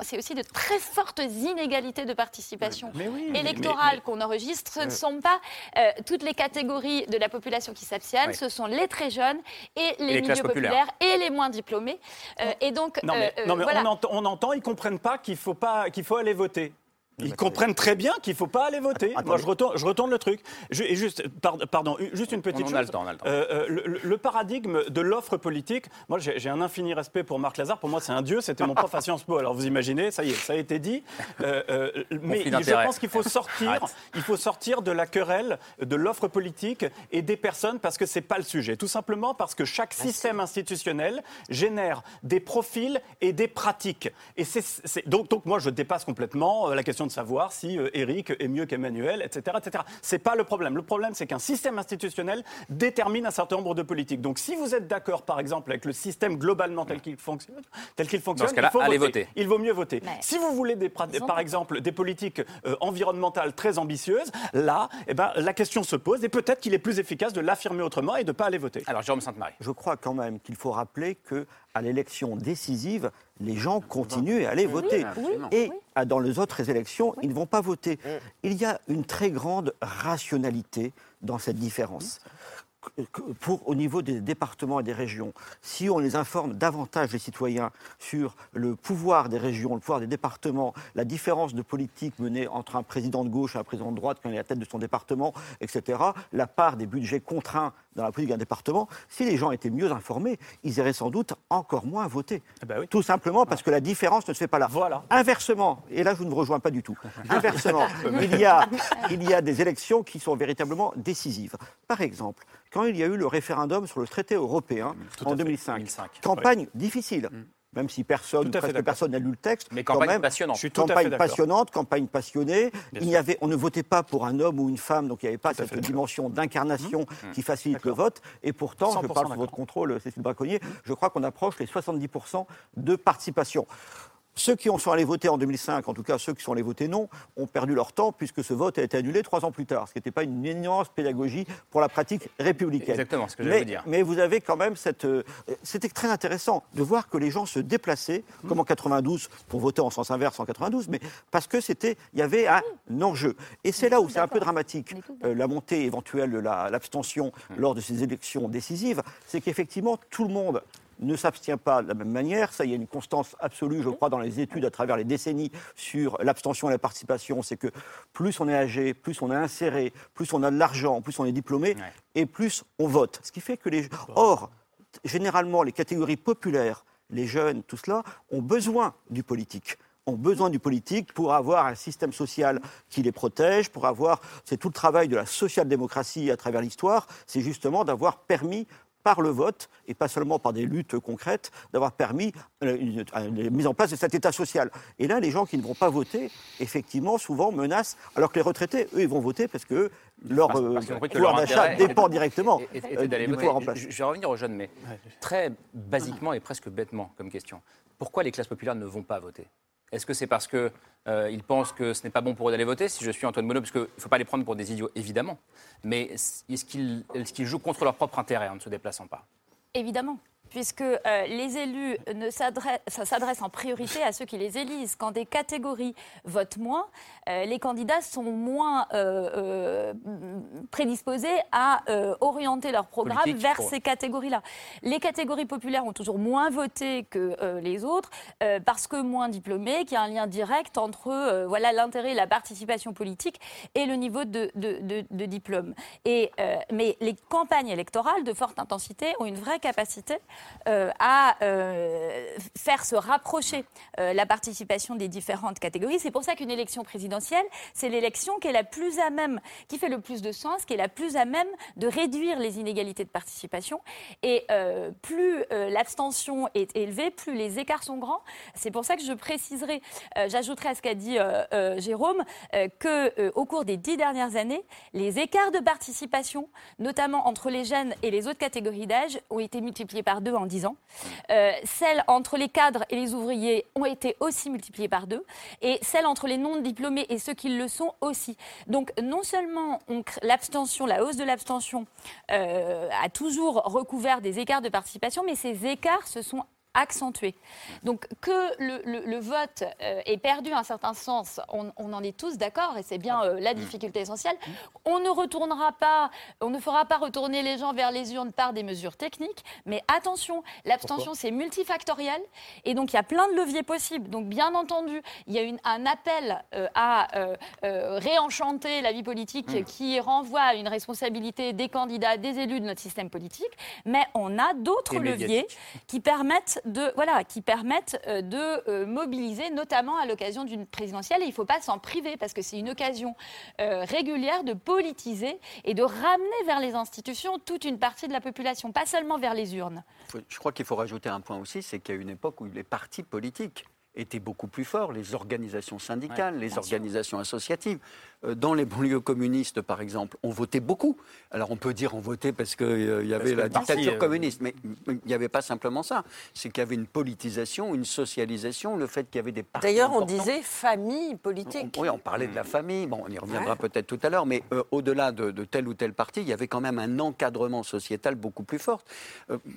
c'est aussi de très fortes inégalités de participation électorale qu'on enregistre. Ce ne sont pas euh, toutes les catégories de la population qui s'abstiennent, ce sont les très jeunes et les, milieux populaires et les moins diplômés. Euh, et donc, non mais, on, entend, on entend, ils comprennent pas qu'il faut pas qu'il faut aller voter. Ils comprennent très bien qu'il ne faut pas aller voter. Moi, je retourne, je retourne le truc. et juste, pardon, juste une petite on chose. A le, temps, on a le, temps. Euh, euh, le, paradigme de l'offre politique, moi, j'ai un infini respect pour Marc Lazare. Pour moi, c'est un dieu. C'était mon prof à Sciences Po. Alors, vous imaginez, ça y est, ça a été dit. Euh, mais je pense qu'il faut sortir, il faut sortir de la querelle de l'offre politique et des personnes parce que c'est pas le sujet. Tout simplement parce que chaque système institutionnel génère des profils et des pratiques. Et c'est donc, donc, moi, je dépasse complètement la question de savoir si Eric euh, est mieux qu'Emmanuel, etc. etc. Ce n'est pas le problème. Le problème, c'est qu'un système institutionnel détermine un certain nombre de politiques. Donc si vous êtes d'accord, par exemple, avec le système globalement tel qu'il fonctionne, tel qu'il fonctionne il faut voter. Il vaut mieux voter. Si vous voulez, des, par exemple, des politiques euh, environnementales très ambitieuses, là, eh ben, la question se pose et peut-être qu'il est plus efficace de l'affirmer autrement et de ne pas aller voter. Alors, Jérôme Sainte-Marie. Je crois quand même qu'il faut rappeler que à l'élection décisive, les gens continuent à aller voter. et dans les autres élections, ils ne vont pas voter. Il y a une très grande rationalité dans cette différence pour, au niveau des départements et des régions, si on les informe davantage, les citoyens, sur le pouvoir des régions, le pouvoir des départements, la différence de politique menée entre un président de gauche et un président de droite quand il est à la tête de son département, etc., la part des budgets contraints dans la politique d'un département, si les gens étaient mieux informés, ils iraient sans doute encore moins voter. Eh ben Tout simplement parce que la différence ne se fait pas là. Inversement, et là je ne vous rejoins pas du tout, inversement, il, y a, il y a des élections qui sont véritablement décisives. Par exemple, quand il y a eu le référendum sur le traité européen en 2005, campagne difficile. Mm même si personne, presque personne n'a lu le texte. Mais campagne passionnante. Je suis campagne passionnante, campagne passionnée. il y avait, on ne votait pas pour un homme ou une femme, donc il n'y avait pas cette dimension d'incarnation mmh. qui facilite le vote. Et pourtant, je parle sous votre contrôle, Cécile Braconnier, je crois qu'on approche les 70% de participation. Ceux qui ont sont allés voter en 2005, en tout cas ceux qui sont allés voter non, ont perdu leur temps puisque ce vote a été annulé trois ans plus tard, ce qui n'était pas une immense pédagogie pour la pratique républicaine. Exactement, ce que j'allais dire. Mais vous avez quand même cette... Euh, c'était très intéressant de voir que les gens se déplaçaient, comme en 92, pour voter en sens inverse en 92, mais parce que c'était, il y avait un enjeu. Et c'est là où c'est un peu dramatique, euh, la montée éventuelle de l'abstention lors de ces élections décisives, c'est qu'effectivement tout le monde ne s'abstient pas de la même manière. Ça, il y a une constance absolue, je crois, dans les études à travers les décennies sur l'abstention et la participation. C'est que plus on est âgé, plus on est inséré, plus on a de l'argent, plus on est diplômé, et plus on vote. Ce qui fait que les. Or, généralement, les catégories populaires, les jeunes, tout cela, ont besoin du politique ont besoin du politique pour avoir un système social qui les protège, pour avoir, c'est tout le travail de la social-démocratie à travers l'histoire, c'est justement d'avoir permis par le vote, et pas seulement par des luttes concrètes, d'avoir permis euh, la mise en place de cet État social. Et là, les gens qui ne vont pas voter, effectivement, souvent menacent, alors que les retraités, eux, ils vont voter parce que leur euh, pouvoir d'achat dépend directement euh, du pouvoir en place. Je vais revenir aux jeunes, mais très basiquement et presque bêtement comme question. Pourquoi les classes populaires ne vont pas voter? Est-ce que c'est parce qu'ils euh, pensent que ce n'est pas bon pour eux d'aller voter Si je suis Antoine Monod, parce qu'il ne faut pas les prendre pour des idiots, évidemment. Mais est-ce qu'ils jouent contre leur propre intérêt en ne se déplaçant pas? Évidemment puisque euh, les élus s'adressent en priorité à ceux qui les élisent. Quand des catégories votent moins, euh, les candidats sont moins euh, prédisposés à orienter leur programme vers ces catégories-là. Les catégories populaires ont toujours moins voté que les autres, parce que moins diplômés, qu'il y a un lien direct entre voilà l'intérêt, la participation politique et le niveau de, de diplôme. Et, mais les campagnes électorales de forte intensité ont une vraie capacité euh, à euh, faire se rapprocher euh, la participation des différentes catégories. C'est pour ça qu'une élection présidentielle, c'est l'élection qui est la plus à même, qui fait le plus de sens, qui est la plus à même de réduire les inégalités de participation. Et plus l'abstention est élevée, plus les écarts sont grands. C'est pour ça que je préciserai, j'ajouterai à ce qu'a dit Jérôme, que au cours des dix dernières années, les écarts de participation, notamment entre les jeunes et les autres catégories d'âge, ont été multipliés par deux en 10 ans. Euh, celles entre les cadres et les ouvriers ont été aussi multipliées par deux. Et celles entre les non-diplômés et ceux qui le sont aussi. Donc non seulement l'abstention, la hausse de l'abstention euh, a toujours recouvert des écarts de participation, mais ces écarts se sont accentué. Donc que le, vote euh, ait perdu un certain sens, on, en est tous d'accord et c'est bien euh, la difficulté essentielle. On ne retournera pas, on ne fera pas retourner les gens vers les urnes par des mesures techniques, mais attention, l'abstention c'est multifactoriel et donc il y a plein de leviers possibles. Donc bien entendu, il y a une, un appel euh, à réenchanter la vie politique mm. qui renvoie à une responsabilité des candidats, des élus de notre système politique, mais on a d'autres leviers qui permettent de, voilà, qui permettent euh, de euh, mobiliser, notamment à l'occasion d'une présidentielle. Et il ne faut pas s'en priver parce que c'est une occasion euh, régulière de politiser et de ramener vers les institutions toute une partie de la population, pas seulement vers les urnes. Je crois qu'il faut rajouter un point aussi, c'est qu'il y a une époque où les partis politiques étaient beaucoup plus forts, les organisations syndicales, les organisations associatives. Euh, dans les banlieues communistes, par exemple, on votait beaucoup. Alors on peut dire on votait parce qu'il euh, y avait la dictature euh, communiste, mais il n'y avait pas simplement ça. C'est qu'il y avait une politisation, une socialisation, le fait qu'il y avait des partis. D'ailleurs, on disait famille politique. oui, on parlait de la famille. Bon, on y reviendra peut-être tout à l'heure, mais au-delà de, tel ou tel parti, il y avait quand même un encadrement sociétal beaucoup plus fort.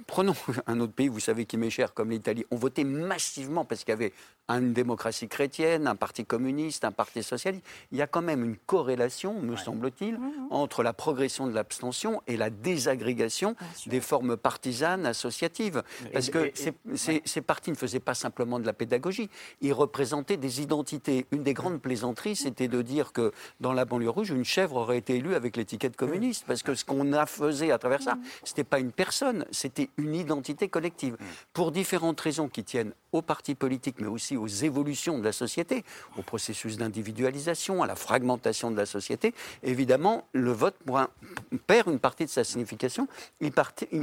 prenons un autre pays, vous savez qui m'est cher, comme l'Italie. On votait massivement parce qu'il y avait une démocratie chrétienne, un parti communiste, un parti socialiste. Il y a quand même une corrélation, me semble-t-il, mmh, mmh. entre la progression de l'abstention et la désagrégation des formes partisanes associatives. Parce que ces, partis ne faisaient pas simplement de la pédagogie, ils représentaient des identités. Une des grandes plaisanteries, c'était de dire que dans la banlieue rouge, une chèvre aurait été élue avec l'étiquette communiste. Parce que ce qu'on a faisait à travers ça, ce n'était pas une personne, c'était une identité collective. Pour différentes raisons qui tiennent aux partis politiques, mais aussi aux évolutions de la société, au processus d'individualisation, à la fragmentation de la société, évidemment, le vote perd une partie de sa signification, y,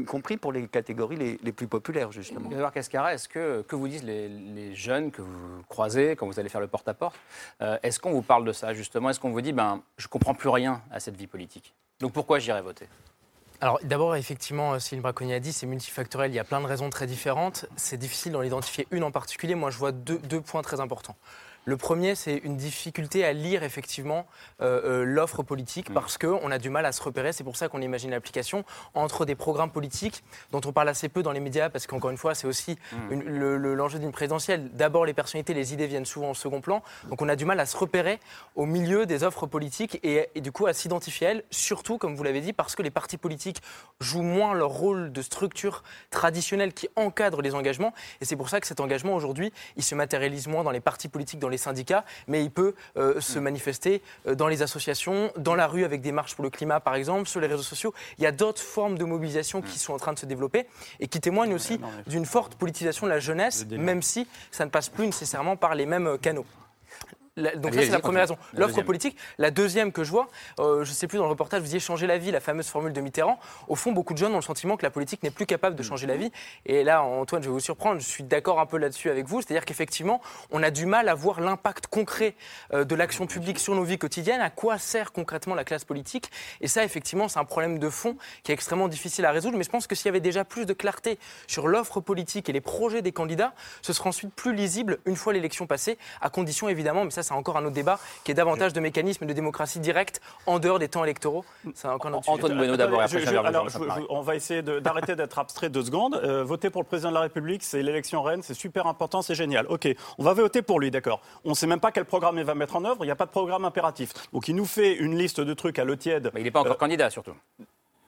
compris pour les catégories les, plus populaires, justement. Edouard Cascara, est-ce que, que vous disent les, jeunes que vous croisez quand vous allez faire le porte-à-porte euh, Est-ce qu'on vous parle de ça, justement? Est-ce qu'on vous dit, ben, je comprends plus rien à cette vie politique? Donc pourquoi j'irai voter? Alors d'abord, effectivement, Céline Braconnier a dit, c'est multifactoriel, il y a plein de raisons très différentes. C'est difficile d'en identifier une en particulier. Moi, je vois deux points très importants. Le premier, c'est une difficulté à lire effectivement euh, euh, l'offre politique mm. parce qu'on a du mal à se repérer. C'est pour ça qu'on imagine l'application entre des programmes politiques dont on parle assez peu dans les médias parce qu'encore une fois, c'est aussi mm. l'enjeu d'une présidentielle. D'abord, les personnalités, les idées viennent souvent au second plan. Donc on a du mal à se repérer au milieu des offres politiques et, et du coup à s'identifier à elles, surtout, comme vous l'avez dit, parce que les partis politiques jouent moins leur rôle de structure traditionnelle qui encadre les engagements. Et c'est pour ça que cet engagement aujourd'hui, il se matérialise moins dans les partis politiques, dans les syndicats, mais il peut euh, se mm. manifester euh, dans les associations, dans la rue avec des marches pour le climat, par exemple, sur les réseaux sociaux. Il y a d'autres formes de mobilisation qui mm. sont en train de se développer et qui témoignent aussi d'une forte politisation de la jeunesse, même si ça ne passe plus nécessairement par les mêmes canaux donc ça, c'est la première raison. L'offre politique. La deuxième que je vois, euh, je ne sais plus, dans le reportage, vous disiez changer la vie, la fameuse formule de Mitterrand. Au fond, beaucoup de jeunes ont le sentiment que la politique n'est plus capable de changer la vie. Et là, Antoine, je vais vous surprendre, je suis d'accord un peu là-dessus avec vous. C'est-à-dire qu'effectivement, on a du mal à voir l'impact concret euh, de l'action publique sur nos vies quotidiennes. À quoi sert concrètement la classe politique? Et ça, effectivement, c'est un problème de fond qui est extrêmement difficile à résoudre. Mais je pense que s'il y avait déjà plus de clarté sur l'offre politique et les projets des candidats, ce serait ensuite plus lisible une fois l'élection passée, à condition évidemment, mais ça, c'est encore un autre débat, qui est davantage de mécanismes de démocratie directe en dehors des temps électoraux. C'est encore notre Antoine Bueno d'abord. on va essayer d'arrêter d'être abstrait deux secondes. Euh, voter pour le président de la République, c'est l'élection reine, c'est super important, c'est génial. Ok, on va voter pour lui, d'accord. On ne sait même pas quel programme il va mettre en œuvre, il n'y a pas de programme impératif. Donc il nous fait une liste de trucs à l'eau tiède. Mais il n'est pas encore euh, candidat surtout.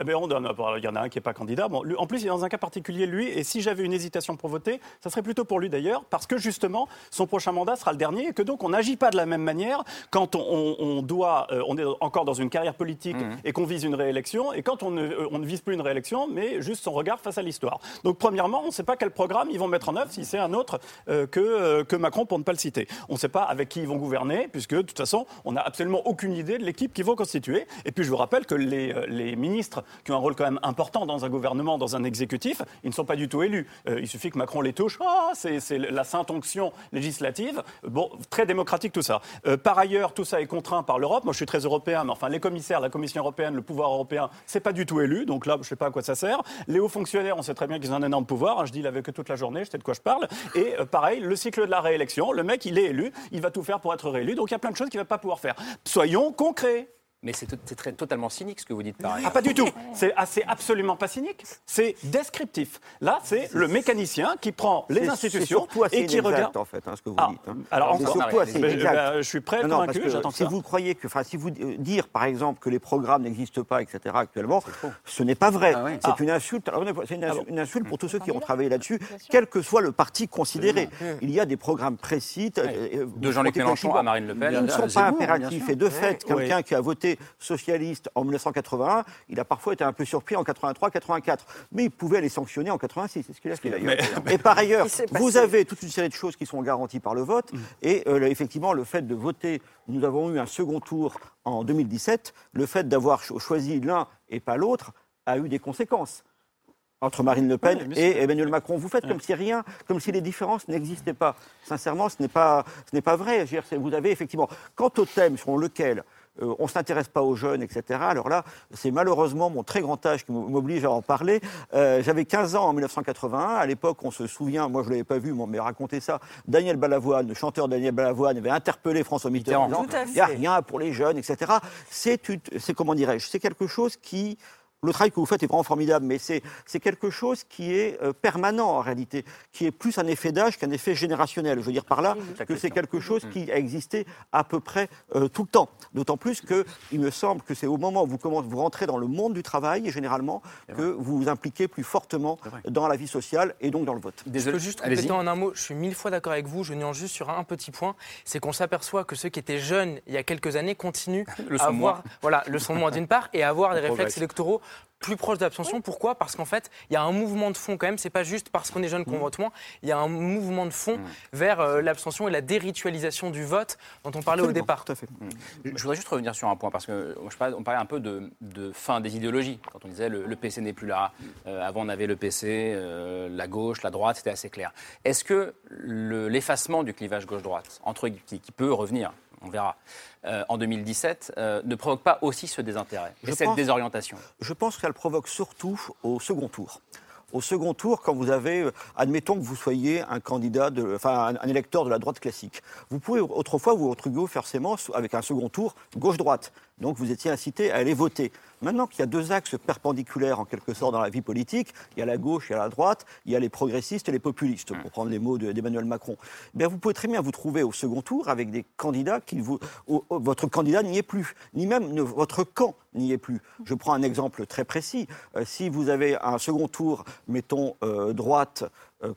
Eh ben, on donne. Il y en a un qui n'est pas candidat. Bon, en plus, il est dans un cas particulier, lui. Et si j'avais une hésitation pour voter, ça serait plutôt pour lui d'ailleurs, parce que justement, son prochain mandat sera le dernier et que donc on n'agit pas de la même manière quand on, doit, euh, on est encore dans une carrière politique mmh. et qu'on vise une réélection, et quand on ne, euh, on ne, vise plus une réélection, mais juste son regard face à l'histoire. Donc, premièrement, on ne sait pas quel programme ils vont mettre en œuvre si c'est un autre euh, que, que Macron, pour ne pas le citer. On ne sait pas avec qui ils vont gouverner, puisque de toute façon, on n'a absolument aucune idée de l'équipe qu'ils vont constituer. Et puis, je vous rappelle que les, les ministres qui ont un rôle quand même important dans un gouvernement, dans un exécutif, ils ne sont pas du tout élus. Euh, il suffit que Macron les touche, ah, c'est la sainte onction législative. Bon, très démocratique tout ça. Euh, par ailleurs, tout ça est contraint par l'Europe. Moi, je suis très européen, mais enfin, les commissaires, la Commission européenne, le pouvoir européen, c'est pas du tout élu. Donc là, je sais pas à quoi ça sert. Les hauts fonctionnaires, on sait très bien qu'ils ont un énorme pouvoir. Hein, je dis, avait que toute la journée, je sais de quoi je parle. Et euh, pareil, le cycle de la réélection, le mec, il est élu, il va tout faire pour être réélu. Donc il y a plein de choses qu'il va pas pouvoir faire. Soyons concrets. Mais c'est très, totalement cynique ce que vous dites par Ah, pas du tout. C'est absolument pas cynique. C'est descriptif. Là, c'est le mécanicien qui prend les institutions et qui regarde. en fait, hein, ce que vous ah, dites. Hein. Alors, c'est surtout assez inexact. je suis prêt, non, convaincu, j'attends Si vous croyez que, enfin, si vous euh, dire, par exemple, que les programmes n'existent pas, etc., actuellement, ce n'est pas vrai. Ah c'est ah. une insulte. C'est une, insulte pour tous ceux qui ont travaillé là-dessus, quel que soit le parti considéré. Il y a des programmes précis. Euh, de Jean-Luc Mélenchon à Marine Le Pen. Ils ne sont pas impératifs. Et de fait, quelqu'un qui a voté socialiste en 1981, il a parfois été un peu surpris en 83-84. Mais il pouvait les sanctionner en 86, c'est ce qu'il a fait d'ailleurs. Et par ailleurs, vous avez toute une série de choses qui sont garanties par le vote. Mm. Et euh, effectivement, le fait de voter, nous avons eu un second tour en 2017, le fait d'avoir choisi l'un et pas l'autre a eu des conséquences entre Marine Le Pen et Emmanuel Macron. Vous faites comme si rien, comme si les différences n'existaient pas. Sincèrement, ce n'est pas, ce n'est pas vrai. Vous avez effectivement, quant au thème sur lequel euh, on ne s'intéresse pas aux jeunes, etc. Alors là, c'est malheureusement mon très grand âge qui m'oblige à en parler. Euh, j'avais 15 ans en 1981. À l'époque, on se souvient, moi je ne l'avais pas vu, mais raconté ça, Daniel Balavoine, le chanteur Daniel Balavoine, avait interpellé François Mitterrand. Il n'y a rien pour les jeunes, etc. C'est, comment dirais-je, c'est quelque chose qui le travail que vous faites est vraiment formidable, mais c'est quelque chose qui est euh, permanent en réalité, qui est plus un effet d'âge qu'un effet générationnel. Je veux dire par là que c'est quelque chose qui a existé à peu près euh, tout le temps. D'autant plus qu'il me semble que c'est au moment où vous, commencez, vous rentrez dans le monde du travail, généralement, que vous vous impliquez plus fortement dans la vie sociale et donc dans le vote. Je peux juste compléter en un mot, je suis mille fois d'accord avec vous, je nuance juste sur un petit point, c'est qu'on s'aperçoit que ceux qui étaient jeunes il y a quelques années continuent à avoir, voilà, le sont moins d'une part, et à avoir des réflexes électoraux plus proche de l'abstention. Pourquoi? Parce qu'en fait, il y a un mouvement de fond quand même. C'est pas juste parce qu'on est jeune qu'on mm. vote moins. Il y a un mouvement de fond mm. vers euh, l'abstention et la déritualisation du vote dont on parlait au départ. Tout à fait. Mm. Je voudrais juste revenir sur un point parce que on parlait un peu de, fin des idéologies. Quand on disait le, PC n'est plus là. Euh, avant, on avait le PC, euh, la gauche, la droite, c'était assez clair. Est-ce que l'effacement du clivage gauche-droite, entre qui peut revenir, on verra, euh, en 2017, euh, ne provoque pas aussi ce désintérêt et cette désorientation Je pense qu'elle provoque surtout au second tour au second tour quand vous avez, euh, admettons que vous soyez un candidat, de, enfin un, électeur de la droite classique. Vous pouvez autrefois vous retrouver forcément avec un second tour gauche-droite. Donc vous étiez incité à aller voter. Maintenant qu'il y a deux axes perpendiculaires en quelque sorte dans la vie politique, il y a la gauche et la droite, il y a les progressistes et les populistes, pour prendre les mots d'Emmanuel Macron. Eh vous pouvez très bien vous trouver au second tour avec des candidats qui vous, votre candidat n'y est plus, ni même votre camp n'y est plus. Je prends un exemple très précis. Euh, si vous avez un second tour, mettons euh, droite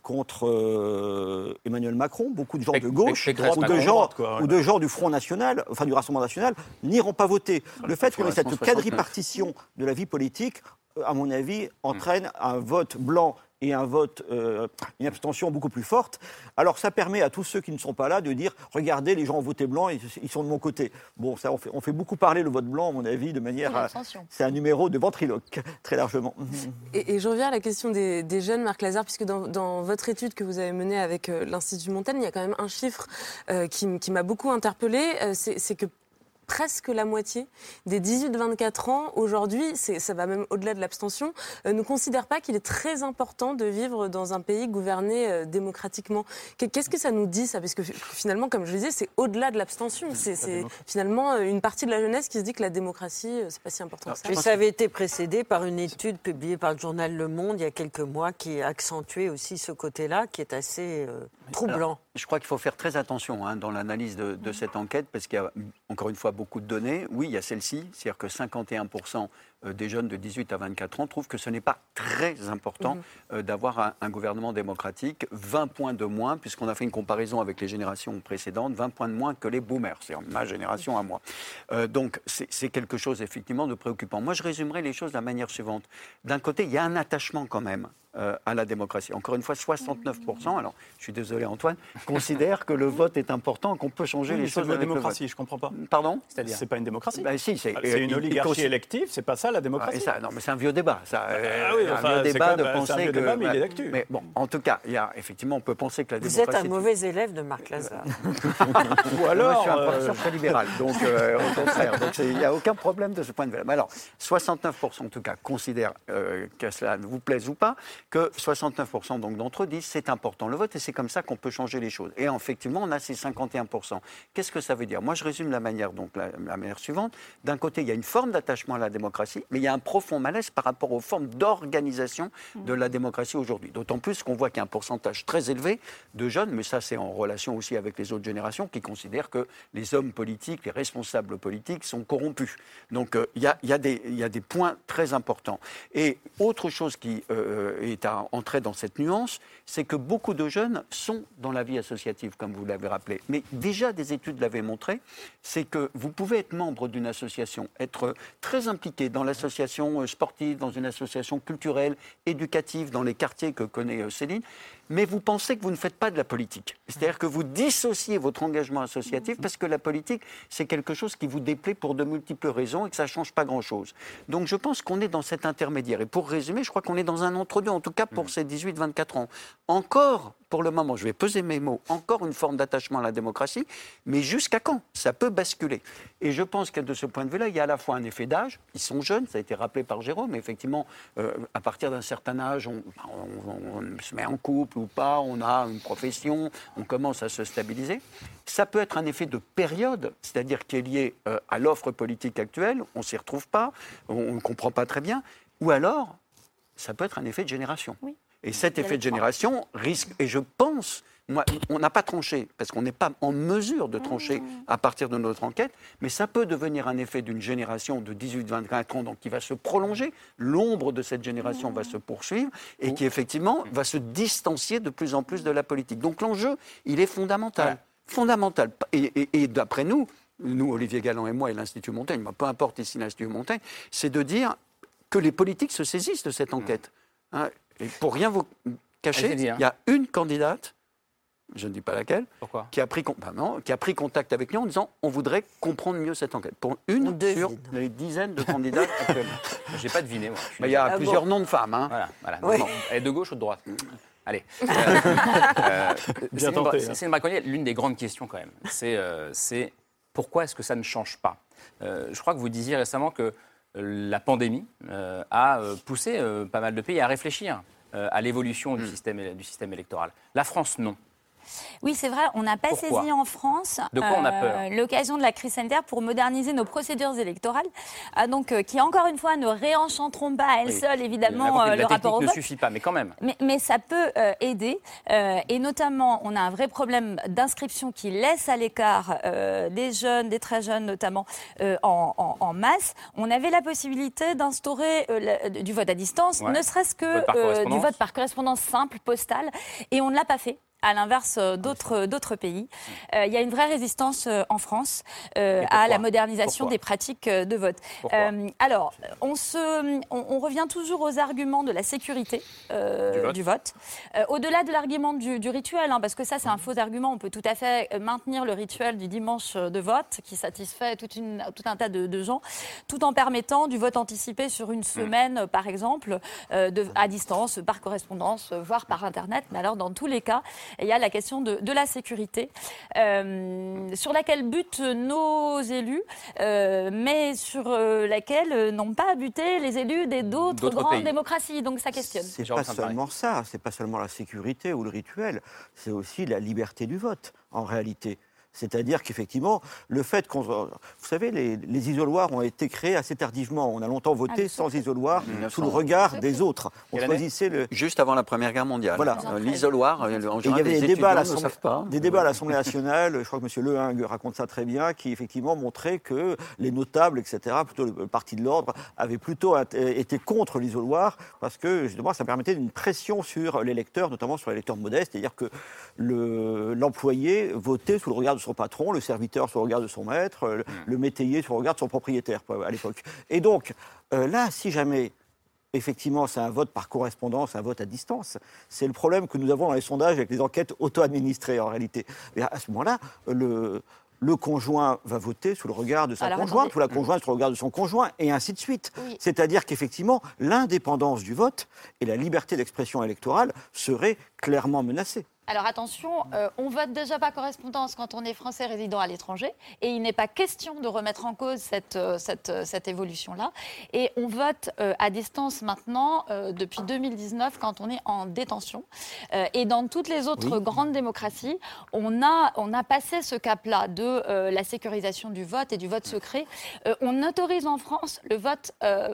contre Emmanuel Macron, beaucoup de gens de gauche ou, de gens, ou de gens du Front National, enfin du Rassemblement National, n'iront pas voter. Le fait qu'on ait cette quadripartition de la vie politique, à mon avis, entraîne un vote blanc et un vote, euh, une abstention beaucoup plus forte. Alors ça permet à tous ceux qui ne sont pas là de dire regardez, les gens ont voté blanc, ils, ils sont de mon côté. Bon, ça, on fait, on fait, beaucoup parler le vote blanc, à mon avis, de manière. C'est un numéro de ventriloque, très largement. Et, je reviens à la question des, jeunes, Marc Lazare, puisque dans, votre étude que vous avez menée avec euh, l'Institut Montaigne, il y a quand même un chiffre euh, qui, qui m'a beaucoup interpellé c'est que presque la moitié des 18-24 ans aujourd'hui, ça va même au-delà de l'abstention, euh, ne considèrent pas qu'il est très important de vivre dans un pays gouverné euh, démocratiquement. Qu'est-ce que ça nous dit ça? Parce que finalement, comme je le disais, c'est au-delà de l'abstention. C'est finalement euh, une partie de la jeunesse qui se dit que la démocratie, c'est pas si important que ça. Mais ça avait été précédé par une étude publiée par le journal Le Monde il y a quelques mois qui accentuait aussi ce côté-là, qui est assez troublant. je crois qu'il faut faire très attention hein, dans l'analyse de, de cette enquête, parce qu'il y a encore une fois beaucoup de données. Oui, il y a celle-ci, c'est-à-dire que 51% euh, des jeunes de 18 à 24 ans trouvent que ce n'est pas très important mhm. euh, d'avoir un, gouvernement démocratique. 20 points de moins, puisqu'on a fait une comparaison avec les générations précédentes, 20 points de moins que les boomers, c'est ma génération à moi. Euh, donc c'est quelque chose effectivement de préoccupant. Moi, je résumerai les choses de la manière suivante. D'un côté, il y a un attachement quand même à la démocratie. Encore une fois, 69%, alors je suis désolé Antoine, considèrent que le vote est important, qu'on peut changer les choses. C'est une démocratie, je ne comprends pas. Pardon? C'est pas une démocratie. Ben, si, c'est une oligarchie élective, c'est pas ça la démocratie. ça, non, mais c'est un vieux débat. Ça, ah oui, un vieux débat de penser un vieux que. Débat, mais il est d'actu. Mais bon, en tout cas, il y a, effectivement, on peut penser que la démocratie. Vous êtes un mauvais élève de Marc Lazare. Ou alors. Moi, je suis un professeur très libéral, donc euh, au contraire. Donc il n'y a aucun problème de ce point de vue. Mais alors, 69% en tout cas considèrent euh, que cela ne vous plaise ou pas, que 69% donc d'entre eux disent c'est important le vote et c'est comme ça qu'on peut changer les choses. Et effectivement, on a ces 51%. Qu'est-ce que ça veut dire? Moi, je résume la manière donc la, la manière suivante. D'un côté, il y a une forme d'attachement à la démocratie, mais il y a un profond malaise par rapport aux formes d'organisation de la démocratie aujourd'hui. D'autant plus qu'on voit qu'il y a un pourcentage très élevé de jeunes, mais ça c'est en relation aussi avec les autres générations, qui considèrent que les hommes politiques, les responsables politiques sont corrompus. Donc euh, il y, a, des points très importants. Et autre chose qui euh, est à entrer dans cette nuance, c'est que beaucoup de jeunes sont dans la vie associative, comme vous l'avez rappelé. Mais déjà des études l'avaient montré, c'est que vous pouvez être membre d'une association, être très impliqué dans l'association euh, sportive, dans une association culturelle, éducative, dans les quartiers que connaît euh, Céline, mais vous pensez que vous ne faites pas de la politique. C'est-à-dire que vous dissociez votre engagement associatif parce que la politique, c'est quelque chose qui vous déplaît pour de multiples raisons et que ça ne change pas grand-chose. Donc je pense qu'on est dans cet intermédiaire. Et pour résumer, je crois qu'on est dans un entre-deux, en tout cas pour ces 18-24 ans. Encore, pour le moment, je vais peser mes mots, encore une forme d'attachement à la démocratie, mais jusqu'à quand? Ça peut basculer. Et je pense que de ce point de vue-là, il y a à la fois un effet d'âge, ils sont jeunes, ça a été rappelé par Jérôme, mais effectivement, euh, à partir d'un certain âge, on, on se met en couple, ou pas, on a une profession, on commence à se stabiliser. Ça peut être un effet de période, c'est-à-dire qui est lié euh, à l'offre politique actuelle, on ne s'y retrouve pas, on ne comprend pas très bien. Ou alors, ça peut être un effet de génération. Et cet effet de génération risque, et je pense, on n'a pas tranché, parce qu'on n'est pas en mesure de trancher Mmh. à partir de notre enquête, mais ça peut devenir un effet d'une génération de 18-24 ans, donc qui va se prolonger, l'ombre de cette génération va se poursuivre, et qui effectivement va se distancier de plus en plus de la politique. Donc l'enjeu, il est fondamental. Fondamental. Et, et- et d'après nous, nous, Olivier Galland et moi, et l'Institut Montaigne, moi, peu importe ici l'Institut Montaigne, c'est de dire que les politiques se saisissent de cette enquête. Hein, et pour rien vous cacher, hein. il y a une candidate, je ne dis pas laquelle, Pourquoi qui a, pris, con- non, qui a pris contact avec nous en disant on voudrait comprendre mieux cette enquête. Pour une sur les dizaines de candidats actuellement. J'ai pas deviné, moi. Il y a désolé. plusieurs noms de femmes. Hein. Voilà, voilà. Oui. Bon, Elle est de gauche ou de droite Allez. Euh, euh, Bien tenté, hein. L'une des grandes questions quand même, c'est euh, c'est pourquoi est-ce que ça ne change pas? Euh, Je crois que vous disiez récemment que euh, la pandémie euh, a poussé euh, pas mal de pays à réfléchir euh, à l'évolution du, système, du système électoral. La France, non. Oui, c'est vrai, on n'a pas Pourquoi saisi en France euh, l'occasion de la crise sanitaire pour moderniser nos procédures électorales, Ah, donc, euh, qui encore une fois ne réenchanteront pas à elles Oui. seules évidemment euh, le la rapport au ne suffit pas, mais quand même. Mais, mais ça peut euh, aider. Euh, et notamment, on a un vrai problème d'inscription qui laisse à l'écart euh, des jeunes, des très jeunes notamment, euh, en, en- en masse. On avait la possibilité d'instaurer euh, du vote à distance, Ouais. ne serait-ce que Vote euh, du vote par correspondance simple, postale. Et on ne l'a pas fait à l'inverse euh, d'autres d'autres pays. Euh, Il y a une vraie résistance euh, en France euh, à la modernisation Pourquoi? des pratiques de vote. Euh, alors, on, se, on, on revient toujours aux arguments de la sécurité Du vote. Au-delà de l'argument du, du rituel, hein, parce que ça c'est un faux argument, on peut tout à fait maintenir le rituel du dimanche de vote qui satisfait toute une- tout un tas de, de gens, tout en permettant du vote anticipé sur une semaine, euh, par exemple, de- à distance, par correspondance, voire par Internet. Mais alors dans tous les cas, il y a la question de, de la sécurité, euh, sur laquelle butent nos élus, euh, mais sur euh, laquelle n'ont pas buté les élus des d'autres D'autres grandes pays. démocraties. Donc ça questionne. C'est pas seulement ça, c'est pas seulement la sécurité ou le rituel, c'est aussi la liberté du vote, en réalité. C'est-à-dire qu'effectivement, le fait qu'on. Vous savez, les, les isoloirs ont été créés assez tardivement. On a longtemps voté sans isoloir, sous le regard des autres. On Quelle choisissait le. Juste avant la Première Guerre mondiale. Voilà. Euh, L'isoloir, euh, il y général, avait les des débats, à l'Assemblée- savent pas. des débats à l'Assemblée nationale, je crois que M. Lehingue raconte ça très bien, qui effectivement montraient que les notables, etc., plutôt le parti de l'ordre, avaient plutôt int- été contre l'isoloir, parce que justement ça permettait une pression sur l'électeur, notamment sur l'électeur modeste, c'est-à-dire que le- l'employé votait sous le regard de son patron, le serviteur sous le regard de son maître, le, le métayer sous le regard de son propriétaire à l'époque. Et donc euh, là, si jamais effectivement, c'est un vote par correspondance, un vote à distance. C'est le problème que nous avons dans les sondages avec les enquêtes auto-administrées, en réalité. Et à ce moment-là, le, le conjoint va voter sous le regard de sa Alors, conjointe, attendez. ou la conjointe sous le regard de son conjoint, et ainsi de suite. Oui. C'est-à-dire qu'effectivement, l'indépendance du vote et la liberté d'expression électorale seraient clairement menacées. Alors attention, euh, on vote déjà par correspondance quand on est français résidant à l'étranger et il n'est pas question de remettre en cause cette, euh, cette, euh, cette évolution-là. Et on vote euh, à distance maintenant euh, depuis 2019 quand on est en détention. Et dans toutes les autres Oui. grandes démocraties, on a, on a passé ce cap-là de la sécurisation du vote et du vote secret. On autorise en France le vote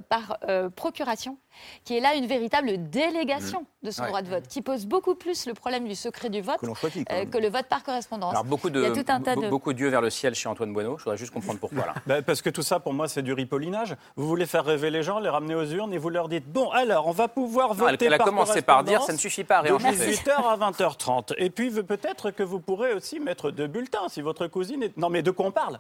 par procuration qui est là une véritable délégation de son Ouais. droit de vote, qui pose beaucoup plus le problème du secret du vote Que choisit, euh, que le vote par correspondance. Alors beaucoup de, Il y a tout un tas de... beaucoup d'yeux vers le ciel chez Antoine Bueno. Je voudrais juste comprendre pourquoi là. Ben, parce que tout ça, pour moi, c'est du ripollinage. Vous voulez faire rêver les gens, les ramener aux urnes et vous leur dites bon, alors, on va pouvoir Non, voter elle- elle a par commencé par dire, ça ne suffit pas à de réenchanter. 18h à 20h30. Et puis peut-être que vous pourrez aussi mettre deux bulletins si votre cousine est. Non, mais de quoi on parle?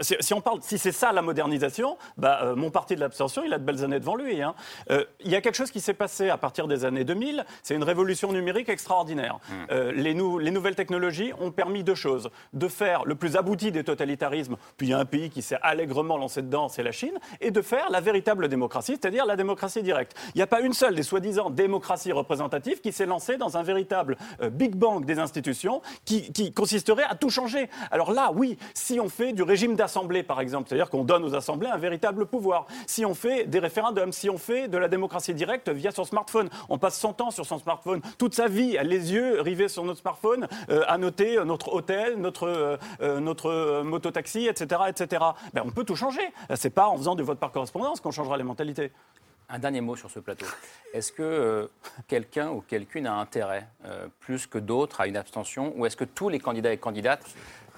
Si, si on parle, si c'est ça la modernisation, bah, euh, mon parti de l'abstention, il a de belles années devant lui. hein. Euh, Il y a quelque chose qui s'est passé à partir des années 2000, c'est une révolution numérique extraordinaire. Euh, les, nou- les nouvelles technologies ont permis deux choses. De faire le plus abouti des totalitarismes, puis il y a un pays qui s'est allègrement lancé dedans, c'est la Chine, et de faire la véritable démocratie, c'est-à-dire la démocratie directe. Il n'y a pas une seule des soi-disant démocraties représentatives qui s'est lancée dans un véritable euh, Big Bang des institutions qui, qui consisterait à tout changer. Alors là, oui, si on fait du régime d'assemblée, par exemple, c'est-à-dire qu'on donne aux assemblées un véritable pouvoir, si on fait des référendums, si on fait de la démocratie directe via son smartphone, on passe son temps sur son smartphone, toute sa vie, les yeux rivés sur notre smartphone, euh, à noter euh, notre hôtel, notre, euh, euh, notre euh, mototaxi, etc., etc. Ben, on peut tout changer. C'est pas en faisant du vote par correspondance qu'on changera les mentalités. Un dernier mot sur ce plateau. Est-ce que quelqu'un ou quelqu'une a intérêt, plus que d'autres, à une abstention Ou est-ce que tous les candidats et candidates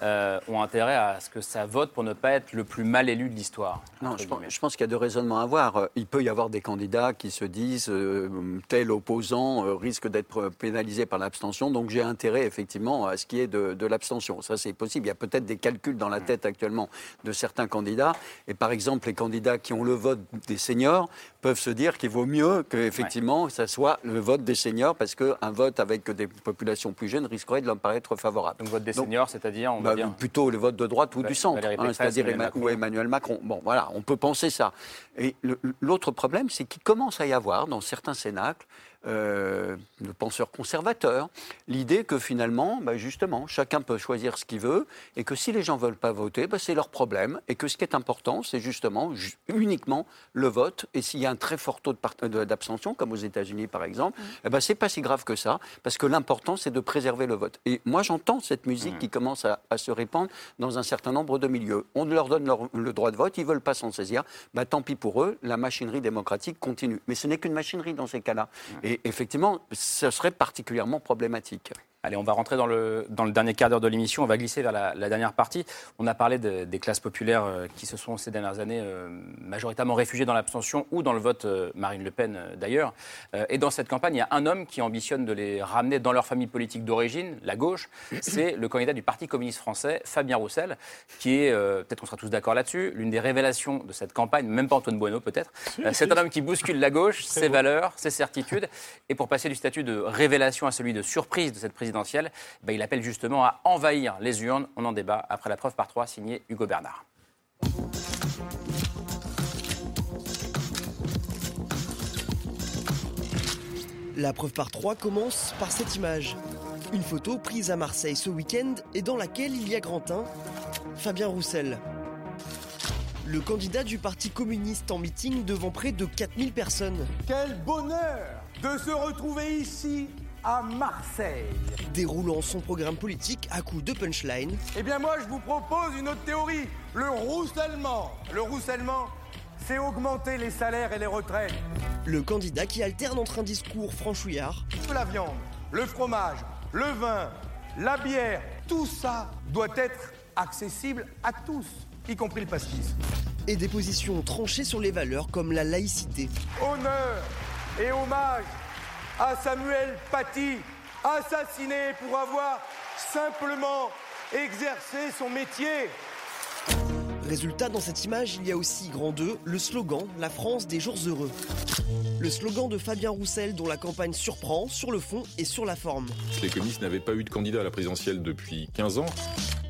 euh, ont intérêt à ce que ça vote pour ne pas être le plus mal élu de l'histoire. Non, je pense, qu'il y a deux raisonnements à avoir. Il peut y avoir des candidats qui se disent euh, tel opposant euh, risque d'être pénalisé par l'abstention, donc j'ai intérêt effectivement à ce qui est de, de l'abstention. Ça, c'est possible. Il y a peut-être des calculs dans la tête actuellement de certains candidats. Et par exemple, les candidats qui ont le vote des seniors peuvent se dire qu'il vaut mieux qu'effectivement ouais. ça soit le vote des seniors parce qu'un vote avec des populations plus jeunes risquerait de leur paraître favorable. Donc vote des seniors, c'est-à-dire bah, plutôt le vote de droite ou du centre, hein, c'est-à-dire Emmanuel, Emmanuel Macron. Bon, voilà, on peut penser ça. Et l'autre problème, c'est qu'il commence à y avoir dans certains cénacles euh, de penseurs conservateurs, l'idée que finalement, bah, justement, chacun peut choisir ce qu'il veut et que si les gens ne veulent pas voter, bah, c'est leur problème et que ce qui est important, c'est justement uniquement le vote. Et s'il y a un très fort taux d'abstention, comme aux États-Unis par exemple, mmh. ben, c'est pas si grave que ça parce que l'important, c'est de préserver le vote. Et moi, j'entends cette musique mmh. qui commence à, se répandre dans un certain nombre de milieux. On leur donne le droit de vote, ils veulent pas s'en saisir, bah, tant pis pour eux, la machinerie démocratique continue. Mais ce n'est qu'une machinerie dans ces cas-là. Mmh. Et effectivement, ce serait particulièrement problématique. Allez, on va rentrer dans le, dans le dernier quart d'heure de l'émission. On va glisser vers la, dernière partie. On a parlé des classes populaires euh, qui se sont ces dernières années euh, majoritairement réfugiées dans l'abstention ou dans le vote euh, Marine Le Pen d'ailleurs. et dans cette campagne, il y a un homme qui ambitionne de les ramener dans leur famille politique d'origine, la gauche. C'est le candidat du Parti communiste français, Fabien Roussel, qui est, peut-être qu'on sera tous d'accord là-dessus, l'une des révélations de cette campagne, même pas Antoine Bueno peut-être. C'est un homme qui bouscule la gauche, ses valeurs, ses certitudes. Et pour passer du statut de révélation à celui de surprise de cette présidence, ben, il appelle justement à envahir les urnes. On en débat après la preuve par trois signée Hugo Bernard. La preuve par trois commence par cette image. Une photo prise à Marseille ce week-end et dans laquelle il y a Grantin, Fabien Roussel. Le candidat du Parti communiste en meeting devant près de 4000 personnes. Quel bonheur de se retrouver ici à Marseille. Déroulant son programme politique à coups de punchline. Eh bien moi je vous propose une autre théorie, le roussellement. Le roussellement, c'est augmenter les salaires et les retraites. Le candidat qui alterne entre un discours franchouillard. La viande, le fromage, le vin, la bière, tout ça doit être accessible à tous, y compris le pastis. Et des positions tranchées sur les valeurs comme la laïcité. Honneur et hommage à Samuel Paty, assassiné pour avoir simplement exercé son métier. Résultat, dans cette image, il y a aussi, grand 2, le slogan La France des jours heureux. Le slogan de Fabien Roussel, dont la campagne surprend sur le fond et sur la forme. Les communistes n'avaient pas eu de candidat à la présidentielle depuis 15 ans.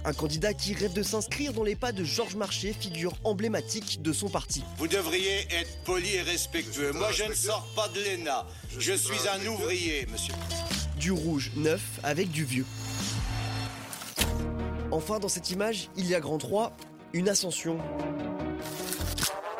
Un candidat qui rêve de s'inscrire dans les pas de Georges Marchais, figure emblématique de son parti. Vous devriez être poli et respectueux. Moi, je ne sors pas de l'ENA. Je suis un ouvrier, monsieur. Du rouge neuf avec du vieux. Enfin, dans cette image, il y a grand 3, une ascension.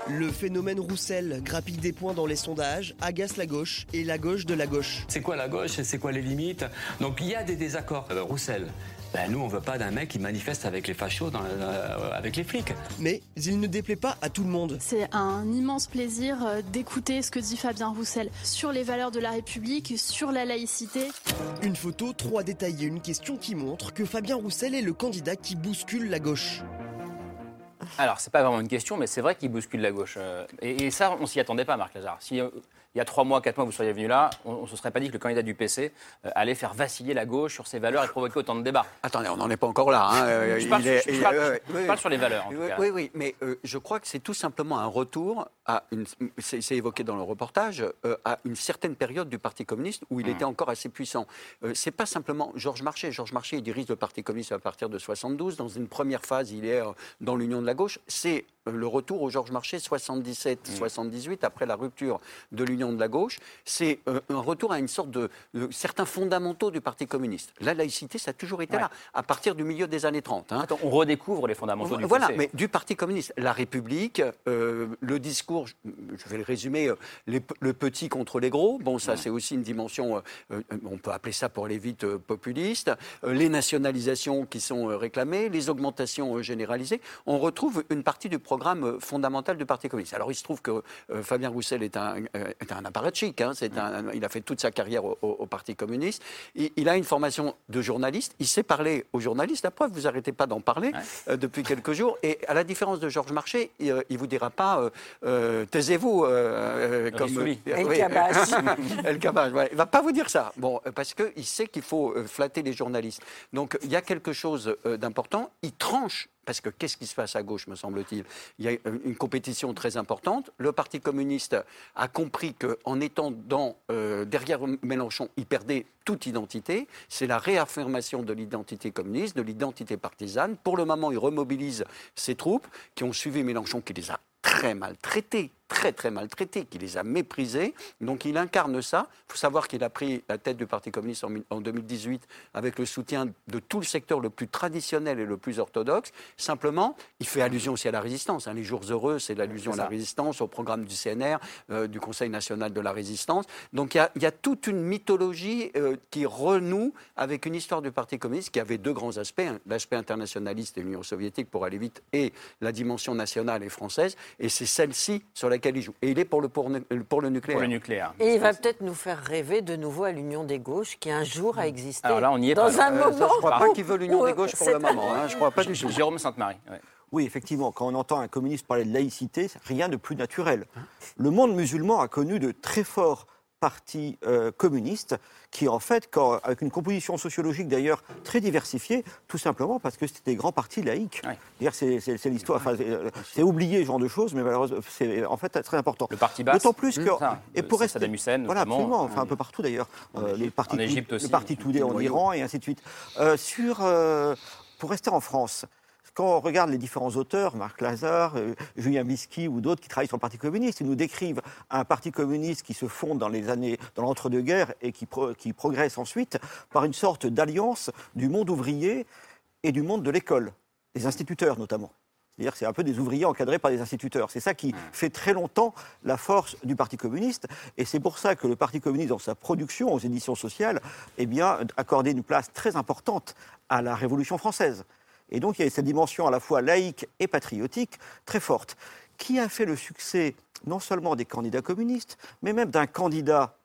Le phénomène Roussel grappille des points dans les sondages, agace la gauche et la gauche de la gauche. C'est quoi la gauche C'est quoi les limites? Donc il y a des désaccords. Euh, Roussel, ben, nous, on veut pas d'un mec qui manifeste avec les fachos, euh, avec les flics. Mais il ne déplaît pas à tout le monde. C'est un immense plaisir euh, d'écouter ce que dit Fabien Roussel sur les valeurs de la République, sur la laïcité. Une photo, trois détaillés, une question qui montre que Fabien Roussel est le candidat qui bouscule la gauche. Alors, c'est pas vraiment une question, mais c'est vrai qu'il bouscule la gauche. Euh, et, ça, on s'y attendait pas, Marc Lazare. Si il y a trois mois, quatre mois, vous seriez venu là, on ne se serait pas dit que le candidat du PC euh, allait faire vaciller la gauche sur ses valeurs et provoquer autant de débats. Attendez, on n'en est pas encore là. Hein. je, parle, sur les valeurs. En oui, tout cas. oui, oui, mais euh, je crois que c'est tout simplement un retour à une. C'est évoqué dans le reportage euh, à une certaine période du Parti communiste où il mmh. était encore assez puissant. c'est pas simplement Georges Marchais. Georges Marchais, il dirige le Parti communiste à partir de 72. Dans une première phase, il est dans l'Union de la gauche. C'est le retour au Georges Marchais 77-78 mmh. après la rupture de l'Union de la gauche c'est euh, un retour à une sorte de, certains fondamentaux du Parti communiste. La laïcité, ça a toujours été là, à partir du milieu des années 30. Hein. on redécouvre les fondamentaux du Voilà, mais du Parti communiste. La République, euh, le discours, je vais le résumer, euh, le petit contre les gros. Bon, ça, c'est aussi une dimension, on peut appeler ça pour aller vite populiste. les nationalisations qui sont réclamées, les augmentations généralisées. On retrouve une partie du programme programme fondamental du Parti communiste. Alors il se trouve que Fabien Roussel est un, est un apparatchik, hein, un, il a fait toute sa carrière au, Parti communiste. Il, a une formation de journaliste, il sait parler aux journalistes, la preuve, vous n'arrêtez pas d'en parler depuis quelques jours, et à la différence de Georges Marchais, il ne vous dira pas taisez-vous comme... El Cabage. El il ne va pas vous dire ça, bon, parce qu'il sait qu'il faut flatter les journalistes. Donc il y a quelque chose d'important, il tranche parce que qu'est-ce qui se passe à gauche, me semble-t-il? Il y a une compétition très importante. Le Parti communiste a compris qu'en étant euh, derrière Mélenchon, il perdait toute identité. C'est la réaffirmation de l'identité communiste, de l'identité partisane. Pour le moment, il remobilise ses troupes qui ont suivi Mélenchon, qui les a très maltraités très très maltraité, qui les a méprisés. Donc il incarne ça. Il faut savoir qu'il a pris la tête du Parti communiste en, 2018 avec le soutien de tout le secteur le plus traditionnel et le plus orthodoxe. Simplement, il fait allusion aussi à la résistance. Hein. Les jours heureux, c'est l'allusion à la résistance, au programme du CNR, euh, du Conseil national de la résistance. Donc il y, a, toute une mythologie euh, qui renoue avec une histoire du Parti communiste qui avait deux grands aspects, hein. l'aspect internationaliste de l'Union soviétique pour aller vite et la dimension nationale et française. Et c'est celle-ci sur laquelle il joue. Et il est pour le, pour, pour le nucléaire. Pour le nucléaire. Et il va peut-être nous faire rêver de nouveau à l'Union des gauches qui un jour a existé. Alors là, on y est Dans un moment. je ne crois pas qu'il veut l'Union des gauches pour le moment. Hein, je crois pas du tout. Jérôme Sainte-Marie. Oui, effectivement, quand on entend un communiste parler de laïcité, rien de plus naturel. Le monde musulman a connu de très forts parti euh, communiste, qui en fait, quand, avec une composition sociologique d'ailleurs très diversifiée, tout simplement parce que c'était des grands partis laïcs. C'est l'histoire, euh, c'est oublié ce genre de choses, mais malheureusement, c'est en fait très important. Le parti basse. D'autant plus que. et pour rester. Saddam Hussein, voilà, absolument, enfin un peu partout d'ailleurs. Euh, les partis, en Égypte aussi. Le parti Toudé en Iran et ainsi de suite. sur, pour rester en France, quand on regarde les différents auteurs, Marc Lazare, euh, Julien Bisky ou d'autres qui travaillent sur le Parti communiste, ils nous décrivent un Parti communiste qui se fonde dans les années, dans l'entre-deux-guerres et qui, qui progresse ensuite par une sorte d'alliance du monde ouvrier et du monde de l'école, des instituteurs notamment. C'est-à-dire que c'est un peu des ouvriers encadrés par des instituteurs. C'est ça qui fait très longtemps la force du Parti communiste. Et c'est pour ça que le Parti communiste, dans sa production aux éditions sociales, eh bien, accordé une place très importante à la Révolution française. Et donc il y a cette dimension à la fois laïque et patriotique très forte, qui a fait le succès non seulement des candidats communistes, mais même d'un candidat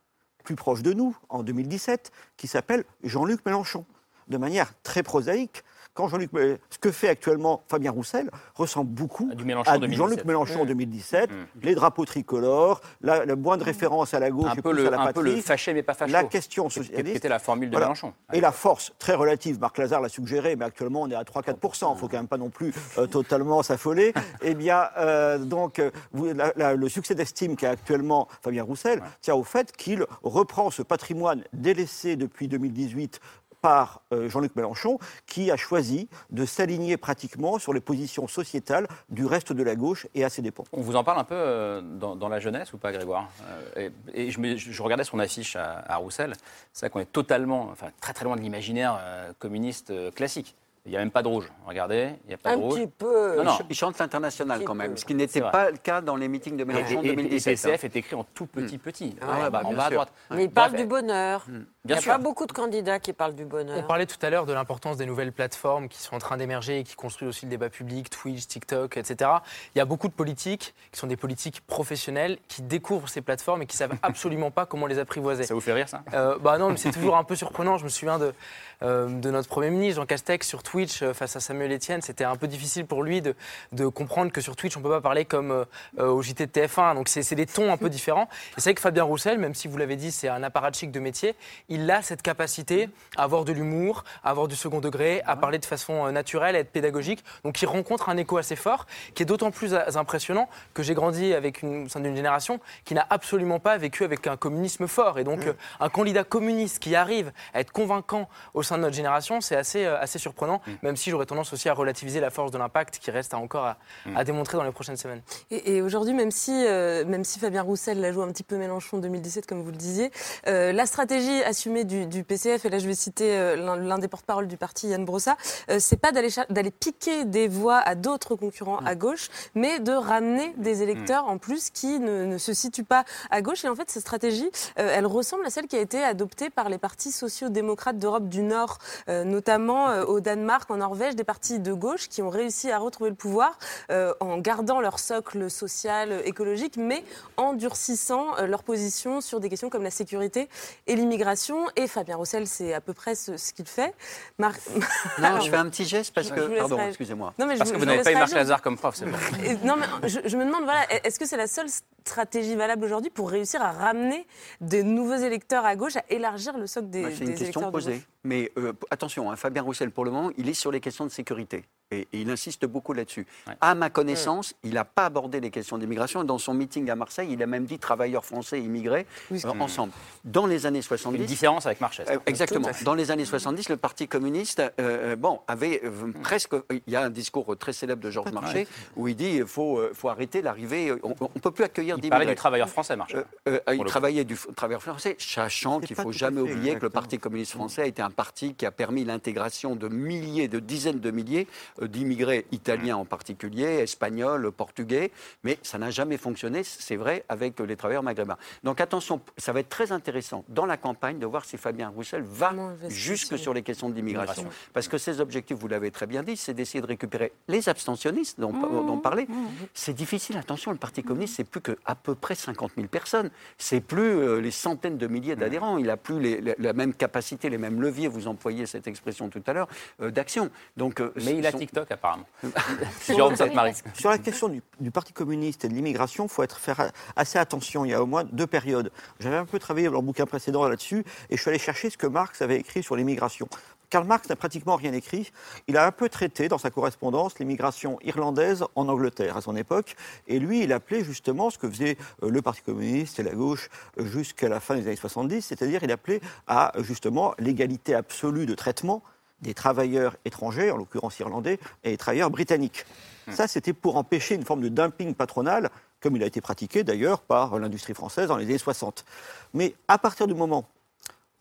plus proche de nous, en 2017, qui s'appelle Jean-Luc Mélenchon, de manière très prosaïque quand Jean-Luc, ce que fait actuellement Fabien Roussel ressemble beaucoup à Jean-Luc Mélenchon en 2017. Mmh. Les drapeaux tricolores, la, la moindre référence à la gauche un peu le, à la un peu le fâché mais pas facho. La question socialiste. Qui était la formule de Mélenchon. Et la force très relative, Marc Lazare l'a suggéré, mais actuellement on est à 3-4%. Il ne faut quand même pas non plus euh, totalement s'affoler. eh bien, euh, donc, vous, le succès d'estime qu'a actuellement Fabien Roussel tient au fait qu'il reprend ce patrimoine délaissé depuis 2018 par euh, Jean-Luc Mélenchon, qui a choisi de s'aligner pratiquement sur les positions sociétales du reste de la gauche et à ses dépens. On vous en parle un peu euh, dans, la jeunesse ou pas, Grégoire? Euh, Et, je, regardais son affiche à, Roussel. C'est vrai qu'on est totalement, enfin très très loin de l'imaginaire communiste classique. Il n'y a même pas de rouge. Regardez, il n'y a pas un de rouge. Un petit peu. Non, non. Il chante l'international quand même, ce qui n'était pas le cas dans les meetings de Mélenchon en 2017. Et PCF est écrit en tout petit petit, ah, bah, en bas à droite. Mais il parle du bonheur. Hmm. il n'y a pas beaucoup de candidats qui parlent du bonheur. On parlait tout à l'heure de l'importance des nouvelles plateformes qui sont en train d'émerger et qui construisent aussi le débat public, Twitch, TikTok, etc. Il y a beaucoup de politiques qui sont des politiques professionnelles qui découvrent ces plateformes et qui savent absolument pas comment les apprivoiser. Ça vous fait rire ça? Euh, Bah non, mais c'est toujours un peu surprenant. Je me souviens de, euh, de notre premier ministre Jean Castex sur Twitch euh, face à sa Samuel Etienne, c'était un peu difficile pour lui de, de, comprendre que sur Twitch, on ne peut pas parler comme euh, au JT de TF1. Donc, c'est des tons un peu différents. Et c'est vrai que Fabien Roussel, même si vous l'avez dit, c'est un apparatchik de métier, il a cette capacité à avoir de l'humour, à avoir du second degré, à parler de façon euh, naturelle, à être pédagogique. Donc, il rencontre un écho assez fort, qui est d'autant plus impressionnant que j'ai grandi avec une, au sein d'une génération qui n'a absolument pas vécu avec un communisme fort. Et donc, euh, un candidat communiste qui arrive à être convaincant au sein de notre génération, c'est assez, assez surprenant, mm. même si j'aurais tendance aussi à relativiser la force de l'impact qui reste encore à, mm. démontrer dans les prochaines semaines. Et, aujourd'hui, même, si, euh, même si Fabien Roussel l'a joué un petit peu Mélenchon en 2017, comme vous le disiez, euh, la stratégie assumée du, PCF, et là je vais citer euh, l'un des porte-parole du parti, Yann Brossa, c'est pas d'aller piquer des voix à d'autres concurrents mm. à gauche, mais de ramener des électeurs en plus qui ne, ne, se situent pas à gauche. Et en fait, cette stratégie, elle ressemble à celle qui a été adoptée par les partis sociaux-démocrates d'Europe du Nord, notamment au Danemark Danemark, en Norvège, des partis de gauche qui ont réussi à retrouver le pouvoir en gardant leur socle social, écologique, mais en durcissant leur position sur des questions comme la sécurité et l'immigration. Et Fabien Roussel, c'est à peu près ce, qu'il fait. Non, je fais un petit geste parce que. Pardon, excusez-moi. Parce que vous n'avez pas eu Marc Lazare comme prof, c'est bon. Non, mais je, me demande, voilà, est-ce que c'est la seule stratégie valable aujourd'hui pour réussir à ramener de nouveaux électeurs à gauche, à élargir le socle des, C'est une question posée. Mais euh, attention, hein, Fabien Roussel, pour le moment, il est sur les questions de sécurité. Et, il insiste beaucoup là-dessus. À ma connaissance, il n'a pas abordé les questions d'immigration. Dans son meeting à Marseille, il a même dit travailleurs français et immigrés euh, ensemble. Dans les années 70. Une différence avec Marchais. Euh, exactement. Dans les années 70, le Parti communiste bon, avait presque. Il y a un discours très célèbre de Georges Marchais où il dit il faut, faut arrêter l'arrivée. On ne peut plus accueillir d'immigrés. Il parlait du travailleur français, Marchais. il travaillait du travailleur français, sachant qu'il ne faut jamais oublier que le Parti communiste français a été un parti qui a permis l'intégration de milliers, de dizaines de milliers euh, d'immigrés italiens en particulier, espagnols, portugais, mais ça n'a jamais fonctionné, c'est vrai, avec les travailleurs maghrébins. Donc attention, ça va être très intéressant dans la campagne de voir si Fabien Roussel va jusque sur les questions d'immigration. Parce que ses objectifs, vous l'avez très bien dit, c'est d'essayer de récupérer les abstentionnistes dont, mmh, dont parlait. Mmh, mmh. C'est difficile, attention, le Parti communiste, c'est plus qu'à peu près 50 000 personnes. C'est plus euh, les centaines de milliers d'adhérents. Il n'a plus la même capacité, les mêmes leviers, vous en employé cette expression tout à l'heure, euh, d'action. Donc, euh, Mais il a TikTok apparemment. sur, la question du, Parti communiste et de l'immigration, il faut être, faire assez attention. Il y a au moins deux périodes. J'avais un peu travaillé dans le bouquin précédent là-dessus et je suis allé chercher ce que Marx avait écrit sur l'immigration. Karl Marx n'a pratiquement rien écrit. Il a un peu traité dans sa correspondance l'immigration irlandaise en Angleterre à son époque. Et lui, il appelait justement ce que faisait euh, le Parti communiste et la gauche euh, jusqu'à la fin des années 70, c'est-à-dire il appelait à justement l'égalité absolue de traitement des travailleurs étrangers, en l'occurrence irlandais, et des travailleurs britanniques. Hmm. Ça, c'était pour empêcher une forme de dumping patronal, comme il a été pratiqué d'ailleurs par l'industrie française dans les années 60. Mais à partir du moment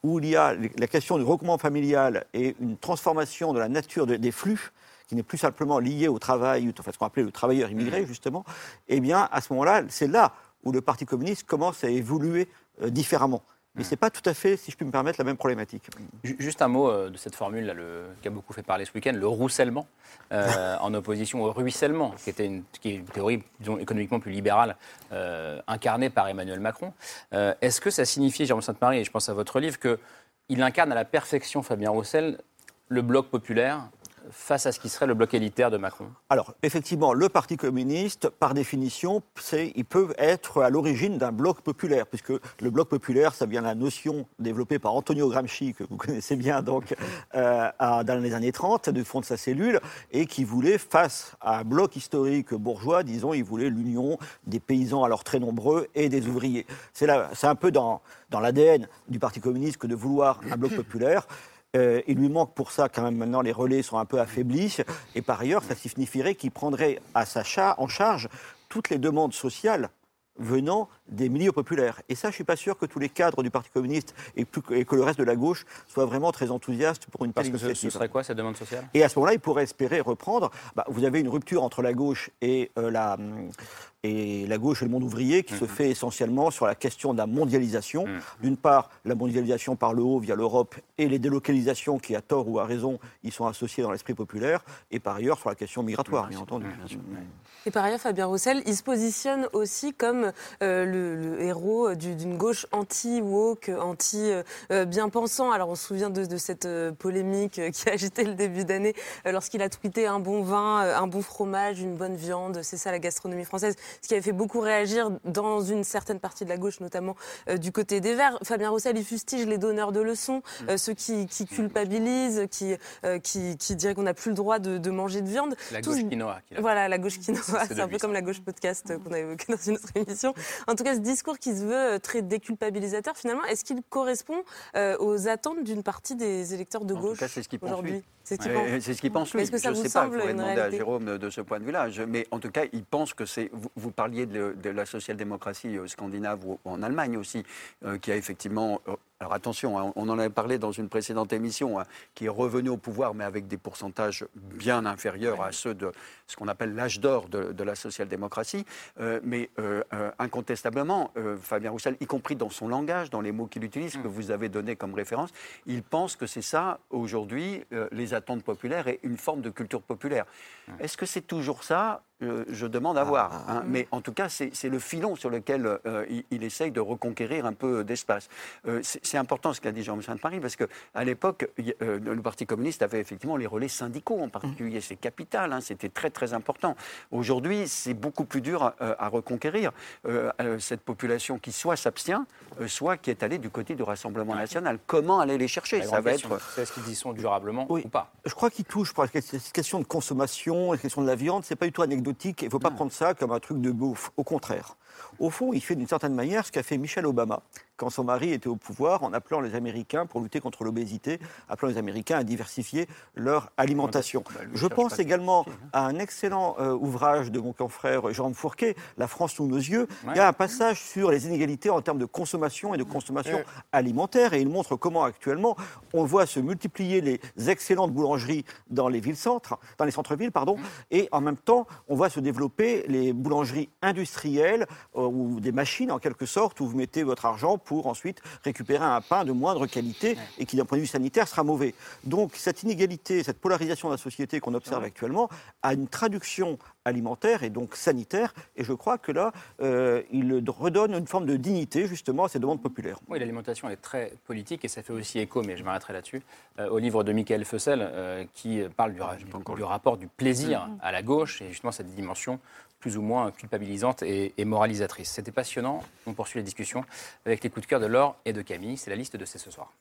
où il y a la question du regroupement familial et une transformation de la nature des flux, qui n'est plus simplement lié au travail, enfin ce qu'on appelait le travailleur immigré, mmh. justement, eh bien, à ce moment-là, c'est là où le Parti communiste commence à évoluer euh, différemment. Mais ce n'est pas tout à fait, si je puis me permettre, la même problématique. Juste un mot euh, de cette formule là, le, qui a beaucoup fait parler ce week-end, le roussellement, euh, en opposition au ruissellement, qui, était une, qui est une théorie disons, économiquement plus libérale, euh, incarnée par Emmanuel Macron. Est-ce que ça signifie, Jérôme Sainte-Marie, et je pense à votre livre, qu'il incarne à la perfection, Fabien Roussel, le bloc populaire face à ce qui serait le bloc élitaire de Macron Alors, effectivement, le Parti communiste, par définition, il peut être à l'origine d'un bloc populaire, puisque le bloc populaire, ça vient de la notion développée par Antonio Gramsci, que vous connaissez bien, donc, euh, dans les années 30, du fond de sa cellule, et qui voulait, face à un bloc historique bourgeois, disons, il voulait l'union des paysans alors très nombreux et des ouvriers. C'est un peu dans, dans l'ADN du Parti communiste que de vouloir un bloc populaire. Euh, il lui manque pour ça quand même maintenant les relais sont un peu affaiblis. Et par ailleurs, ça signifierait qu'il prendrait à sa en charge toutes les demandes sociales venant des milieux populaires. Et ça, je ne suis pas sûr que tous les cadres du Parti communiste et, que le reste de la gauche soient vraiment très enthousiastes pour une telle Parce que ce, serait quoi cette demande sociale? Et à ce moment-là, il pourrait espérer reprendre. Bah, vous avez une rupture entre la gauche et euh, la, et la gauche et le monde ouvrier qui se mhm. fait essentiellement sur la question de la mondialisation. Mhm. D'une part, la mondialisation par le haut via l'Europe et les délocalisations qui, à tort ou à raison, y sont associées dans l'esprit populaire, et par ailleurs sur la question migratoire, bien entendu. Et par ailleurs, Fabien Roussel, il se positionne aussi comme euh, le, héros d'une gauche anti-woke, anti-bien-pensant. Alors on se souvient de, cette euh, polémique qui a agité le début d'année euh, lorsqu'il a tweeté un bon vin, un bon fromage, une bonne viande, c'est ça la gastronomie française ce qui avait fait beaucoup réagir dans une certaine partie de la gauche, notamment euh, du côté des Verts. Fabien Roussel, il fustige les donneurs de leçons, mm. euh, ceux qui, culpabilisent, qui, euh, qui, qui diraient qu'on n'a plus le droit de, manger de viande. La gauche quinoa. Voilà, la gauche quinoa. C'est un peu comme la gauche podcast qu'on a évoqué dans une autre émission. En tout cas, ce discours qui se veut très déculpabilisateur, finalement, est-ce qu'il correspond aux attentes d'une partie des électeurs de gauche aujourd'hui? C'est ce qu'il pense. lui. je ne sais pas, il faudrait demander à Jérôme de, ce point de vue-là. Mais en tout cas, il pense que c'est. Vous, parliez de, la social-démocratie euh, scandinave ou en Allemagne aussi, euh, qui a effectivement euh, alors attention, hein, on en avait parlé dans une précédente émission, hein, qui est revenu au pouvoir, mais avec des pourcentages bien inférieurs à ceux de ce qu'on appelle l'âge d'or de, la social-démocratie. Euh, mais euh, euh, incontestablement, Fabien Roussel, y compris dans son langage, dans les mots qu'il utilise, que mm. vous avez donné comme référence, il pense que c'est ça, aujourd'hui, les attentes populaires et une forme de culture populaire. Est-ce que c'est toujours ça je demande à voir. Ah. Hein. mais en tout cas, c'est le filon sur lequel euh, il, essaye de reconquérir un peu d'espace. Euh, c'est important ce qu'a dit Jean-Michel de Paris, parce qu'à l'époque, euh, le Parti communiste avait effectivement les relais syndicaux, en particulier. C'est capital, hein, c'était très très important. Aujourd'hui, c'est beaucoup plus dur à, reconquérir cette population qui soit s'abstient, soit qui est allée du côté du Rassemblement national. Comment aller les chercher? Ça va être. Est-ce qu'ils y sont durablement ou pas? Je crois qu'ils touchent pour la question de consommation, la question de la viande, c'est pas du tout anecdotique il ne faut pas prendre ça comme un truc de bouffe. Au contraire. Au fond, il fait d'une certaine manière ce qu'a fait Michel Obama quand son mari était au pouvoir en appelant les Américains, pour lutter contre l'obésité, appelant les Américains à diversifier leur alimentation. Bah, Je pense également hein. à un excellent euh, ouvrage de mon confrère Jean Fourquet, La France sous nos yeux. Il y a un passage sur les inégalités en termes de consommation et de consommation alimentaire et il montre comment actuellement on voit se multiplier les excellentes boulangeries dans les villes-centres, dans les centres-villes, pardon, et en même temps on voit se développer les boulangeries industrielles ou des machines en quelque sorte où vous mettez votre argent pour ensuite récupérer un pain de moindre qualité et qui, d'un point de vue sanitaire, sera mauvais. Donc cette inégalité, cette polarisation de la société qu'on observe actuellement a une traduction alimentaire et donc sanitaire. Et je crois que là, euh, il redonne une forme de dignité justement à ces demandes populaires. Oui, l'alimentation est très politique et ça fait aussi écho, mais je m'arrêterai là-dessus, euh, au livre de Michael Fussel euh, qui parle du, du, rapport du plaisir mm-hmm. à la gauche et justement cette dimension plus ou moins culpabilisante et, moralisatrice. C'était passionnant. On poursuit la discussion avec les coups de cœur de Laure et de Camille. C'est la liste de ces ce soir.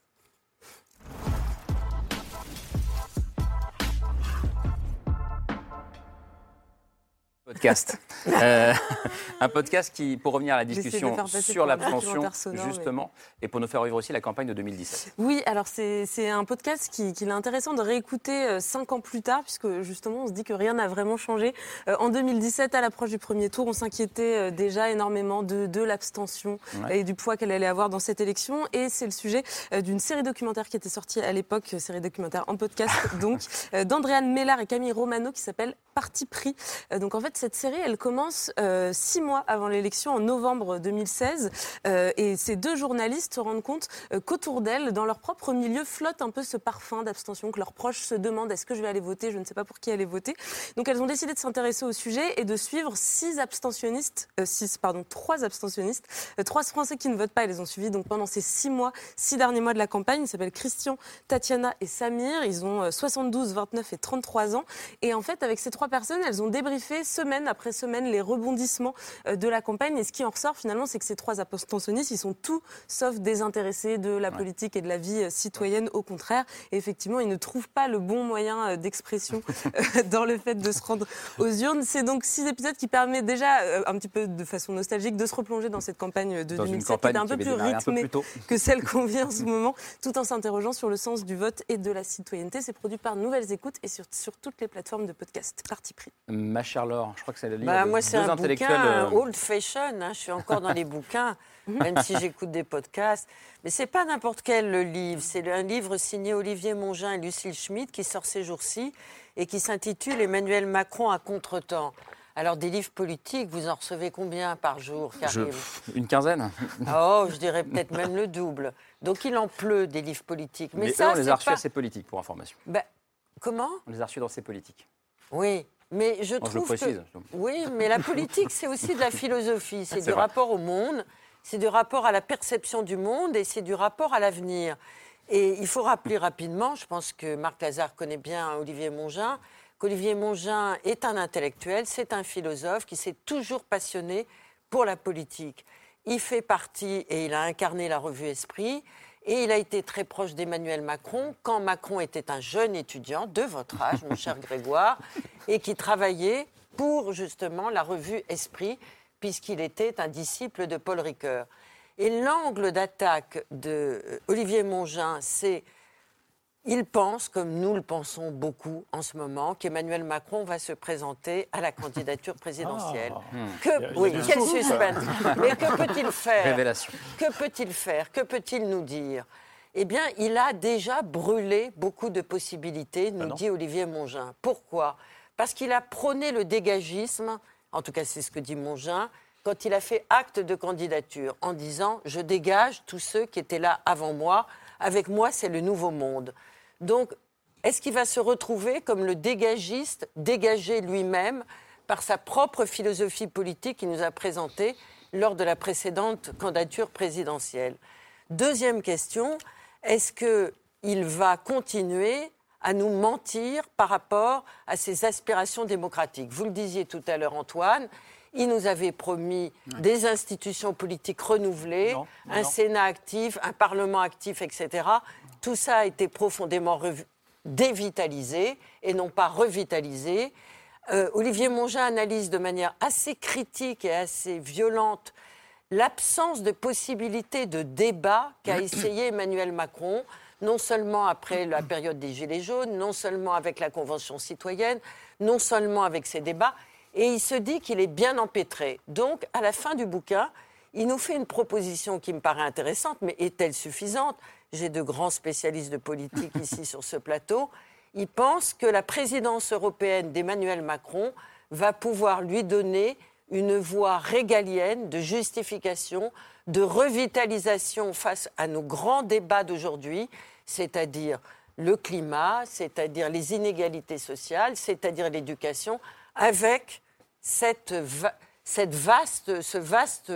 Podcast. Euh, un podcast qui, pour revenir à la discussion sur l'abstention, justement, et pour nous faire vivre aussi la campagne de 2017. Oui, alors c'est un podcast qui, qui est intéressant de réécouter euh, cinq ans plus tard, puisque justement, on se dit que rien n'a vraiment changé. Euh, en 2017, à l'approche du premier tour, on s'inquiétait déjà énormément de, de l'abstention et du poids qu'elle allait avoir dans cette élection. Et c'est le sujet d'une série documentaire qui était sortie à l'époque, série documentaire en podcast, donc, d'Andréane Mellard et Camille Romano, qui s'appelle Parti pris. donc en fait, cette série, elle commence euh, six mois avant l'élection, en novembre 2016. Euh, et ces deux journalistes se rendent compte euh, qu'autour d'elles, dans leur propre milieu, flotte un peu ce parfum d'abstention, que leurs proches se demandent est-ce que je vais aller voter, je ne sais pas pour qui aller voter. Donc elles ont décidé de s'intéresser au sujet et de suivre six abstentionnistes, six, pardon, trois abstentionnistes, trois Français qui ne votent pas. Elles les ont suivis donc pendant ces six mois, six derniers mois de la campagne. Ils s'appellent Christian, Tatiana et Samir. Ils ont 72, 29 et 33 ans. Et en fait, avec ces trois personnes, elles ont débriefé ce semaine après semaine les rebondissements euh, de la campagne. Et ce qui en ressort finalement, c'est que ces trois abstentionnistes, ils sont tout sauf désintéressés de la politique et de la vie euh, citoyenne. Au contraire, et effectivement, ils ne trouvent pas le bon moyen euh, d'expression dans le fait de se rendre aux urnes. C'est donc six épisodes qui permettent déjà, un petit peu de façon nostalgique, de se replonger dans cette campagne de 2007 qui est un peu plus rythmée que celle qu'on vit en ce moment, tout en s'interrogeant sur le sens du vote et de la citoyenneté. C'est produit par Nouvelles Écoutes et sur, sur toutes les plateformes de podcast. Parti pris. Ma chère Je crois que c'est le livre bah, moi, c'est un bouquin euh, old fashion. Hein, je suis encore dans les bouquins, même si j'écoute des podcasts. Mais c'est pas n'importe quel le livre. C'est un livre signé Olivier Mongin et Lucille Schmitt qui sort ces jours-ci et qui s'intitule Emmanuel Macron à contretemps. Alors, des livres politiques, vous en recevez combien par jour Une quinzaine. Oh, je dirais peut-être même le double. Donc, il en pleut des livres politiques. Mais, ça, on les a reçus pas... assez politiques, pour information. Ben, comment? On les a reçus dans ces politiques. Oui, mais je trouve que... Oui, mais la politique, c'est aussi de la philosophie. C'est du rapport au monde, c'est du rapport à la perception du monde et c'est du rapport à l'avenir. Et il faut rappeler rapidement, je pense que Marc Lazare connaît bien Olivier Mongin, qu'Olivier Mongin est un intellectuel, c'est un philosophe qui s'est toujours passionné pour la politique. Il fait partie, et il a incarné la revue Esprit, et il a été très proche d'Emmanuel Macron quand Macron était un jeune étudiant de votre âge, mon cher Grégoire, et qui travaillait pour justement la revue Esprit, puisqu'il était un disciple de Paul Ricoeur. Et l'angle d'attaque de euh, Olivier Mongin, c'est il pense, comme nous le pensons beaucoup en ce moment, qu'Emmanuel Macron va se présenter à la candidature présidentielle. Ah. Hmm. Que, oui, quel suspense. Mais que peut-il faire Révélation. Que peut-il faire Que peut-il nous dire? Eh bien, il a déjà brûlé beaucoup de possibilités, nous non. dit Olivier Mongin. Pourquoi? Parce qu'il a prôné le dégagisme, en tout cas c'est ce que dit Mongin, quand il a fait acte de candidature, en disant je dégage tous ceux qui étaient là avant moi. Avec moi, c'est le nouveau monde. Donc, est-ce qu'il va se retrouver comme le dégagiste, dégagé lui-même par sa propre philosophie politique qu'il nous a présentée lors de la précédente candidature présidentielle? Deuxième question, est-ce qu'il va continuer à nous mentir par rapport à ses aspirations démocratiques? Vous le disiez tout à l'heure, Antoine, il nous avait promis des institutions politiques renouvelées, Non, non, un non. Sénat actif, un Parlement actif, etc. Tout ça a été profondément dévitalisé et non pas revitalisé. Euh, Olivier Mongin analyse de manière assez critique et assez violente l'absence de possibilité de débat qu'a essayé Emmanuel Macron, non seulement après la période des Gilets jaunes, non seulement avec la Convention citoyenne, non seulement avec ses débats, et il se dit qu'il est bien empêtré. Donc, à la fin du bouquin, il nous fait une proposition qui me paraît intéressante, mais est-elle suffisante? J'ai de grands spécialistes de politique ici sur ce plateau. Il pense que la présidence européenne d'Emmanuel Macron va pouvoir lui donner une voie régalienne de justification, de revitalisation face à nos grands débats d'aujourd'hui, c'est-à-dire le climat, c'est-à-dire les inégalités sociales, c'est-à-dire l'éducation, avec cette, va- cette vaste, ce vaste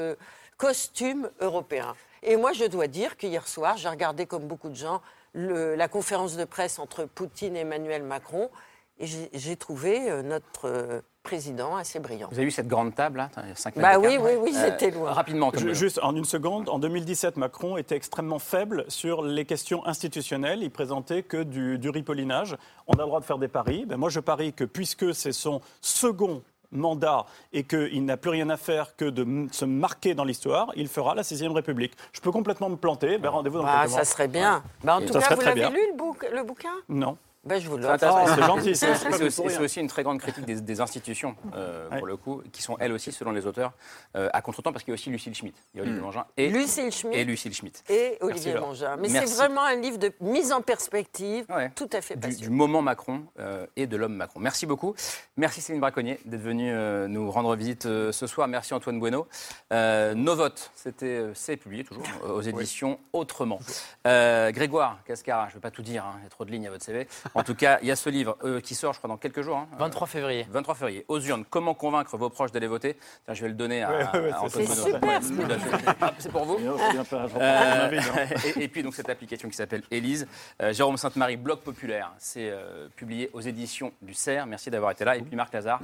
costume européen. Et moi, je dois dire qu'hier soir, j'ai regardé comme beaucoup de gens le- la conférence de presse entre Poutine et Emmanuel Macron, et j'ai- trouvé euh, notre euh, président assez brillant. Vous avez vu cette grande table là Attends, il y a cinq Bah mètres oui, oui, oui, Euh, c'était loin. Rapidement, Bonneau. Juste en une seconde, en 2017, Macron était extrêmement faible sur les questions institutionnelles. Il présentait que du, du ripollinage. On a le droit de faire des paris. Ben moi, je parie que puisque c'est son second mandat et qu'il n'a plus rien à faire que de se marquer dans l'histoire, il fera la 6ème République. Je peux complètement me planter. Ben, Rendez-vous dans Ah, quelques mois. ça serait bien. Bah, en Et tout cas, vous l'avez lu le, bouc- le bouquin? Non. Ben, Je vous C'est intéressant. c'est gentil, c'est- aussi, une très grande critique des, des institutions, euh, pour le coup, qui sont elles aussi, selon les auteurs, euh, à contre-temps, parce qu'il y a aussi Lucille Schmitt. Il y a Olivier Mangin et, Lucille Schmitt et Lucille Schmitt. et Olivier Laure. Mangin. Mais Merci. c'est vraiment un livre de mise en perspective Ouais. tout à fait du, passionnant. du moment Macron euh, et de l'homme Macron. Merci beaucoup. Merci Céline Braconnier d'être venue euh, nous rendre visite euh, ce soir. Merci Antoine Bueno. Euh, nos votes, c'était, euh, c'est publié toujours aux éditions Autrement. Euh, Grégoire Cascara, je ne vais pas tout dire, hein, il y a trop de lignes à votre CV. En tout cas, il y a ce livre euh, qui sort, je crois, dans quelques jours. hein. 23 février. 23 février. Aux urnes, comment convaincre vos proches d'aller voter? Tiens, Je vais le donner à, Ouais, ouais, ouais, à c'est Antoine C'est super, C'est pour vous? Euh, hein. et, et puis donc cette application qui s'appelle Élise. Euh, Jérôme Sainte-Marie, Blog Populaire, c'est euh, publié aux éditions du CERF. Merci d'avoir été là. Et puis Marc Lazare,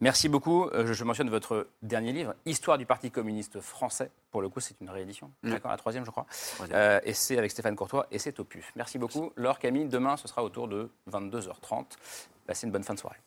merci, beaucoup. Je, je mentionne votre dernier livre, Histoire du Parti communiste français. Pour le coup, c'est une réédition. D'accord, la troisième, je crois. Euh, et c'est avec Stéphane Courtois et c'est au PUF. Merci beaucoup. Laure Camille, demain, ce sera autour de 22h30. Passez une bonne fin de soirée.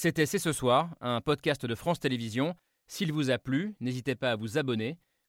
C'était C'est ce soir, un podcast de France Télévisions. S'il vous a plu, n'hésitez pas à vous abonner.